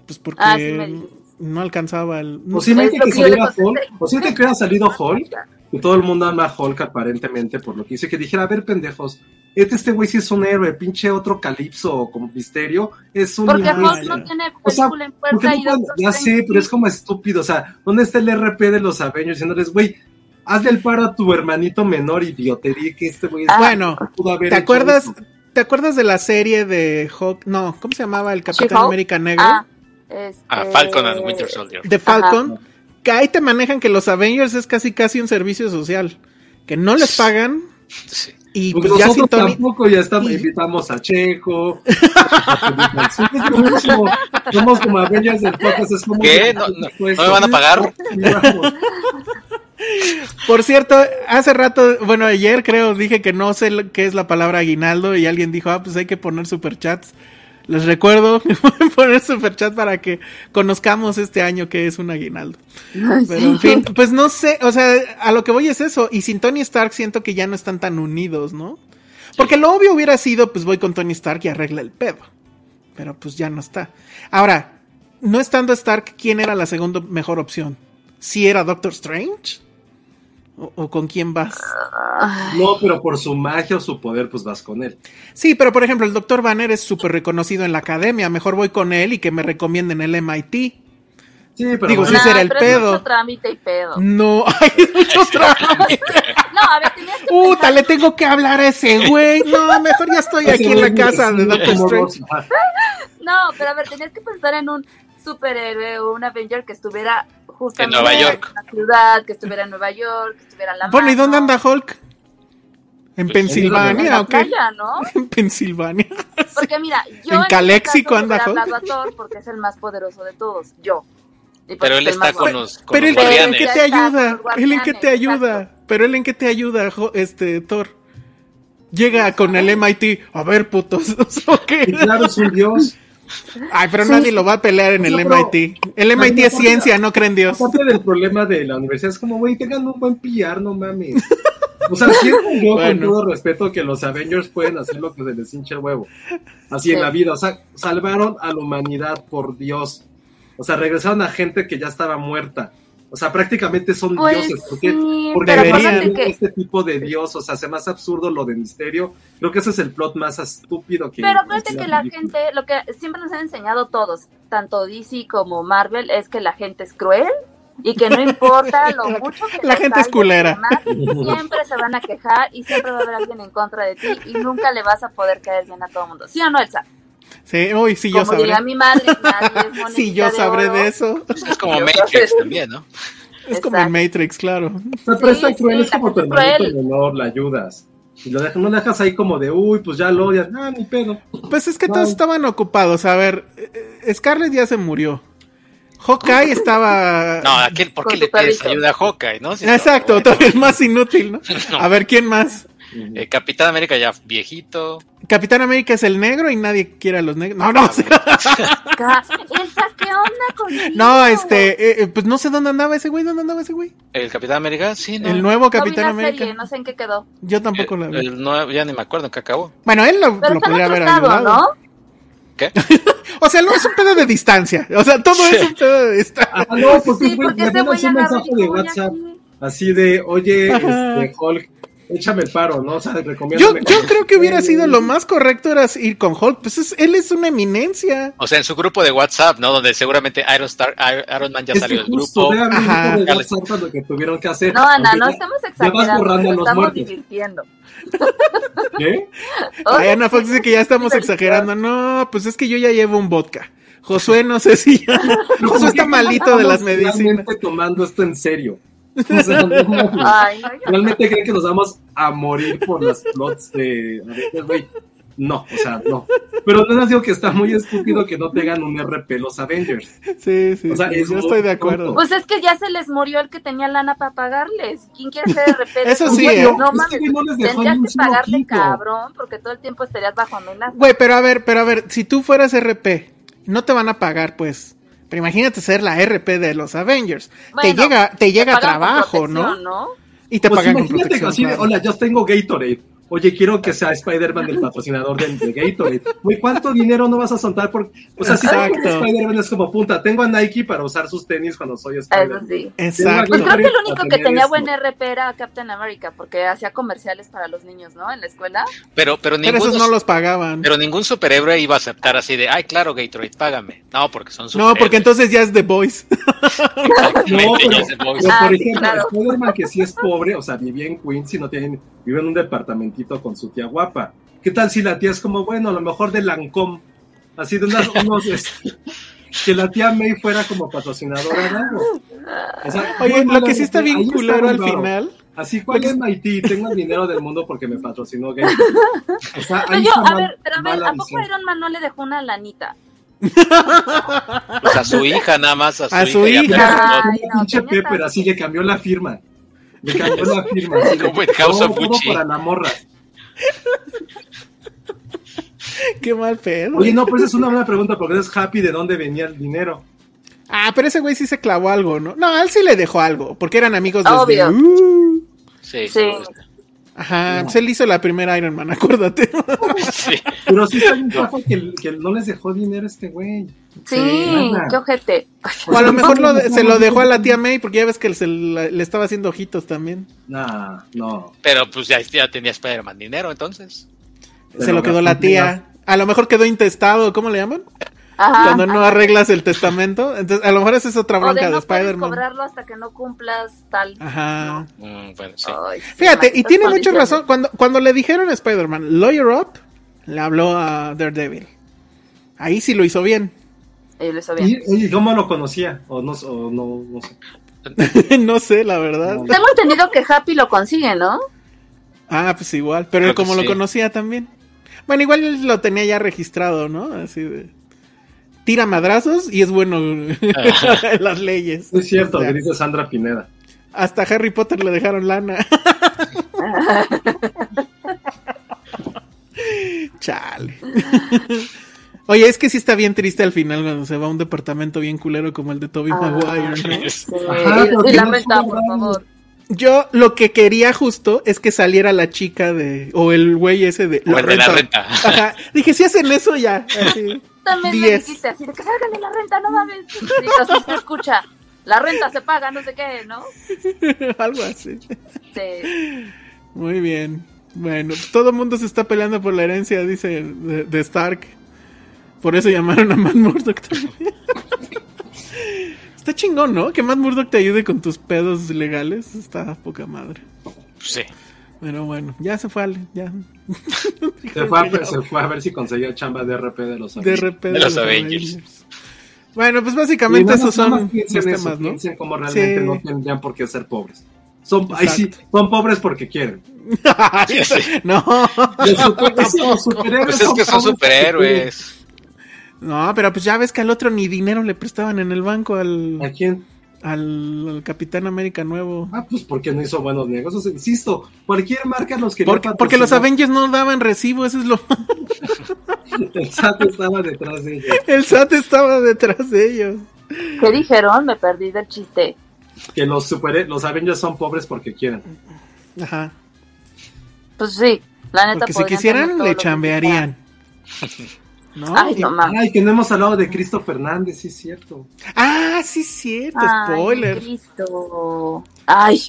Pues porque Ah, sí no alcanzaba el... Posiblemente que saliera Hulk, posiblemente que hubiera salido Hulk, y todo el mundo ama a Hulk aparentemente por lo que dice, que dijera, a ver pendejos, este este güey sí es un héroe, pinche otro Calipso como misterio, es un Porque imbécil". Hulk no tiene O sea, película en ¿por qué fuerza no y pueden- Doctor ya sé, pero es como estúpido, o sea, ¿dónde está el RP de los Avengers diciéndoles, güey, hazle el paro a tu hermanito menor, idiotería, que este güey es- Ah, Bueno, pudo haber ¿te hecho acuerdas, eso? ¿te acuerdas de la serie de Hawk? No, ¿cómo se llamaba el Capitán? América Negro? Ah, este... Ah, Falcon and Winter Soldier. de Falcon, que ahí te manejan que los Avengers es casi casi un servicio social, que no les pagan Sí. Y Pues pues ya sin nosotros Tony, tampoco ya estamos, y- invitamos a Checo. Somos como Avengers del podcast. Es como ¿Qué? ¿No- no- no me van a pagar? Por cierto, hace rato, bueno, ayer creo, dije que no sé qué es la palabra aguinaldo y alguien dijo, ah, pues hay que poner superchats. Les recuerdo que pueden poner superchats para que conozcamos este año que es un aguinaldo. Pero en fin, pues no sé, o sea, a lo que voy es eso. Y sin Tony Stark siento que ya no están tan unidos, ¿no? Porque lo obvio hubiera sido, pues voy con Tony Stark y arregla el pedo. Pero pues ya no está. Ahora, no estando Stark, ¿quién era la segunda mejor opción? ¿Si era Doctor Strange? ¿O, o con quién vas? No, pero por su magia o su poder, pues vas con él. Sí, pero por ejemplo, el Dr. Banner es súper reconocido en la academia. Mejor voy con él y que me recomienden el MIT. Sí, pero Digo, bueno, sí Nah, será el pero pedo. Es mucho trámite y pedo. No, hay mucho trámite. No, a ver, tenías que Puta, pensar- le tengo que hablar a ese güey. No, mejor ya estoy aquí en la casa de Doctor Strange. No, pero a ver, tenías que pensar en un superhéroe o un Avenger que estuviera justamente En Nueva York. en la ciudad, que estuviera en Nueva York, que estuviera en la Bueno, ¿y dónde anda Hulk? En en Pensilvania, ¿o qué? playa, ¿no? En Pensilvania. Porque mira, yo En este Caléxico anda Hulk. a Thor porque es el más poderoso de todos, yo. Pero él está con los, con Pero los él, ¿en qué te ayuda? ¿Él en qué te ayuda? exacto. Pero él en qué te ayuda, este, Thor. Llega con el MIT. A ver, putos. ¿o qué? Y claro, es un dios. Ay, pero nadie lo va a pelear en el No, MIT. El MIT es ciencia, no creen Dios. Aparte del problema de la universidad, es como, güey, tengan un buen pillar, no mames. O sea, siento yo Bueno. con todo respeto que los Avengers pueden hacer lo que se les hinche el huevo. Así en la vida. O sea, salvaron a la humanidad, por Dios. O sea, regresaron a gente que ya estaba muerta. O sea, prácticamente son Pues dioses. ¿Por qué? sí, Porque pero aparte acuérdate de que- este tipo de dios, o sea, hace más absurdo lo de misterio. Creo que ese es el plot más estúpido que. Pero acuérdate que la película. gente, lo que siempre nos han enseñado todos, tanto DC como Marvel, es que la gente es cruel y que no importa lo mucho que la gente es culera. demás, siempre se van a quejar y siempre va a haber alguien en contra de ti y nunca le vas a poder caer bien a todo el mundo. ¿Sí o no, Elsa? Sí, uy, sí, yo Como sabré. diría mi madre, nadie es Sí, yo de sabré de eso. Es como Matrix también, ¿no? Es como Exacto. Matrix, claro. Pero, pero está Sí, cruel, sí, es como tu es hermanito cruel. menor, la ayudas. Y lo dejas, no lo dejas ahí como de, uy, pues ya lo odias. Ah, ni pedo. Pues es que todos estaban ocupados. A ver, eh, Scarlett ya se murió. Hawkeye estaba. No, ¿a quién, ¿por qué le pides ayuda a Hawkeye, no? Si Exacto, no, todavía el más inútil, ¿no? No. A ver, ¿quién más? Eh, Capitán América ya viejito. Capitán América es el negro y nadie quiere a los negros. No, no, ¿qué onda contigo? no, este, eh, eh, pues no sé dónde andaba ese güey, ¿dónde andaba ese güey? El Capitán América, sí, no. El nuevo vi Capitán la América. serie, no sé en qué quedó. Yo tampoco lo el, vi. el nuevo, ya ni me acuerdo en qué acabó. Bueno, él lo, Pero lo podría haber estado, ayudado. ¿no? ¿Qué? O sea, no es un pedo de distancia. O sea, todo Sí. es un pedo de distancia. Ah, no, porque, Sí, güey, porque me ese güey mandas un agarró y mensaje de así de, oye, este, Hulk, échame el paro, ¿no? O sea, Yo, yo creo que hubiera sido lo más correcto era ir con Hulk. Pues es- él es una eminencia. O sea, en su grupo de WhatsApp, ¿no? Donde seguramente Iron, Star, Iron Man ya Es salió del grupo. Ajá. de Dale. WhatsApp lo que tuvieron que hacer. No, Ana, no ya- estamos exagerando, nos estamos muertos. divirtiendo. ¿Qué? Ay, Ana Fox dice que ya estamos exagerando. No, pues es que yo ya llevo un vodka. Josué, no sé si ya. Josué está malito de las medicinas. tomando esto en serio. O sea, no. Ay, no, ¿Realmente creen que nos vamos a morir por las plots de güey? No, o sea, no. Pero no les digo que está muy estúpido que no tengan un RP los Avengers. Sí, sí, O sea, sí, es yo estoy de acuerdo. tonto. Pues es que ya se les murió el que tenía lana para pagarles. ¿Quién quiere ser repente? Eso sí, Güey, ¿eh? No mames, güey no les dejó tendrías que pagarle quinto. cabrón porque todo el tiempo estarías bajo amenaza. Güey, pero a ver, pero a ver, si tú fueras RP, no te van a pagar, pues. Pero imagínate ser la RP de los Avengers. te llega, te llega pagan con trabajo, ¿no? ¿no? Y te Pues pagan con protección. así de, claro. hola, yo tengo Gatorade. Oye, quiero que sea Spider-Man el patrocinador de, de Gatorade. Güey, ¿cuánto dinero no vas a soltar por...? O sea, si. Spider-Man es como, punta, tengo a Nike para usar sus tenis cuando soy Eso Spider-Man. sí. Exacto. Pues creo que el único que tenía esto. buen RP era Captain America, porque hacía comerciales para los niños, ¿no? En la escuela. Pero, pero Pero ninguno, esos no los pagaban. pero ningún superhéroe iba a aceptar así de, ay, claro, Gatorade, págame. No, porque son No, superhéroes. porque entonces ya es The. Exactamente, No, pero-. Pero, Ah, por sí, ejemplo, claro. Spider-Man que sí es pobre, o sea, vivía en Queens y no tiene, vive en un con su tía guapa. ¿Qué tal si la tía es como, bueno, a lo mejor de Lancome, así de unas, unos, que la tía May fuera como patrocinadora de algo? O sea, Oye, lo que sí está bien ahí culero el al final. Así, ¿cuál es Haití? Tengo el dinero del mundo porque me patrocinó Gay. O sea, Pero ahí yo, está a mal- ver, pero a ver, ¿a poco. Iron Man no le dejó una lanita? Pues a su hija nada más, a su, A su hija. Ay, no, pinche tenía Pepper, tanto. así le cambió la firma. Le cambió la firma. Así Como en House of Gucci. para la morra. Qué mal pedo. Oye, no, pues es una buena pregunta porque es happy de dónde venía el dinero. Ah, pero ese güey sí se clavó algo, ¿no? No, a él sí le dejó algo, porque eran amigos desde... Obvio. Uh, Sí, Sí. Ajá, pues él hizo la primera Iron Man, acuérdate. sí. Pero sí está bien que, que no les dejó dinero a este güey. Sí, qué ojete. O a lo mejor lo se lo dejó a la tía May, porque ya ves que se la- le estaba haciendo ojitos también. Nah, no. Pero pues ya, ya tenía Spider-Man dinero, entonces. Se lo quedó la tía. A lo mejor quedó intestado, ¿cómo le llaman? Ajá. Cuando no arreglas el testamento. Entonces, a lo mejor esa es otra bronca de de, no puedes Spider-Man. cobrarlo hasta que no cumplas tal. Ajá. Mm, bueno, sí. Ay, sí, Fíjate, y tiene mucha razón. Cuando, cuando le dijeron a Spider-Man, lawyer up, le habló a Daredevil. Ahí sí lo hizo bien. Y lo hizo bien. ¿Y, y cómo lo conocía? O no, o no, no sé. no sé, la verdad. Tengo entendido que Happy lo consigue, ¿no? Ah, pues igual. Pero Creo como lo sí. conocía también. Bueno, igual él lo tenía ya registrado, ¿no? Así de. Tira madrazos y es bueno en las leyes. Es cierto, O sea, dice Sandra Pineda. hasta Harry Potter le dejaron lana. Chale. Oye, es que sí está bien triste al final cuando se va a un departamento bien culero como el de Toby Ah, Maguire, ¿no? Sí, Ajá, la son por favor. Yo lo que quería justo es que saliera la chica de. O el güey ese de. O el de la renta. Ajá. Dije, si hacen eso ya. Así. También me Diez. dijiste así de que salgan de la renta, no mames. Sí, así se escucha. La renta se paga, no sé qué, ¿no? Algo así. Sí. Muy bien. Bueno, todo el mundo se está peleando por la herencia, dice de, de Stark. Por eso llamaron a Matt Murdock también. Está chingón, ¿no? Que Matt Murdock te ayude con tus pedos legales. Está poca madre. Sí. Pero bueno, ya se fue Ale, ya. Se fue, a, se fue a ver si conseguía chamba de RP de los De Avengers. De los Avengers. Bueno, pues básicamente esos son más piensen los eso, temas, ¿no? piensen cómo realmente Sí. no tendrían por qué ser pobres. Son, ay, sí, son pobres porque quieren. No, Los, superhéroes Pues es que son superhéroes. no, pero pues ya ves que al otro ni dinero le prestaban en el banco al. ¿A quién? Al, al Capitán América nuevo. Ah, pues porque no hizo buenos negocios. Insisto, cualquier marca los quería Porque, porque los. Avengers no daban recibo, eso es lo... El SAT estaba detrás de ellos. El SAT estaba detrás de ellos. ¿Qué dijeron? Me perdí del chiste. Que los super, los Avengers son pobres porque quieren. Ajá. Pues sí, la neta. Porque si quisieran, le chambearían. ¿No? Ay, Y- no mames. Ay, que no hemos hablado de Cristo Fernández, sí es cierto. Ah, sí, cierto, Ay, spoiler. Cristo. Ay.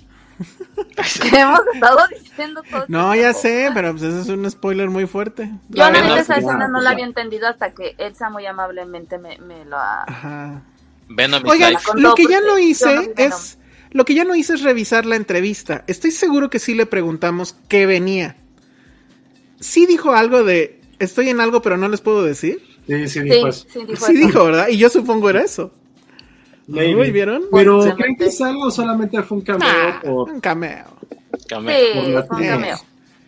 ¿Qué hemos estado diciendo todo No, ya sé, pero pues ese es un spoiler muy fuerte. Yo la esa escena no la había entendido hasta que Elsa muy amablemente me, me lo ha... Ajá. Venom Oigan, lo que ya no yo no hice es lo que ya no hice es revisar la entrevista. Estoy seguro que sí le preguntamos qué venía. Sí dijo algo de estoy en algo pero no les puedo decir. Sí, sí, Sí, dijo eso. sí, dijo Sí eso. dijo, ¿verdad? Y yo supongo era eso. ¿vieron? Pero Pues, ¿creen que es algo o solamente fue un cameo Ah, por, un cameo. Cameo. Sí, por fue un cameo.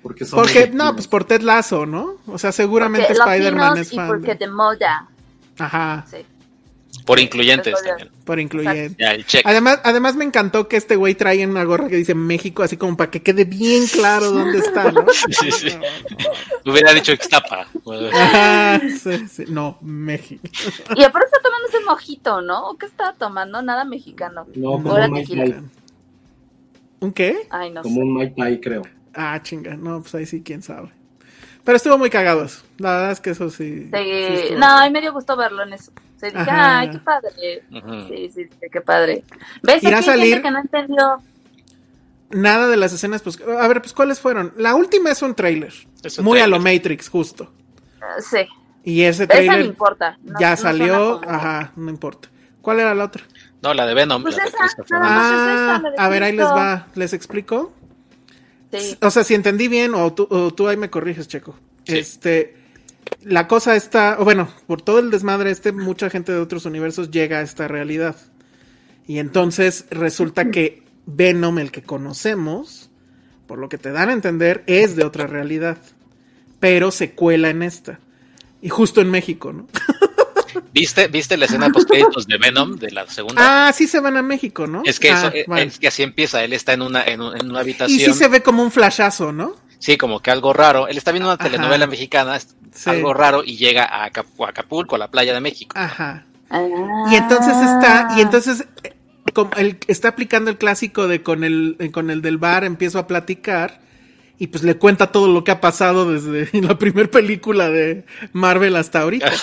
Porque son Porque no, pues por Ted Lasso, ¿no? O sea, seguramente Porque Spider-Man es y fan. porque de- de moda. Ajá, Sí. Por incluyentes también. por incluir. Ya, el check. Además, además me encantó que este güey trae una gorra que dice México, así como para que quede bien claro dónde está, ¿no? Sí, sí. Hubiera dicho Ixtapa. Ajá, sí, sí. No, México. Y aparte está tomando ese mojito, ¿no? ¿O ¿Qué estaba tomando? Nada mexicano. No, como Ahora un Mai tequila. Tai. ¿Un qué? Ay, no Como sé. un Mai Tai, creo. Ah, chinga, no, pues ahí sí, quién sabe. Pero estuvo muy cagado eso. La verdad es que eso sí. Sí, sí estuvo- no, a mí me dio gusto verlo en eso. Se dije, Ajá. ay, qué padre. Ujú. Sí, sí, sí, qué padre. ¿Ves? Irá a Aquí hay salir- gente que no entendió. Nada de las escenas, pues. A ver, pues, ¿cuáles fueron? La última es un trailer. Es un Muy a lo Matrix, justo. Eh, Sí, Y ese esa no trailer importa. No- ya no salió. Ajá, no importa. ¿Cuál era la otra? No, la de Venom. Pues la de esa, Christopher nada más. es Ah, la de a ver, ahí les va. ¿Les explico? Sí. O sea, si entendí bien, o tú, o tú ahí me corriges, Checo. Sí. Este, la cosa está, o bueno, por todo el desmadre este, mucha gente de otros universos llega a esta realidad. Y entonces resulta que Venom, el que conocemos, por lo que te dan a entender, es de otra realidad. Pero se cuela en esta. Y justo en México, ¿no? ¿Viste, ¿Viste la escena post créditos de Venom de la segunda? Ah, sí se van a México, ¿no? es que Ah, eso, eh, bueno. es que así empieza. Él está en una, en, en una Y habitación. sí se ve como un flashazo, ¿no? Sí, como que algo raro. Él está viendo una Ajá. telenovela mexicana, Sí. algo raro, y llega a, Acap- a Acapulco, a la playa de México. Ajá. Ah. Y entonces está, y entonces eh, como él está aplicando el clásico de con el, eh, con el del bar empiezo a platicar y pues le cuenta todo lo que ha pasado desde la primera película de Marvel hasta ahorita.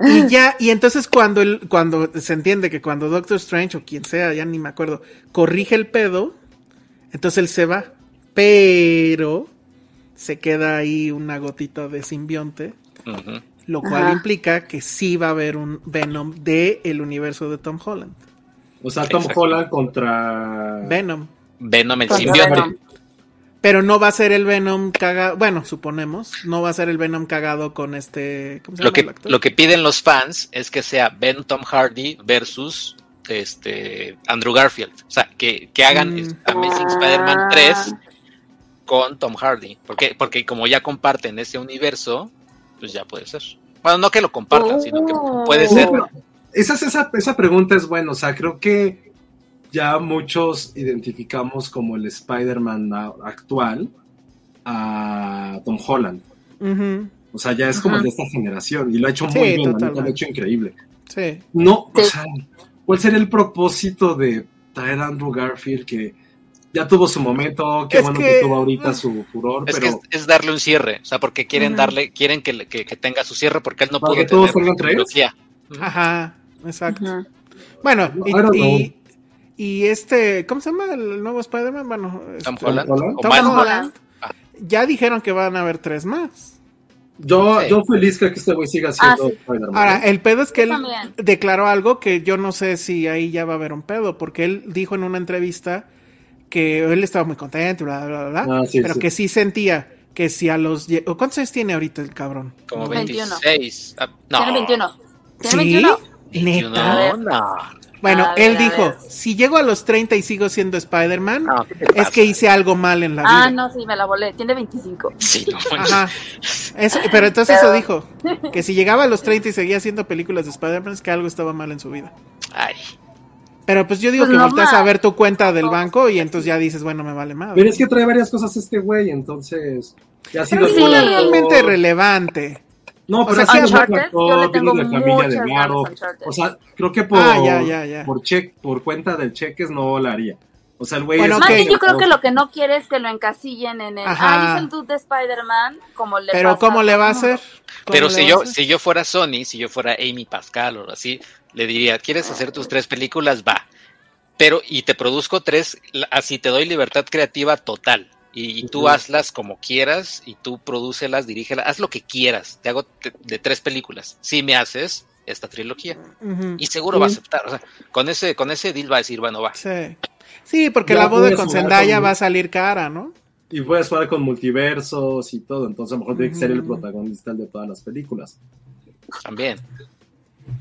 Y ya, y entonces cuando él, cuando se entiende que cuando Doctor Strange o quien sea, ya ni me acuerdo, corrige el pedo, entonces él se va. Pero se queda ahí una gotita de simbionte lo cual Ajá. implica que sí va a haber un Venom de el universo de Tom Holland. O sea, Tom Exacto. Holland contra. Venom. Venom, el Contra simbionte. Venom. Pero no va a ser el Venom cagado, bueno, suponemos, no va a ser el Venom cagado con este, ¿cómo se Lo llama que, el actor? lo que piden los fans es que sea Ben Tom Hardy versus este Andrew Garfield. O sea, que, que hagan Mm. Amazing Ah. Spider-Man 3 con Tom Hardy. Porque, porque como ya comparten ese universo, pues ya puede ser. Bueno, no que lo compartan, sino que puede Oh. ser. No, pero esa, esa, esa pregunta es buena. O sea, creo que ya muchos identificamos como el Spider-Man actual a Tom Holland. O sea, ya es como Ajá. de esta generación y lo ha hecho Sí, muy bien, lo ha hecho increíble. sí. No, o sea, ¿cuál sería el propósito de traer a Andrew Garfield que ya tuvo su momento, qué Es bueno que- que, tuvo ahorita su furor, Es pero que es, es darle un cierre, o sea, porque quieren darle, quieren que, que, que tenga su cierre porque él no todos tener trilogía. Ajá, exacto. Bueno, y, y, y este, ¿cómo se llama el nuevo Spider-Man? Bueno, Tom este, Holland. Holland. Tom Holland. Ah. Ya dijeron que van a haber tres más. yo, Sí. yo feliz que este güey siga siendo Ah, sí. Spider-Man. Ahora, el pedo es que él también. declaró algo que yo no sé si ahí ya va a haber un pedo, porque él dijo en una entrevista que él estaba muy contento, bla, bla, bla, bla, Ah, sí, pero sí. que sí sentía que si a los... ¿o ¿Cuántos años tiene ahorita el cabrón? Como 21. 26. Ah, no. Tiene 21. Tiene ¿Sí? 21. 21, ¿Neta? no. Bueno, ver, él dijo, si llego a los 30 y sigo siendo Spider-Man, No, ¿qué te es que hice algo mal en la vida. Ah, no, sí, me la volé. Tiene 25. Sí, no manches. Ajá. Eso- pero entonces Pero- eso dijo, que si llegaba a los 30 y seguía haciendo películas de Spider-Man es que algo estaba mal en su vida. Ay. Pero pues yo digo Pues que normal. volteas a ver tu cuenta del No, banco y entonces ya dices, bueno, me vale más. Pero es que trae varias cosas este güey, entonces. Ya ha sido Pero sí, realmente relevante. No, pero sea, ha sido sí, yo le tengo viene de familia muchas de ganas Garo. O sea, creo que por, Ah, ya, ya, ya. por check, por cuenta del cheques no la haría. O sea, el güey Bueno, es- bien yo creo que lo que no quiere es que lo encasillen en el... Ajá. Ah, es el dude de Spider-Man, como le Pero pasa ¿cómo le va a hacer? mundo. ¿Cómo Pero si yo, hacer? si yo fuera Sony, si yo fuera Amy Pascal o así, le diría, ¿quieres hacer tus tres películas? Va. Pero, y te produzco tres, la- así te doy libertad creativa total. Y, y tú hazlas como quieras, y tú prodúcelas, dirígelas, haz lo que quieras. Te hago te- de tres películas. Si me haces esta trilogía. Y seguro va a aceptar. O sea, con ese, con ese deal va a decir, bueno, va. Sí. Sí, porque Ya la boda con Zendaya con- va a salir cara, ¿no? Y puedes jugar con multiversos y todo, entonces a lo mejor tiene que ser el protagonista de todas las películas. También.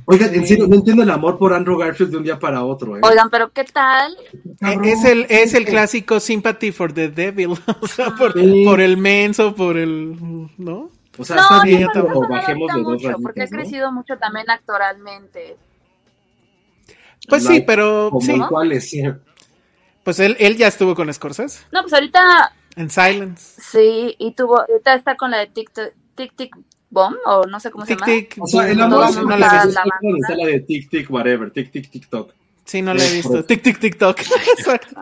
Oigan, en serio, no entiendo el amor por Andrew Garfield de un día para otro, ¿eh? Oigan, pero ¿qué tal? Cabrón. Es el, es el clásico sympathy for the devil, o sea, por, Sí. por el menso, por el, ¿no? O sea, No, está bien, me bajemos de dos mucho, porque ha ¿no? crecido mucho también actoralmente. Pues sí, pero Como sí, cuáles, sí. pues él, él ya estuvo con Scorsese No, pues ahorita en Silence. sí, y tuvo, ahorita está con la de Tic Tic, tic Bomb, o no sé cómo Tic se llama. tic. O sea, el amor es mundo la he está visto. la está la de tic tic whatever, tic tic tic toc. Sí, no la he visto. Tic tic tic toc. Exacto.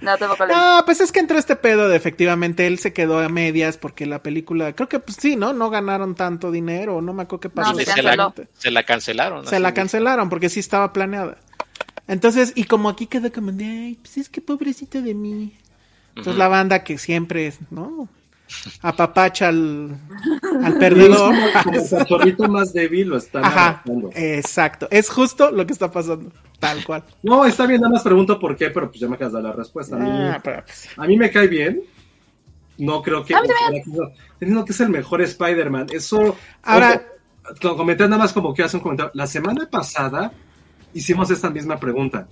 No. No, pues es que entró este pedo de efectivamente él se quedó a medias porque la película, creo que pues sí, ¿no? No ganaron tanto dinero, no me acuerdo qué pasó. No, se se, la, canceló. se la cancelaron. Se la cancelaron porque sí estaba planeada. Entonces, y como aquí quedó como de, ay, pues es que pobrecito de mí. Entonces la banda que siempre es, ¿no? Apapacha al, al perdedor. Es cachorrito más débil lo están Ajá, exacto. Es justo lo que está pasando. Tal cual. No, está bien, nada más pregunto por qué, pero pues ya me acabas de dar la respuesta. A mí, Ah, pero, pues, a mí me cae bien. No creo que. Teniendo que es el mejor Spider-Man. Eso. Ahora- Ojo, comenté nada más como que hace un comentario. La semana pasada hicimos esta misma pregunta.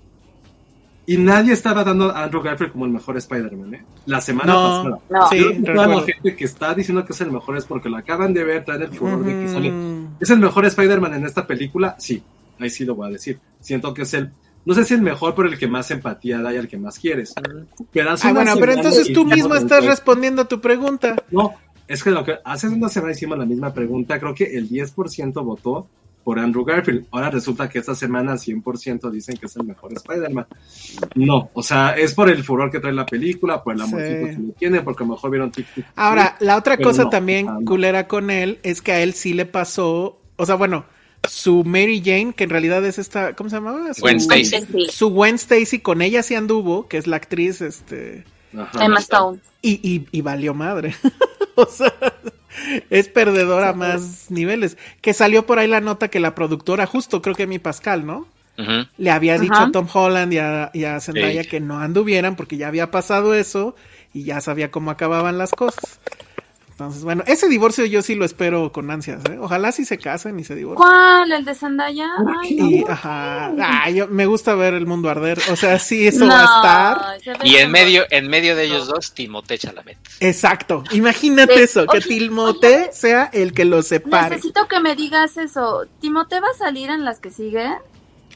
Y nadie estaba dando a Andrew Garfield como el mejor Spider-Man, ¿eh? La semana No, pasada. No. sí, toda la gente que está diciendo que es el mejor es porque lo acaban de ver, traen el furor de que sale. Ujú. ¿Es el mejor Spider-Man en esta película? Sí, ahí sí lo voy a decir. Siento que es el, no sé si el mejor, pero el que más empatía da y el que más quieres. Pero hace Ah, bueno, pero entonces tú mismo estás respondiendo a tu pregunta. No, es que lo que hace una semana hicimos la misma pregunta, creo que el 10% votó por Andrew Garfield. Ahora resulta que esta semana 100% dicen que es el mejor Spider-Man. No, o sea, es por el furor que trae la película, por el amorcito Sí. que tiene, porque a lo mejor vieron Tic Tic. Ahora, la otra cosa no, también no. culera con él es que a él sí le pasó, o sea, bueno, su Mary Jane, que en realidad es esta, ¿cómo se llamaba? Su, Gwen Stacy. Su Gwen Stacy, con ella sí anduvo, que es la actriz, este, Ajá. Emma Stone. y, y, y valió madre. o sea, es perdedora a más niveles. Que salió por ahí la nota que la productora, justo creo que mi Pascal, ¿no? Le había dicho a Tom Holland y a, y a Zendaya Sí. que no anduvieran porque ya había pasado eso y ya sabía cómo acababan las cosas. Entonces, bueno, ese divorcio yo sí lo espero con ansias, ¿eh? Ojalá sí se casen y se divorcien. ¿Cuál? ¿El de Zendaya? Ay, Y, no. ajá, ah, yo, me gusta ver el mundo arder. O sea, sí, eso No, va a estar. Y en medio, en medio de ellos dos, Timothée Chalamet. Exacto. Imagínate eso, que oye. sea el que lo separe. Necesito que me digas eso. ¿Timote va a salir en las que sigue?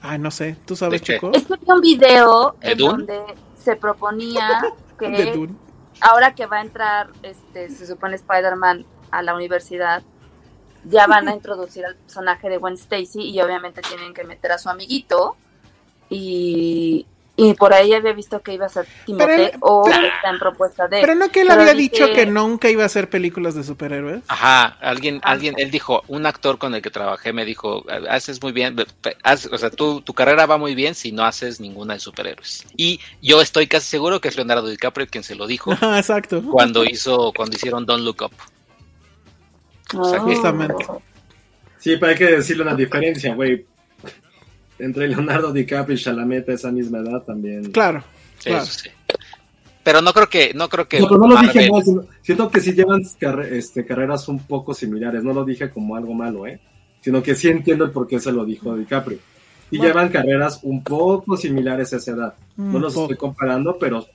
Ay, no sé, ¿tú sabes. Chico? Es que vi un video ¿De en Dune? donde se proponía De que Dune. Ahora que va a entrar, este, se supone Spider-Man a la universidad, ya van a introducir al personaje de Gwen Stacy y obviamente tienen que meter a su amiguito y, y por ahí había visto que iba a ser Timote él- o en propuesta de Pero no que él Pero había dije- dicho que nunca iba a hacer películas de superhéroes. Ajá, alguien, Ah. alguien, él dijo, un actor con el que trabajé me dijo, haces muy bien, haz- o sea, tu, tu carrera va muy bien si no haces ninguna de superhéroes. Y yo estoy casi seguro que es Leonardo DiCaprio quien se lo dijo Ajá, exacto. cuando hizo, cuando hicieron Don't Look Up. O sea que- Justamente. Sí, pero hay que decirle una diferencia, güey. Entre Leonardo DiCaprio y Chalamet a esa misma edad también. Claro, Sí, claro. eso sí. pero no creo que, no creo que. No, pero no lo dije mal, sino- siento que sí llevan este, carreras un poco similares, no lo dije como algo malo, ¿eh? Sino que sí entiendo el por qué se lo dijo DiCaprio. Y Bueno. llevan carreras un poco similares a esa edad. No Un los poco. estoy comparando, pero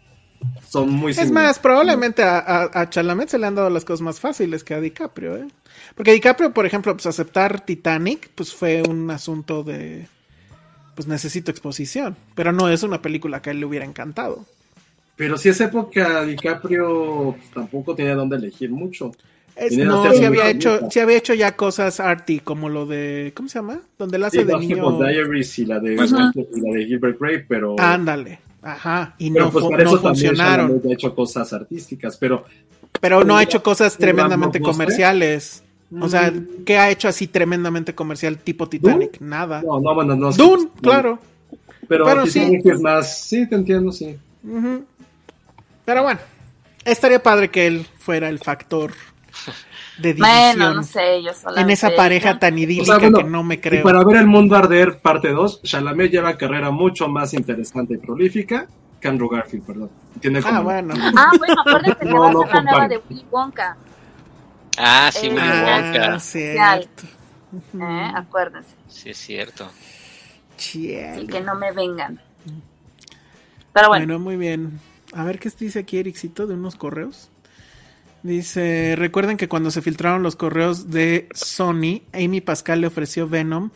son muy Es similares. más, probablemente a, a, a Chalamet se le han dado las cosas más fáciles que a DiCaprio, ¿eh? Porque DiCaprio, por ejemplo, pues aceptar Titanic, pues fue un asunto de, pues necesito exposición, pero no es una película que a él le hubiera encantado. Pero si esa época DiCaprio pues, tampoco tenía dónde elegir mucho. Es- no, serie había hecho, sí había hecho ya cosas arty, como lo de, ¿cómo se llama? Donde él hace Sí, de niño. Diaries y la de, y la de Gilbert Grape, pero, Ándale, ajá, y pero no, pues fu- para no eso también funcionaron. Ha hecho cosas artísticas, pero Pero no ha ¿Un hecho cosas tremendamente comerciales. O sea, Mm. ¿qué ha hecho así tremendamente comercial tipo Titanic? Nada. no, no, bueno, no. Dune, no, claro. Pero, Pero sí. Es más, sí, te entiendo, sí. Ujú. Pero bueno, estaría padre que él fuera el factor de división Bueno, no sé, yo solamente. en esa pareja tan idílica O sea, bueno, que no me Y creo. para ver El Mundo Arder, parte 2, Chalamet lleva carrera mucho más interesante y prolífica que Andrew Garfield, perdón. Tiene Ah, como- bueno. Ah, bueno, acuérdense que No, va a no ser la nueva de Willy Wonka. Ah, sí, Eh, Willy Ah, Wonka. cierto. ¿eh? Acuérdense. Sí, es cierto. Chiel. Así que no me vengan. Pero bueno, Bueno, muy bien. A ver qué dice aquí Ericito de unos correos. Dice, recuerden que cuando se filtraron los correos de Sony, Amy Pascal le ofreció Venom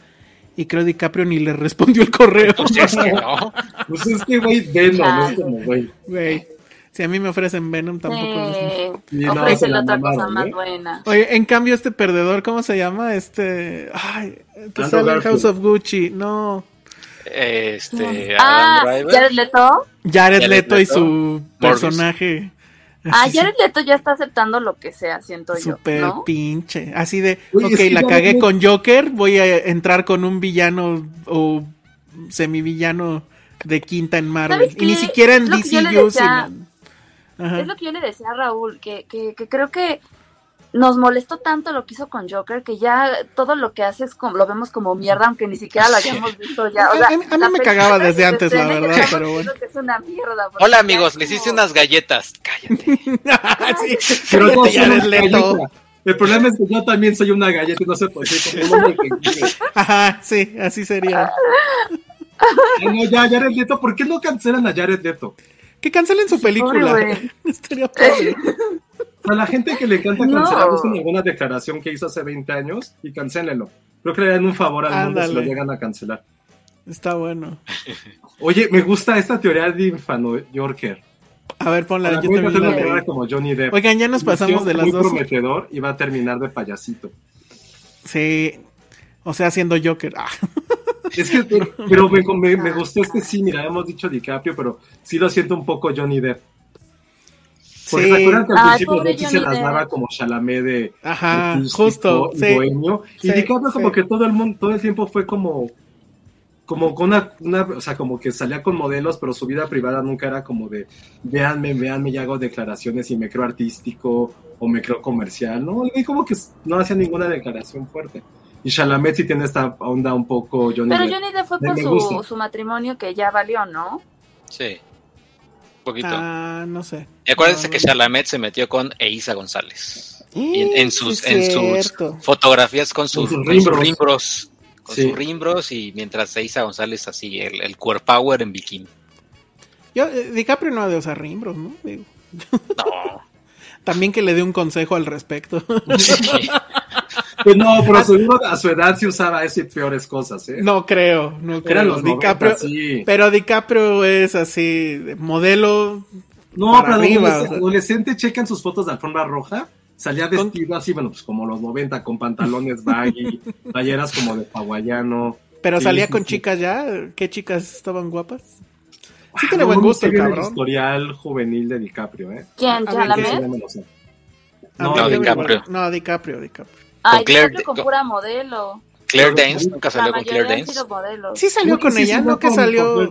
y creo DiCaprio ni le respondió el correo. Pues es que no. Pues es que, güey, Venom, Ah. es como, güey. Güey, si a mí me ofrecen Venom tampoco. Y no, la otra cosa más ¿eh? buena. Oye, en cambio este perdedor, ¿cómo se llama? Este, ay, que sale en Garfield. House of Gucci. No, Este, Ah, Adam. Jared Leto. Jared, Jared Leto, y su Morbius. personaje. Ah, Jared Leto ya está aceptando lo que sea, siento yo. Super ¿no? pinche. Así de, Oye, ok, la cagué con Joker, voy a entrar con un villano o semivillano de quinta en Marvel. ¿Sabes Y ni siquiera en Es Ajá. Es lo que yo le decía a Raúl, que, que, que creo que nos molestó tanto lo que hizo con Joker que ya todo lo que hace es como, lo vemos como mierda, aunque ni siquiera lo hayamos visto ya. O sea, A- a mí- a mí la me cagaba desde antes, la verdad, pero bueno. que es una mierda. Hola ya amigos, es le hiciste como- unas galletas. Cállate. sí, Pero Jared somos Leto. galleta. El problema es que yo también soy una galleta y no sé por qué. como un hombre que quiere. Ajá, sí, así sería. Ay, no, ya, Jared Leto, ¿por qué no cancelan a Jared Leto? Que cancelen su película. Pobre. Estaría padre. A la gente que le encanta No. cancelar es una buena declaración que hizo hace 20 años y cancélenlo. Creo que le dan un favor al mundo si lo llegan a cancelar. Está bueno. Oye, me gusta esta teoría de Infano Yorker. A ver, ponla. La Yo voy a también hacer la leí. como Johnny Depp. Oigan, ya nos pasamos de las muy dos. prometedor y va a terminar de payasito. Sí. O sea, haciendo Joker. Ah. Es que, pero me, me, me gustó este sí, mira, hemos dicho DiCaprio, pero sí lo siento un poco Johnny Depp. Porque Sí. se acuerdan que al Ay, principio Becky se las daba como Chalamet de, Ajá, de físico justo, y sí. bohemio. Y Sí, DiCaprio como que todo el mundo, todo el tiempo fue como como con una, una, o sea, como que salía con modelos, pero su vida privada nunca era como de, véanme, véanme, y hago declaraciones y me creo artístico o me creo comercial, ¿no? Y como que no hacía ninguna declaración fuerte. Y Chalamet sí tiene esta onda un poco Johnny Pero. Johnny Depp fue por su, su matrimonio que ya valió, ¿no? Sí. Un poquito. Ah, no sé. y acuérdense No, que. Chalamet se metió con Eiza González. Y en, en sus, Sí, en sus fotografías con sus, sus con sus rimbros. Con Sí. sus rimbros y mientras Eiza González así, el, el core power en bikini. Yo, eh, DiCaprio no ha de usar rimbros, ¿no? Digo, No. también que le dé un consejo al respecto. Sí. Pues no, pero seguro a su edad sí usaba eso y peores cosas, ¿eh? no creo, no creo. Eran los DiCaprio, 90, sí. Pero DiCaprio es así, de modelo. No, para pero arriba, adolescente, o sea. adolescente, checan sus fotos de alfombra roja, salía vestido así, bueno, pues como los 90, con pantalones baggy, playeras como de hawaiano. Pero Sí, salía sí, con sí. chicas ya. ¿Qué chicas estaban guapas? Sí Ah, tiene no, buen no gusto el cabrón. historial juvenil de DiCaprio, ¿eh? ¿Quién? Sí, ¿Chalamet? No, me DiCaprio. No, DiCaprio, DiCaprio. Ay, Con Claire- con con- pura modelo. Claire Danes, nunca La salió con Claire Danes. Sí salió con sí ella. Que con- salió.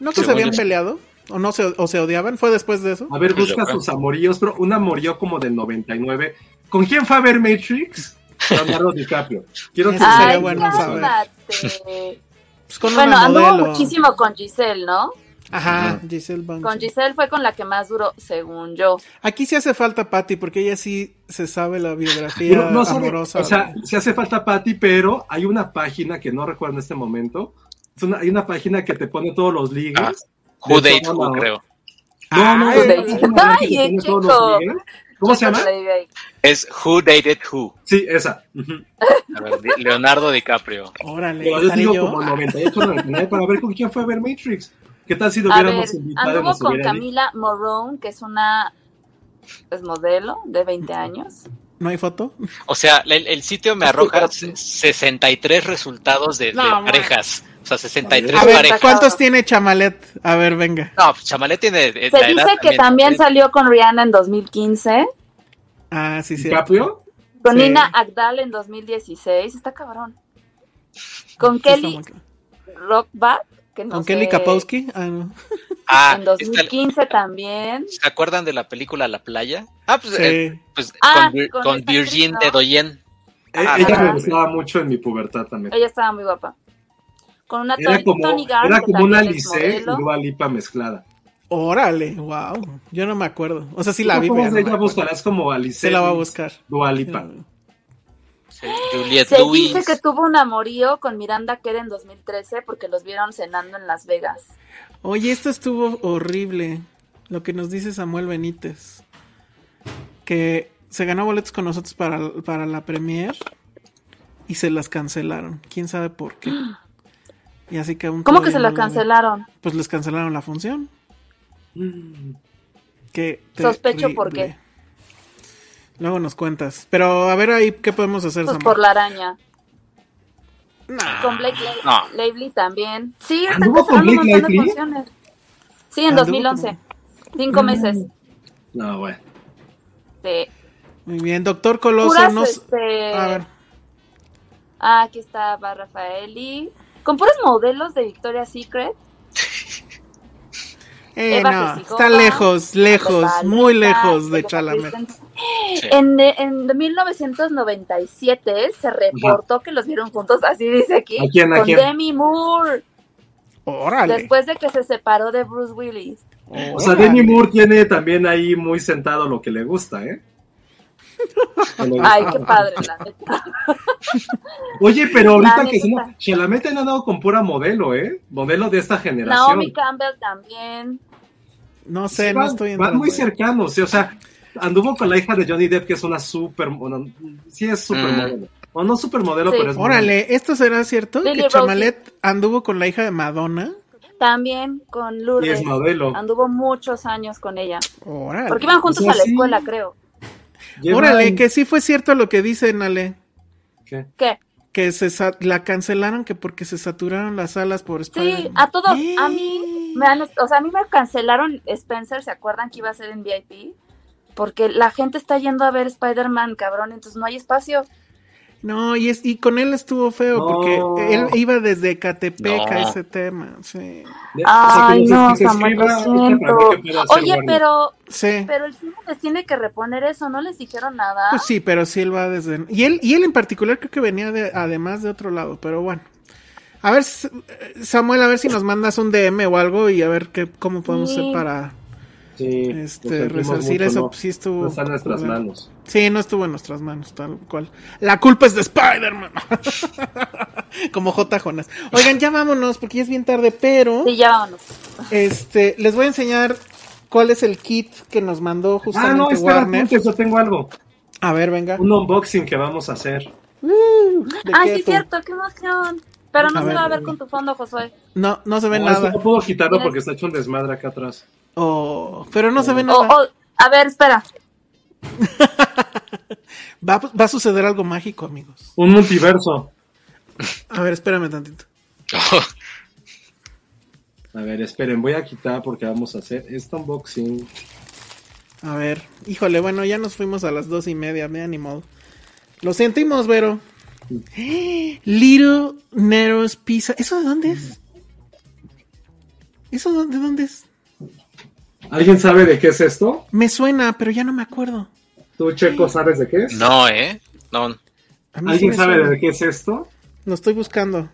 ¿No que se habían peleado? ¿O no se, o se odiaban? ¿Fue después de eso? A ver, busca sus amoríos, pero un amorío como del 99. ¿Con quién fue a ver Matrix? Leonardo DiCaprio. Quiero que sería bueno saber. Pues con Bueno, una anduvo modelo. muchísimo con Giselle, ¿no? Ajá, Giselle Bundchen. Con Giselle fue con la que más duró, según yo. Aquí sí hace falta Patty, porque ella sí se sabe la biografía Pero no sabe- amorosa. o sea, se hace falta Patty, pero hay una página que no recuerdo en este momento. Es una- hay una página que te pone todos los ligues. Ah, Who Date Who, creo. No, no, Ay, chico. ¿Cómo se llama? Es Who Dated Who. Sí, esa. A ver, Leonardo DiCaprio. Órale, Pero yo ¿estaré digo yo? como 98, 99 para ver con quién fue a ver Matrix. ¿Qué tal si lo A ver, hubiéramos invitado? anduvo con? Camila Morone, que es una es modelo de 20 años. ¿No hay foto? O sea, el, el sitio me arroja pero- se- 63 resultados de, de No, parejas. O sea, 63 A ver, parejas. ¿cuántos tiene Chamalet? A ver, venga. No, pues Chamalet tiene eh, Se la dice edad que también salió con Rihanna en 2015, Ah, sí, sí. Con Sí. Nina Agdal en 2016, está cabrón. Con Kelly. Rockback, que no ¿Con sé, Kelly Kapowski? Ah, no. Ah, en esta- 2015 también. ¿se acuerdan de la película La Playa? Ah, pues, Sí. eh, pues Ah, con, con Virgin de. Doyen. Eh, Ah, ella me gustaba mucho en mi pubertad también. Ella estaba muy guapa. Con una Era Tony, como, Tony era como una Lice y. Dua Lipa mezclada. Órale, wow. Yo no me acuerdo. O sea, sí la vi. ¿Cómo pero no ella buscarás como Alice? Se la va a buscar. Dua Lipa. Sí, Juliette Se Lewis. dice que tuvo un amorío con Miranda Kerr en 2013 porque los vieron cenando en Las Vegas. Oye, esto estuvo horrible. Lo que nos dice Samuel Benítez. Que se ganó boletos con nosotros para, para la premier y se las cancelaron. ¿Quién sabe por qué? Y así que aún ¿Cómo que se no la ven. cancelaron? Pues les cancelaron la función. Qué Sospecho por qué. Luego nos cuentas. Pero a ver ahí qué podemos hacer, Pues por la araña. Nah. Con Blake No. Lively también. Sí, están ¿Anduvo con cancelando un de funciones. Sí, en ¿Anduvo 2011. con- Cinco Mm. meses. No, bueno. Sí. Muy bien, doctor Coloso. Nos- este... A ver. Ah, aquí está Bar Rafaeli. Con puros modelos de Victoria's Secret. Eh, Eva no, está lejos, lejos, muy lejos de Chalamet. Sí. En, en 1997 se reportó que los vieron juntos, así dice aquí, ¿A quién, a con quién? Demi Moore, Órale. después de que se separó de Bruce Willis. O sea, Demi Moore tiene también ahí muy sentado lo que le gusta, ¿eh? Ay, qué padre, la neta. Oye, pero ahorita La que se neta. Chalamet han andado con pura modelo, ¿eh? Modelo de esta generación. Naomi Campbell también. No sé, Sí, no van, estoy van entrando muy ahí. cercanos, sí, o sea, anduvo con la hija de Johnny Depp, que es una super, bueno, sí es super Mm. modelo. O no super modelo, Sí. pero es Órale, ¿esto será cierto? Lily que Rose. Chamalet anduvo con la hija de Madonna. También con Y Lourdes. es modelo. Anduvo muchos años con ella. Órale. Porque iban juntos O sea, a la sí. escuela, creo. Llevan- Órale, que sí fue cierto lo que dicen, Ale. ¿Qué? ¿Qué? Que se la cancelaron que porque se saturaron las salas por Sí, Spider-Man. a todos. A Eh. mí, me han, o sea, a mí me cancelaron Spencer, ¿se acuerdan que iba a ser en VIP? Porque la gente está yendo a ver Spider-Man, cabrón, entonces no hay espacio. No, y, es, y con él estuvo feo No. porque él iba desde Catepec a ese tema. Sí. Ay, que se- no, escriba, siento. Oye, pero, Sí. pero el cine les tiene que reponer eso, ¿no les dijeron nada? Pues sí, pero sí él va desde... Y él, y él en particular creo que venía de, además de otro lado, pero bueno. A ver, Samuel, a ver si nos mandas un DM o algo y a ver qué, cómo podemos Sí. hacer para Sí, este, resarcir mucho, eso. ¿no? sí estuvo... No está en nuestras bueno. manos. Sí, no estuvo en nuestras manos, tal cual. La culpa es de Spider-Man. Como J. Jonas. Oigan, ya vámonos porque ya es bien tarde, pero Sí, ya vámonos. este les voy a enseñar cuál es el kit que nos mandó Ah, justamente no, espera, Warner. antes yo tengo algo. A ver, venga. Un unboxing que vamos a hacer. ¿De Ay, qué sí, cierto, qué emoción. Pero no A se ver, va a ver con tu fondo, Josué. No, no se ve No, nada. no puedo quitarlo porque está hecho un desmadre acá atrás. Oh, pero no se ve nada. o- a ver, espera. Va, va a suceder algo mágico, amigos. Un multiverso. A ver, espérame tantito. A ver, esperen, voy a quitar porque vamos a hacer este unboxing. A ver, híjole, bueno, ya nos fuimos a las dos y media, me ni modo. Lo sentimos, Vero. Little Nero's Pizza. ¿Eso de dónde es? ¿Eso de dónde es? ¿Alguien sabe de qué es esto? Me suena, pero ya no me acuerdo. ¿Tú, Checo, sabes de qué es? No, ¿eh? No. Sí ¿Alguien sabe suena. de qué es esto? Lo estoy buscando.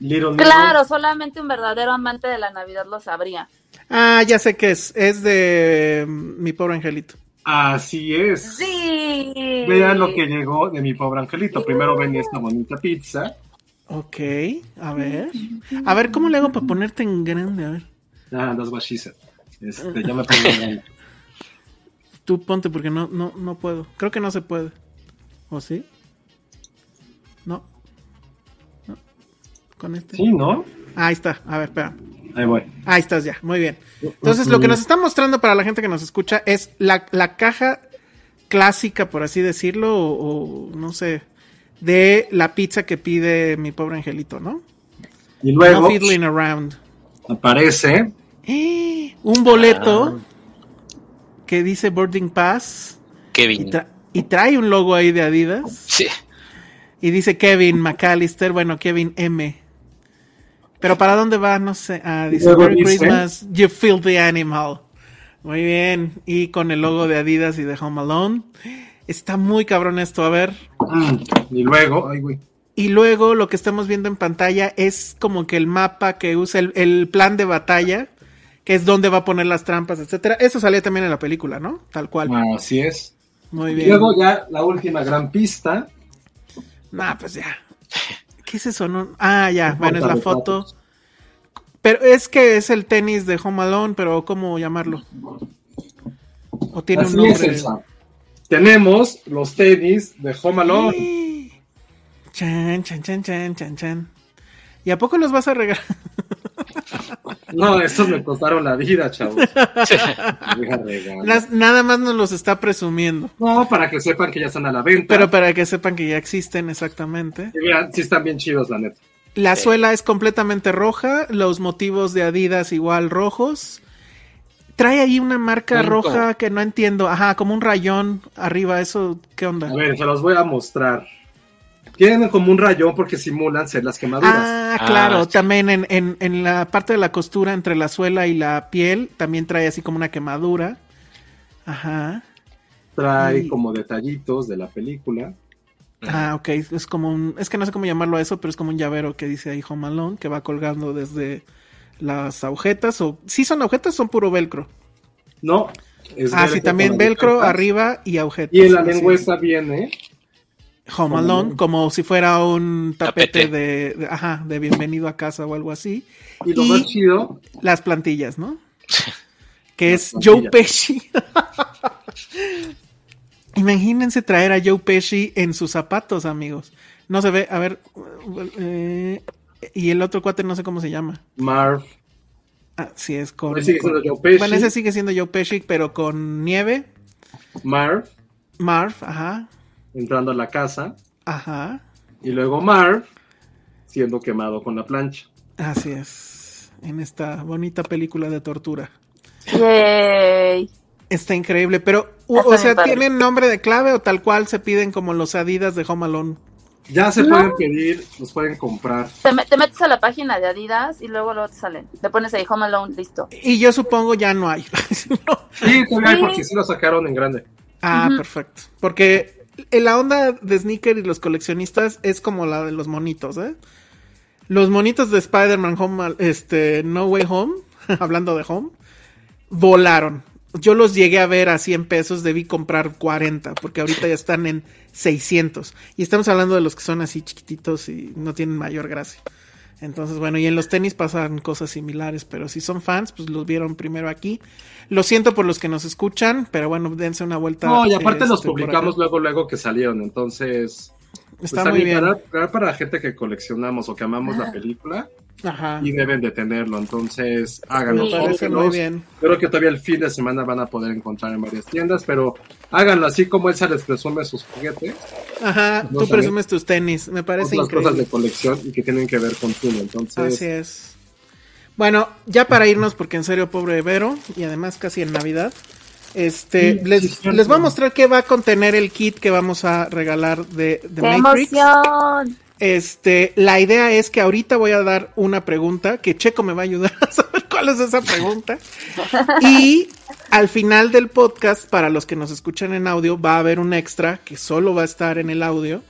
Little. Claro, solamente un verdadero amante de la Navidad lo sabría. Ah, ya sé qué es. Es de mm, mi pobre angelito. Así es. Sí. Vean lo que llegó de mi pobre angelito. Primero ven esta bonita pizza. Ok, a ver. A ver, ¿cómo le hago para ponerte en grande? A ver. Ah, that's what she said. Este, ya me pongo grande. Tú ponte porque no, no, no puedo. Creo que no se puede. ¿O sí? No. No. Con este. Sí, ¿no? Ahí está. A ver, espera. Ahí voy. Ahí estás ya, muy bien. Entonces, lo que nos está mostrando para la gente que nos escucha es la, la caja clásica, por así decirlo, o, o no sé, de la pizza que pide mi pobre angelito, ¿no? Y No luego fiddling around. aparece Eh, Un boleto que dice boarding pass y, Kevin. tra- y trae un logo ahí de Adidas Sí. y dice Kevin McAllister, bueno, Kevin M. Pero ¿para dónde va? No sé. Ah, dice Merry Christmas, you filthy animal. Muy bien. Y con el logo de Adidas y de Home Alone. Está muy cabrón esto, a ver. mm, y luego, ay güey. Y luego lo que estamos viendo en pantalla es como que el mapa que usa el, el plan de batalla, que es dónde va a poner las trampas, etcétera. Eso salía también en la película, ¿no? Tal cual. Así es. Muy Y bien. luego ya la última gran pista. Nah, pues ya. ¿Qué es eso? No? Ah, ya. Bueno, es la foto. Pero es que es el tenis de Home Alone, pero ¿cómo llamarlo? O tiene Así un es, nombre. Elsa. Tenemos los tenis de Home Alone. Chan, chan, chan, chan, chan, chan. ¿Y a poco los vas a regalar? No, estos me costaron la vida, chavos. Nas- Nada más nos los está presumiendo. No, para que sepan que ya están a la venta. Pero para que sepan que ya existen exactamente. Y vean, sí están bien chidos, la neta. La suela es completamente roja, los motivos de Adidas igual rojos. Trae ahí una marca Punto. roja que no entiendo. Ajá, como un rayón arriba, eso, ¿qué onda? A ver, se los voy a mostrar. Tienen como un rayón porque simulan ser las quemaduras. Ah, Ah, claro, también en, en, en la parte de la costura entre la suela y la piel, también trae así como una quemadura. Ajá. Trae y- como detallitos de la película. Ah, ok, es como un, es que no sé cómo llamarlo a eso, pero es como un llavero que dice ahí Home Alone, que va colgando desde las agujetas, o sí son agujetas, son puro velcro. No. es Ah, sí, también velcro arriba y agujetas. Y en la lengüeta viene. Home Alone, como si fuera un tapete, Tapete. De, de- ajá, de bienvenido a casa o algo así. Y lo Y- más chido, Las plantillas, ¿no? Que Las es Joe. Pesci. Imagínense traer a Joe Pesci en sus zapatos, amigos. No se ve, a ver. eh, y el otro cuate no sé cómo se llama. Marv. Ah, sí, es con. Pues sigue siendo Joe Pesci. Bueno, ese sigue siendo Joe Pesci, pero con nieve. Marv Marv, ajá. Entrando a la casa. Ajá. Y luego Marv siendo quemado con la plancha. Así es. En esta bonita película de tortura. Yay. Está increíble, pero, o, sea. ¿tienen nombre de clave o tal cual se piden como los Adidas de Home Alone? Ya se No. pueden pedir, los pueden comprar. Te, me- te metes a la página de Adidas y luego luego te salen. Le pones ahí Home Alone, listo. Y yo supongo ya no hay. No. Sí, todavía hay Sí. porque sí lo sacaron en grande. Ah, perfecto. Porque la onda de sneaker y los coleccionistas es como la de los monitos, ¿eh? Los monitos de Spider-Man Home, este, No Way Home, hablando de Home, volaron. Yo los llegué a ver a 100 pesos, debí comprar 40, porque ahorita ya están en 600. Y estamos hablando de los que son así chiquititos y no tienen mayor gracia. Entonces, bueno, y en los tenis pasan cosas similares, pero si son fans, pues los vieron primero aquí. Lo siento por los que nos escuchan, pero bueno, dense una vuelta. No, y aparte los este, publicamos luego, luego que salieron. Entonces, pues, Está muy bien. Para, para, para gente que coleccionamos o que amamos la película Ajá. y deben de tenerlo. Entonces, háganlo. Me parece muy cómprenlos. bien. Creo que todavía el fin de semana van a poder encontrar en varias tiendas, pero háganlo así como Elsa les presume sus juguetes, Ajá, No tú presumes tus tenis, me parece otras cosas de increíble. colección y que tienen que ver con Tuno. Entonces, Así es. Bueno, ya para irnos, porque en serio, pobre Vero, y además casi en Navidad, este, Sí, les, les voy a mostrar qué va a contener el kit que vamos a regalar de, de ¡Qué Matrix. emoción! Este, la idea es que ahorita voy a dar una pregunta, que Checo me va a ayudar a saber cuál es esa pregunta. Y al final del podcast, para los que nos escuchan en audio, va a haber un extra que solo va a estar en el audio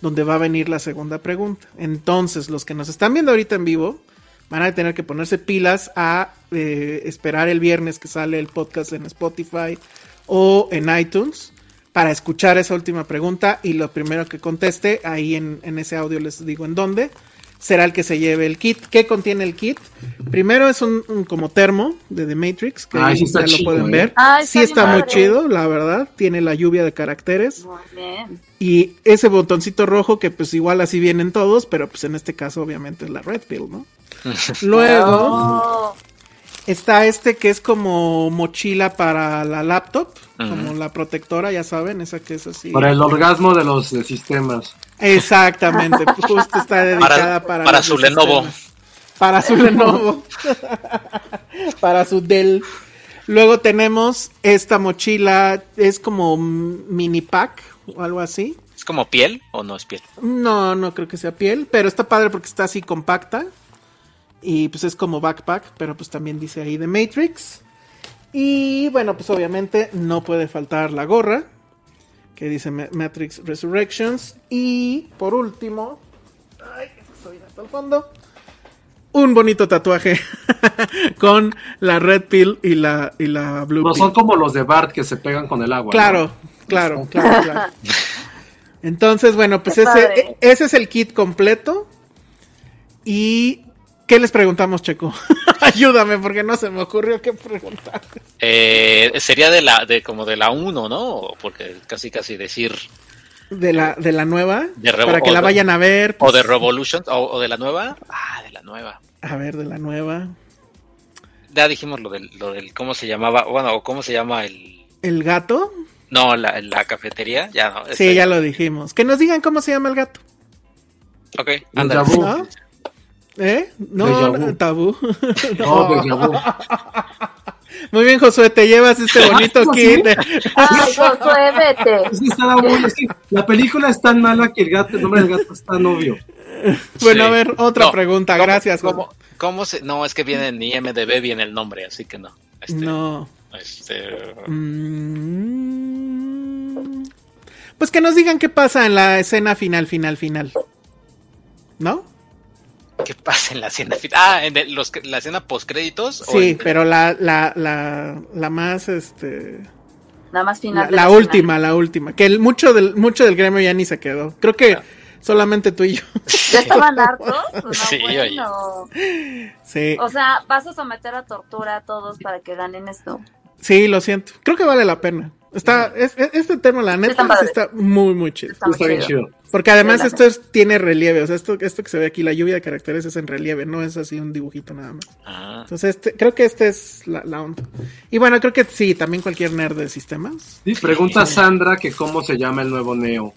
donde va a venir la segunda pregunta. Entonces, los que nos están viendo ahorita en vivo van a tener que ponerse pilas a eh, esperar el viernes que sale el podcast en Spotify o en iTunes para escuchar esa última pregunta y lo primero que conteste, ahí en, en ese audio les digo en dónde, será el que se lleve el kit. ¿Qué contiene el kit? Primero es un, un como termo de The Matrix, que sí ahí está ya lo pueden ¿eh? ver. Sí está está bien muy padre. chido, la verdad. Tiene la lluvia de caracteres. Muy bien. Y ese botoncito rojo que pues igual así vienen todos, pero pues en este caso obviamente es la Red Pill, ¿no? Luego Oh, está este que es como mochila para la laptop, como la protectora, ya saben, esa que es así. Para el orgasmo de los de sistemas. Exactamente, pues, justo está dedicada para, para su sistemas. Lenovo. Para su Lenovo. para su Dell. Luego tenemos esta mochila, es como mini pack o algo así. ¿Es como piel o no es piel? No, no creo que sea piel, pero está padre porque está así compacta. Y pues es como backpack, pero pues también dice ahí de Matrix. Y bueno, pues obviamente no puede faltar la gorra, que dice Ma- Matrix Resurrections. Y por último, ay, estoy hasta el fondo. Un bonito tatuaje con la red pill y la, y la blue No pill. son como los de Bart que se pegan con el agua. Claro, ¿no? claro, claro, claro. Entonces, bueno, pues ese, e- ese es el kit completo. ¿Y qué les preguntamos, Checo? Ayúdame, porque no se me ocurrió qué preguntar. Eh, sería de la, de como de la 1, ¿no? Porque casi casi decir, De la, de la nueva, De para que la de- vayan a ver. o pues, de Revolution, o, o de la nueva. Ah, de la nueva. A ver, de la nueva. Ya dijimos lo del, lo del cómo se llamaba, bueno, o cómo se llama el, ¿El gato? no, la, la cafetería, ya no. Sí, ya lo dijimos. Que nos digan cómo se llama el gato. Ok, ándale. ¿No? ¿Eh? No, no, tabú. No, vu. Muy bien, Josué, te llevas este bonito kit. de- Ay, Josué, vete. Es que estaba muy. es que la película es tan mala que el gato, el nombre del gato es tan obvio. Bueno, a ver, otra No, pregunta. ¿cómo- Gracias, ¿cómo, cómo se, no, es que viene en IMDB, viene el nombre, así que no. Este, No. Este, Mm. Pues que nos digan qué pasa en la escena final, final, final. ¿No? ¿Qué pasa en la escena? fin- Ah, en el- los, la escena post créditos. Sí, pero la, la, la, la más, este... Nada más La, final. la final. última, la última. Que el, mucho, del, mucho del gremio ya ni se quedó. Creo que solamente tú y yo. ¿Ya estaban hartos? No, Sí, bueno. Sí, O sea, vas a someter a tortura a todos para que ganen esto. sí, lo siento. Creo que vale la pena. Está, es- es- este tema, la neta, Está muy, muy chido. Está muy Está bien chido. chido. Porque además Sí, esto es- tiene relieve, o sea, esto, esto que se ve aquí, la lluvia de caracteres es en relieve, no es así un dibujito nada más. Ah, Entonces, este, creo que este es la, la onda. Y bueno, creo que sí, también cualquier nerd de sistemas. Sí, pregunta Sandra que cómo se llama el nuevo Neo.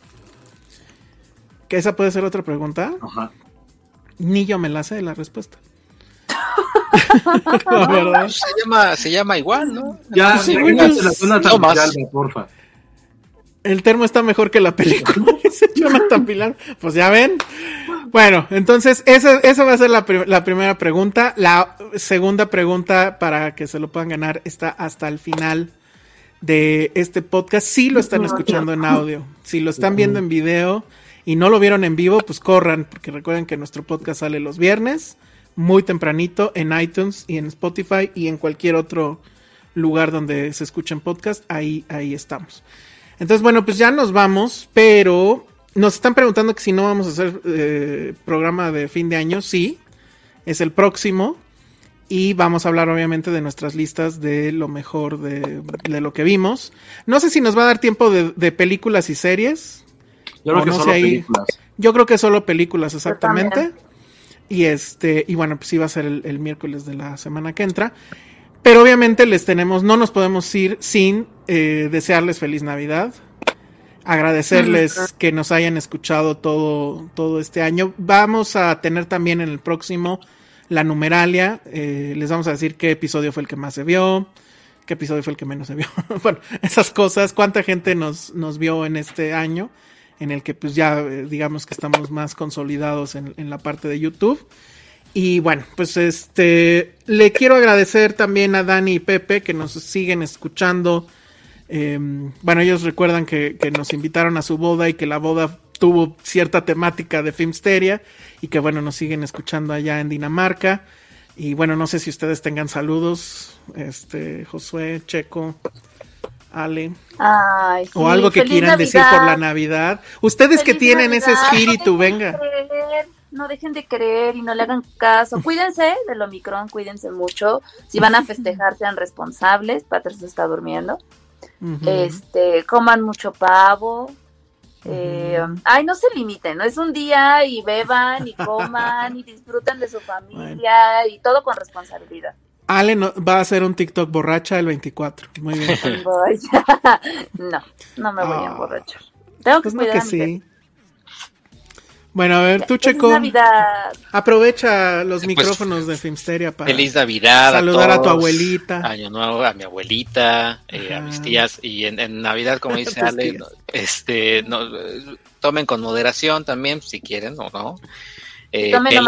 Que esa puede ser otra pregunta. Ajá. Ni yo me la sé la respuesta. verdad. se llama, se llama igual, ¿no? Ya, Sí, imagínate güey, la zona no más. Porfa. El termo está mejor que la película. Dice Jonathan Pilar. Pues ya ven. Bueno, entonces esa, va a ser la, la primera pregunta. La segunda pregunta para que se lo puedan ganar está hasta el final de este podcast. Si lo están escuchando en audio, si lo están viendo en video y no lo vieron en vivo, pues corran, porque recuerden que nuestro podcast sale los viernes, muy tempranito, en iTunes y en Spotify y en cualquier otro lugar donde se escuchen podcast. Ahí, ahí estamos. Entonces, bueno, pues ya nos vamos, pero nos están preguntando que si no vamos a hacer eh, programa de fin de año. Sí, es el próximo. Y vamos a hablar obviamente de nuestras listas de lo mejor de, de lo que vimos. No sé si nos va a dar tiempo de, de películas y series. Yo creo que no solo películas. Yo creo que solo películas exactamente. Y este, y bueno, pues sí va a ser el, el miércoles de la semana que entra. Pero obviamente les tenemos, no nos podemos ir sin eh, desearles feliz Navidad. Agradecerles que nos hayan escuchado todo, todo este año. Vamos a tener también en el próximo la numeralia. eh, les vamos a decir qué episodio fue el que más se vio, qué episodio fue el que menos se vio. bueno, esas cosas, cuánta gente nos, nos vio en este año, en el que pues ya eh, digamos que estamos más consolidados en, en la parte de YouTube. Y bueno, pues este, le quiero agradecer también a Dani y Pepe que nos siguen escuchando. Eh, bueno, ellos recuerdan que, que nos invitaron a su boda y que la boda tuvo cierta temática de Filmsteria y que bueno, nos siguen escuchando allá en Dinamarca. Y bueno, no sé si ustedes tengan saludos, este, Josué, Checo, Ale, Ay, sí, o algo que quieran decir por la Navidad. Ustedes que tienen ese Navidad. espíritu, No dejen de venga. creer, No dejen de creer y no le hagan caso. Cuídense del Omicron, cuídense mucho. Si van a festejar, sean responsables. Patricia está durmiendo. Este, coman mucho pavo. Eh, ay, no se limiten, ¿no? Es un día y beban y coman y disfruten de su familia y todo con responsabilidad. Ale no- va a hacer un TikTok borracha el 24. Muy bien. No, no me voy a Ah. emborrachar. Tengo que Pues no que sí. Bueno, a ver, tú, Feliz Checo, Navidad. aprovecha los Pues, micrófonos de Filmsteria para Feliz Navidad. saludar a tu abuelita. Año nuevo a mi abuelita, eh, a mis tías. Y en, en Navidad, como dice Ale, tías. este, no, eh, tomen con moderación también, si quieren o no. Eh, Tomen, no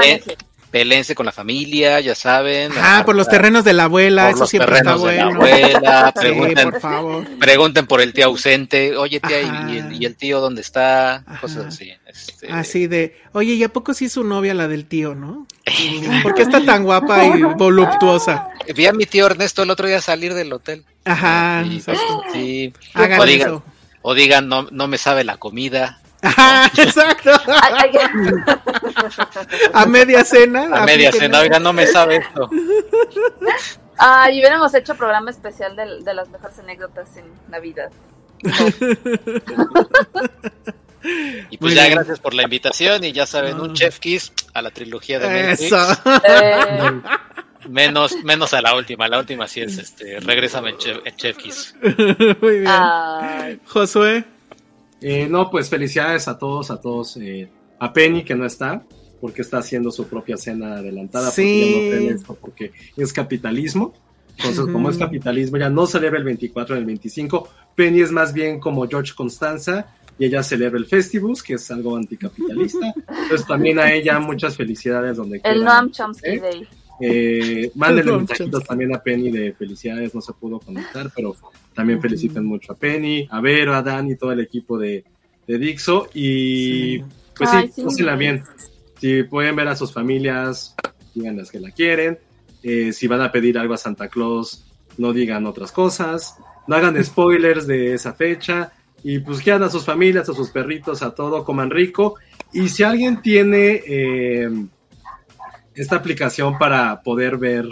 peleense con la familia, ya saben. Ah, por los terrenos de la abuela, por eso los siempre está terrenos de la bueno. abuela, Sí, pregunten, por favor. pregunten por el tío ausente, oye tía, ¿y- Ajá. ¿y, el, y el tío dónde está? Ajá. Cosas así. este, Así de, oye, ¿y a poco sí es su novia la del tío, no? ¿Por qué está tan guapa y voluptuosa? Vi a mi tío Ernesto el otro día salir del hotel. Ajá, Sí. Hagan o digan, eso. o digan no, no me sabe la comida. Ajá, exacto. A media cena. A media cena, oiga, no me sabe esto. Ay, hubiéramos hecho programa especial de, de las mejores anécdotas en Navidad. Y pues Muy ya bien. gracias por la invitación y ya saben, un chef kiss a la trilogía de Matrix. Eso. Eh, Menos, menos a la última, la última sí es este, regrésame en chef, en chef kiss. Muy bien. ay, Josué. Eh, no, pues felicidades a todos, a todos. eh, a Penny que no está, porque está haciendo su propia cena adelantada, Sí. porque ya no esto, porque es capitalismo. Entonces, como es capitalismo, ya no celebra el 24 el 25. Penny es más bien como George Constanza y ella celebra el Festivus, que es algo anticapitalista. Entonces, también a ella muchas felicidades donde quiera. el Noam Chomsky ¿Eh? Day. Eh, mándenle mensajitos también a Penny de felicidades, no se pudo conectar, pero también feliciten mucho a Penny, a Vero, a Dan y todo el equipo de, de Dixo. Y Sí. pues sí, Ay, sí. pásenla bien. Si pueden ver a sus familias, díganles que la quieren. Eh, si van a pedir algo a Santa Claus, no digan otras cosas. No hagan spoilers de esa fecha. Y pues quieran a sus familias, a sus perritos, a todo, coman rico. Y si alguien tiene eh, esta aplicación para poder ver,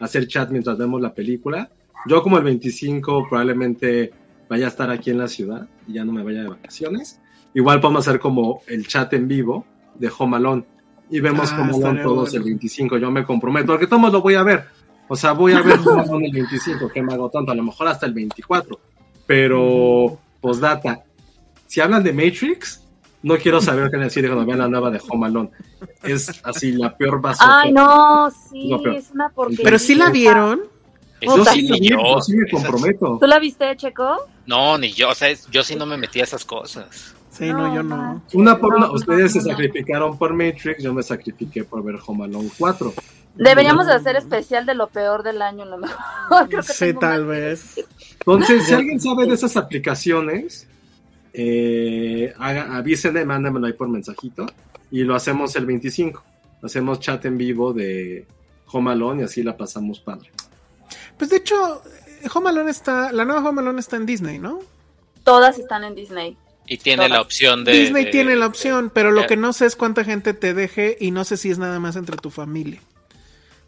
hacer chat mientras vemos la película, yo como el 25 probablemente vaya a estar aquí en la ciudad y ya no me vaya de vacaciones. Igual podemos hacer como el chat en vivo de Home Alone y vemos Ah, Alone estaría todos bueno. el 25. Yo me comprometo, porque todos lo voy a ver. O sea, voy a ver Home Alone el 25, que me hago tonto, a lo mejor hasta el 24. Pero, postdata, si hablan de Matrix, no quiero saber qué decir cuando vean la nueva de Home Alone. Es así la peor basura. Ay, no, sí, No, pero- es una porquería. Pero sí la vieron. Eso sí, ni yo. yo sí me comprometo. ¿Tú la viste, Checo? No, ni yo, o sea, es- yo sí no me metí a esas cosas. Sí, no, yo no. manches, Una por una, no, ustedes se sacrificaron por Matrix, yo me sacrifiqué por ver Home Alone 4. Deberíamos de hacer especial de lo peor del año, lo mejor. Creo que Sí, tal vez. Entonces, si alguien sabe de esas aplicaciones, eh, haga, avísenme, mándamelo ahí por mensajito y lo hacemos el 25. Hacemos chat en vivo de Home Alone y así la pasamos padre. Pues de hecho, Home Alone está, la nueva Home Alone está en Disney, ¿no? Todas están en Disney. Y tiene la opción de. Disney de- tiene la opción, pero lo que no sé es cuánta gente te deje y no sé si es nada más entre tu familia.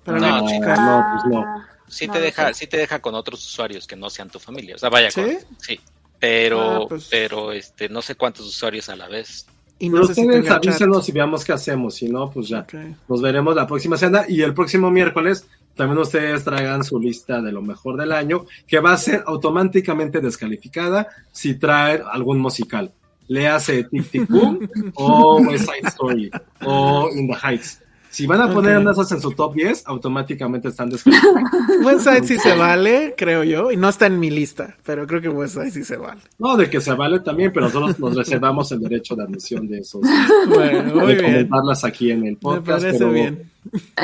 Pero No, no, no, checar. no, pues no. Ah, Sí no te deja, sí te deja con otros usuarios que no sean tu familia. O sea, vaya ¿Sí? con. Sí. Pero, Ah, pues. pero este, no sé cuántos usuarios a la vez. Y no sé si ustedes chat. avísenos y veamos qué hacemos. Si no, pues ya. Nos veremos la próxima semana y el próximo miércoles también ustedes traigan su lista de lo mejor del año, que va a ser automáticamente descalificada si traen algún musical. Le hace Tic Tic Boom o West Side Story o In the Heights. Si van a poner Ok. una de esas en su top 10, automáticamente están descalificadas. West Side sí se vale, creo yo, y no está en mi lista, pero creo que West Side sí se vale. No, de que se vale también, pero nosotros nos reservamos el derecho de admisión de esos. Bueno, muy de bien. comentarlas aquí en el Me podcast. parece pero bien.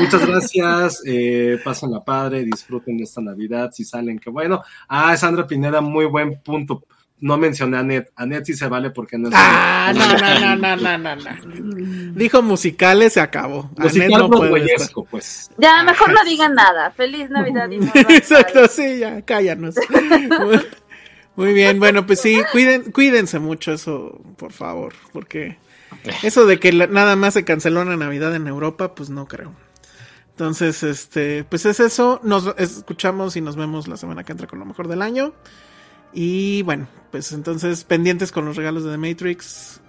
Muchas gracias, eh, pasen la padre, disfruten de esta Navidad, si salen, que bueno. Ah, Sandra Pineda, muy buen punto. No mencioné a Net. A Net sí se vale porque no es. Ah, no, no, no, no, no, no, no. Dijo musicales, se acabó. Musical no puede pues. Ya, mejor no digan nada. Feliz Navidad y. Exacto, sí, ya, cállanos. Muy- bien, bueno, pues sí, cuiden, cuídense mucho eso, por favor, porque eso de que la- nada más se canceló una Navidad en Europa, pues no creo. Entonces, este, pues es eso. Nos escuchamos y nos vemos la semana que entra con lo mejor del año. Y bueno, pues entonces pendientes con los regalos de The Matrix.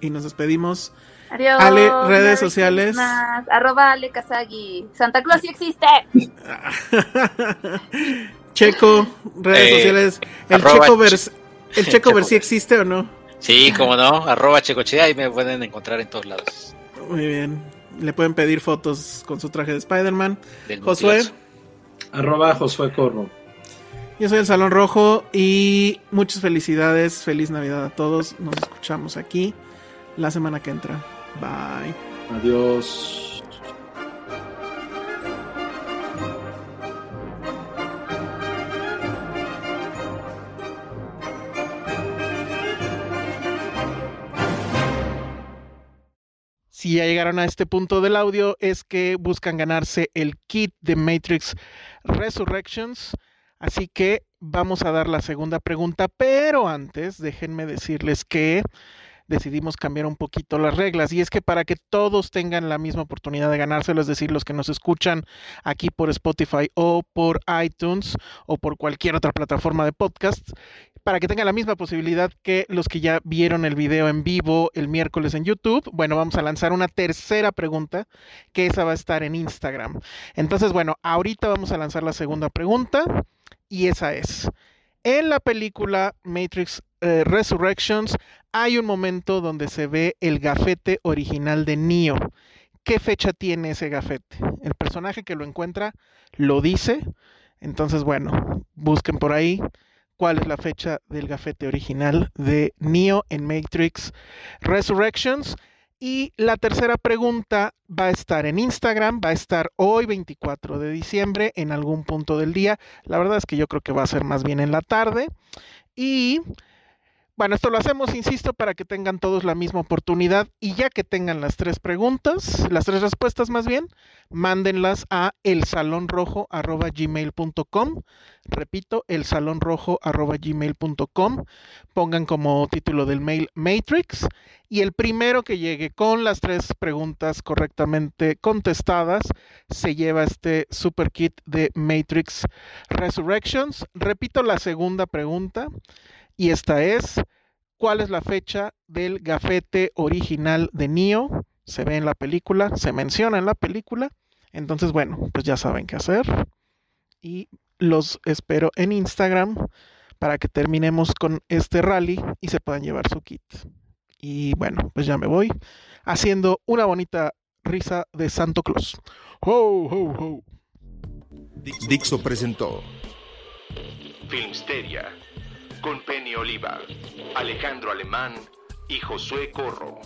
Y nos despedimos. Adiós. Ale, redes Merry sociales. Christmas, Arroba Ale Kazagi. Santa Claus sí existe. Checo, redes Eh, sociales. El Checo ver, Che- el Checo si existe o no. Sí, como no, arroba checochea, ahí me pueden encontrar en todos lados. Muy bien. Le pueden pedir fotos con su traje de Spider-Man. Josué. Arroba Josué Corro. Yo soy el Salón Rojo y muchas felicidades. Feliz Navidad a todos. Nos escuchamos aquí la semana que entra. Bye. Adiós. Si ya llegaron a este punto del audio, es que buscan ganarse el kit de Matrix Resurrections. Así que vamos a dar la segunda pregunta, pero antes déjenme decirles que decidimos cambiar un poquito las reglas y es que para que todos tengan la misma oportunidad de ganárselo, es decir, los que nos escuchan aquí por Spotify o por iTunes o por cualquier otra plataforma de podcast, para que tengan la misma posibilidad que los que ya vieron el video en vivo el miércoles en YouTube, bueno, vamos a lanzar una tercera pregunta que esa va a estar en Instagram. Entonces, bueno, ahorita vamos a lanzar la segunda pregunta y esa es, en la película Matrix eh, Resurrections hay un momento donde se ve el gafete original de Neo. ¿Qué fecha tiene ese gafete? El personaje que lo encuentra lo dice. Entonces, bueno, busquen por ahí cuál es la fecha del gafete original de Neo en Matrix Resurrections. Y la tercera pregunta va a estar en Instagram, va a estar hoy 24 de diciembre en algún punto del día. La verdad es que yo creo que va a ser más bien en la tarde. Y bueno, esto lo hacemos, insisto, para que tengan todos la misma oportunidad y ya que tengan las tres preguntas, las tres respuestas más bien, mándenlas a elsalonrojo.gmail.com. Repito, elsalonrojo.gmail.com. Pongan como título del mail Matrix y el primero que llegue con las tres preguntas correctamente contestadas se lleva este super kit de Matrix Resurrections. Repito la segunda pregunta y esta es, ¿cuál es la fecha del gafete original de Neo? Se ve en la película, se menciona en la película. Entonces, bueno, pues ya saben qué hacer. Y los espero en Instagram para que terminemos con este rally y se puedan llevar su kit. Y bueno, pues ya me voy haciendo una bonita risa de Santo Claus. ¡Ho, ho, ho! Dixo presentó Filmsteria con Penny Oliva, Alejandro Alemán y Josué Corro.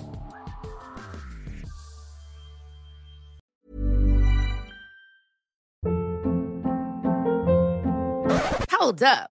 Hold up.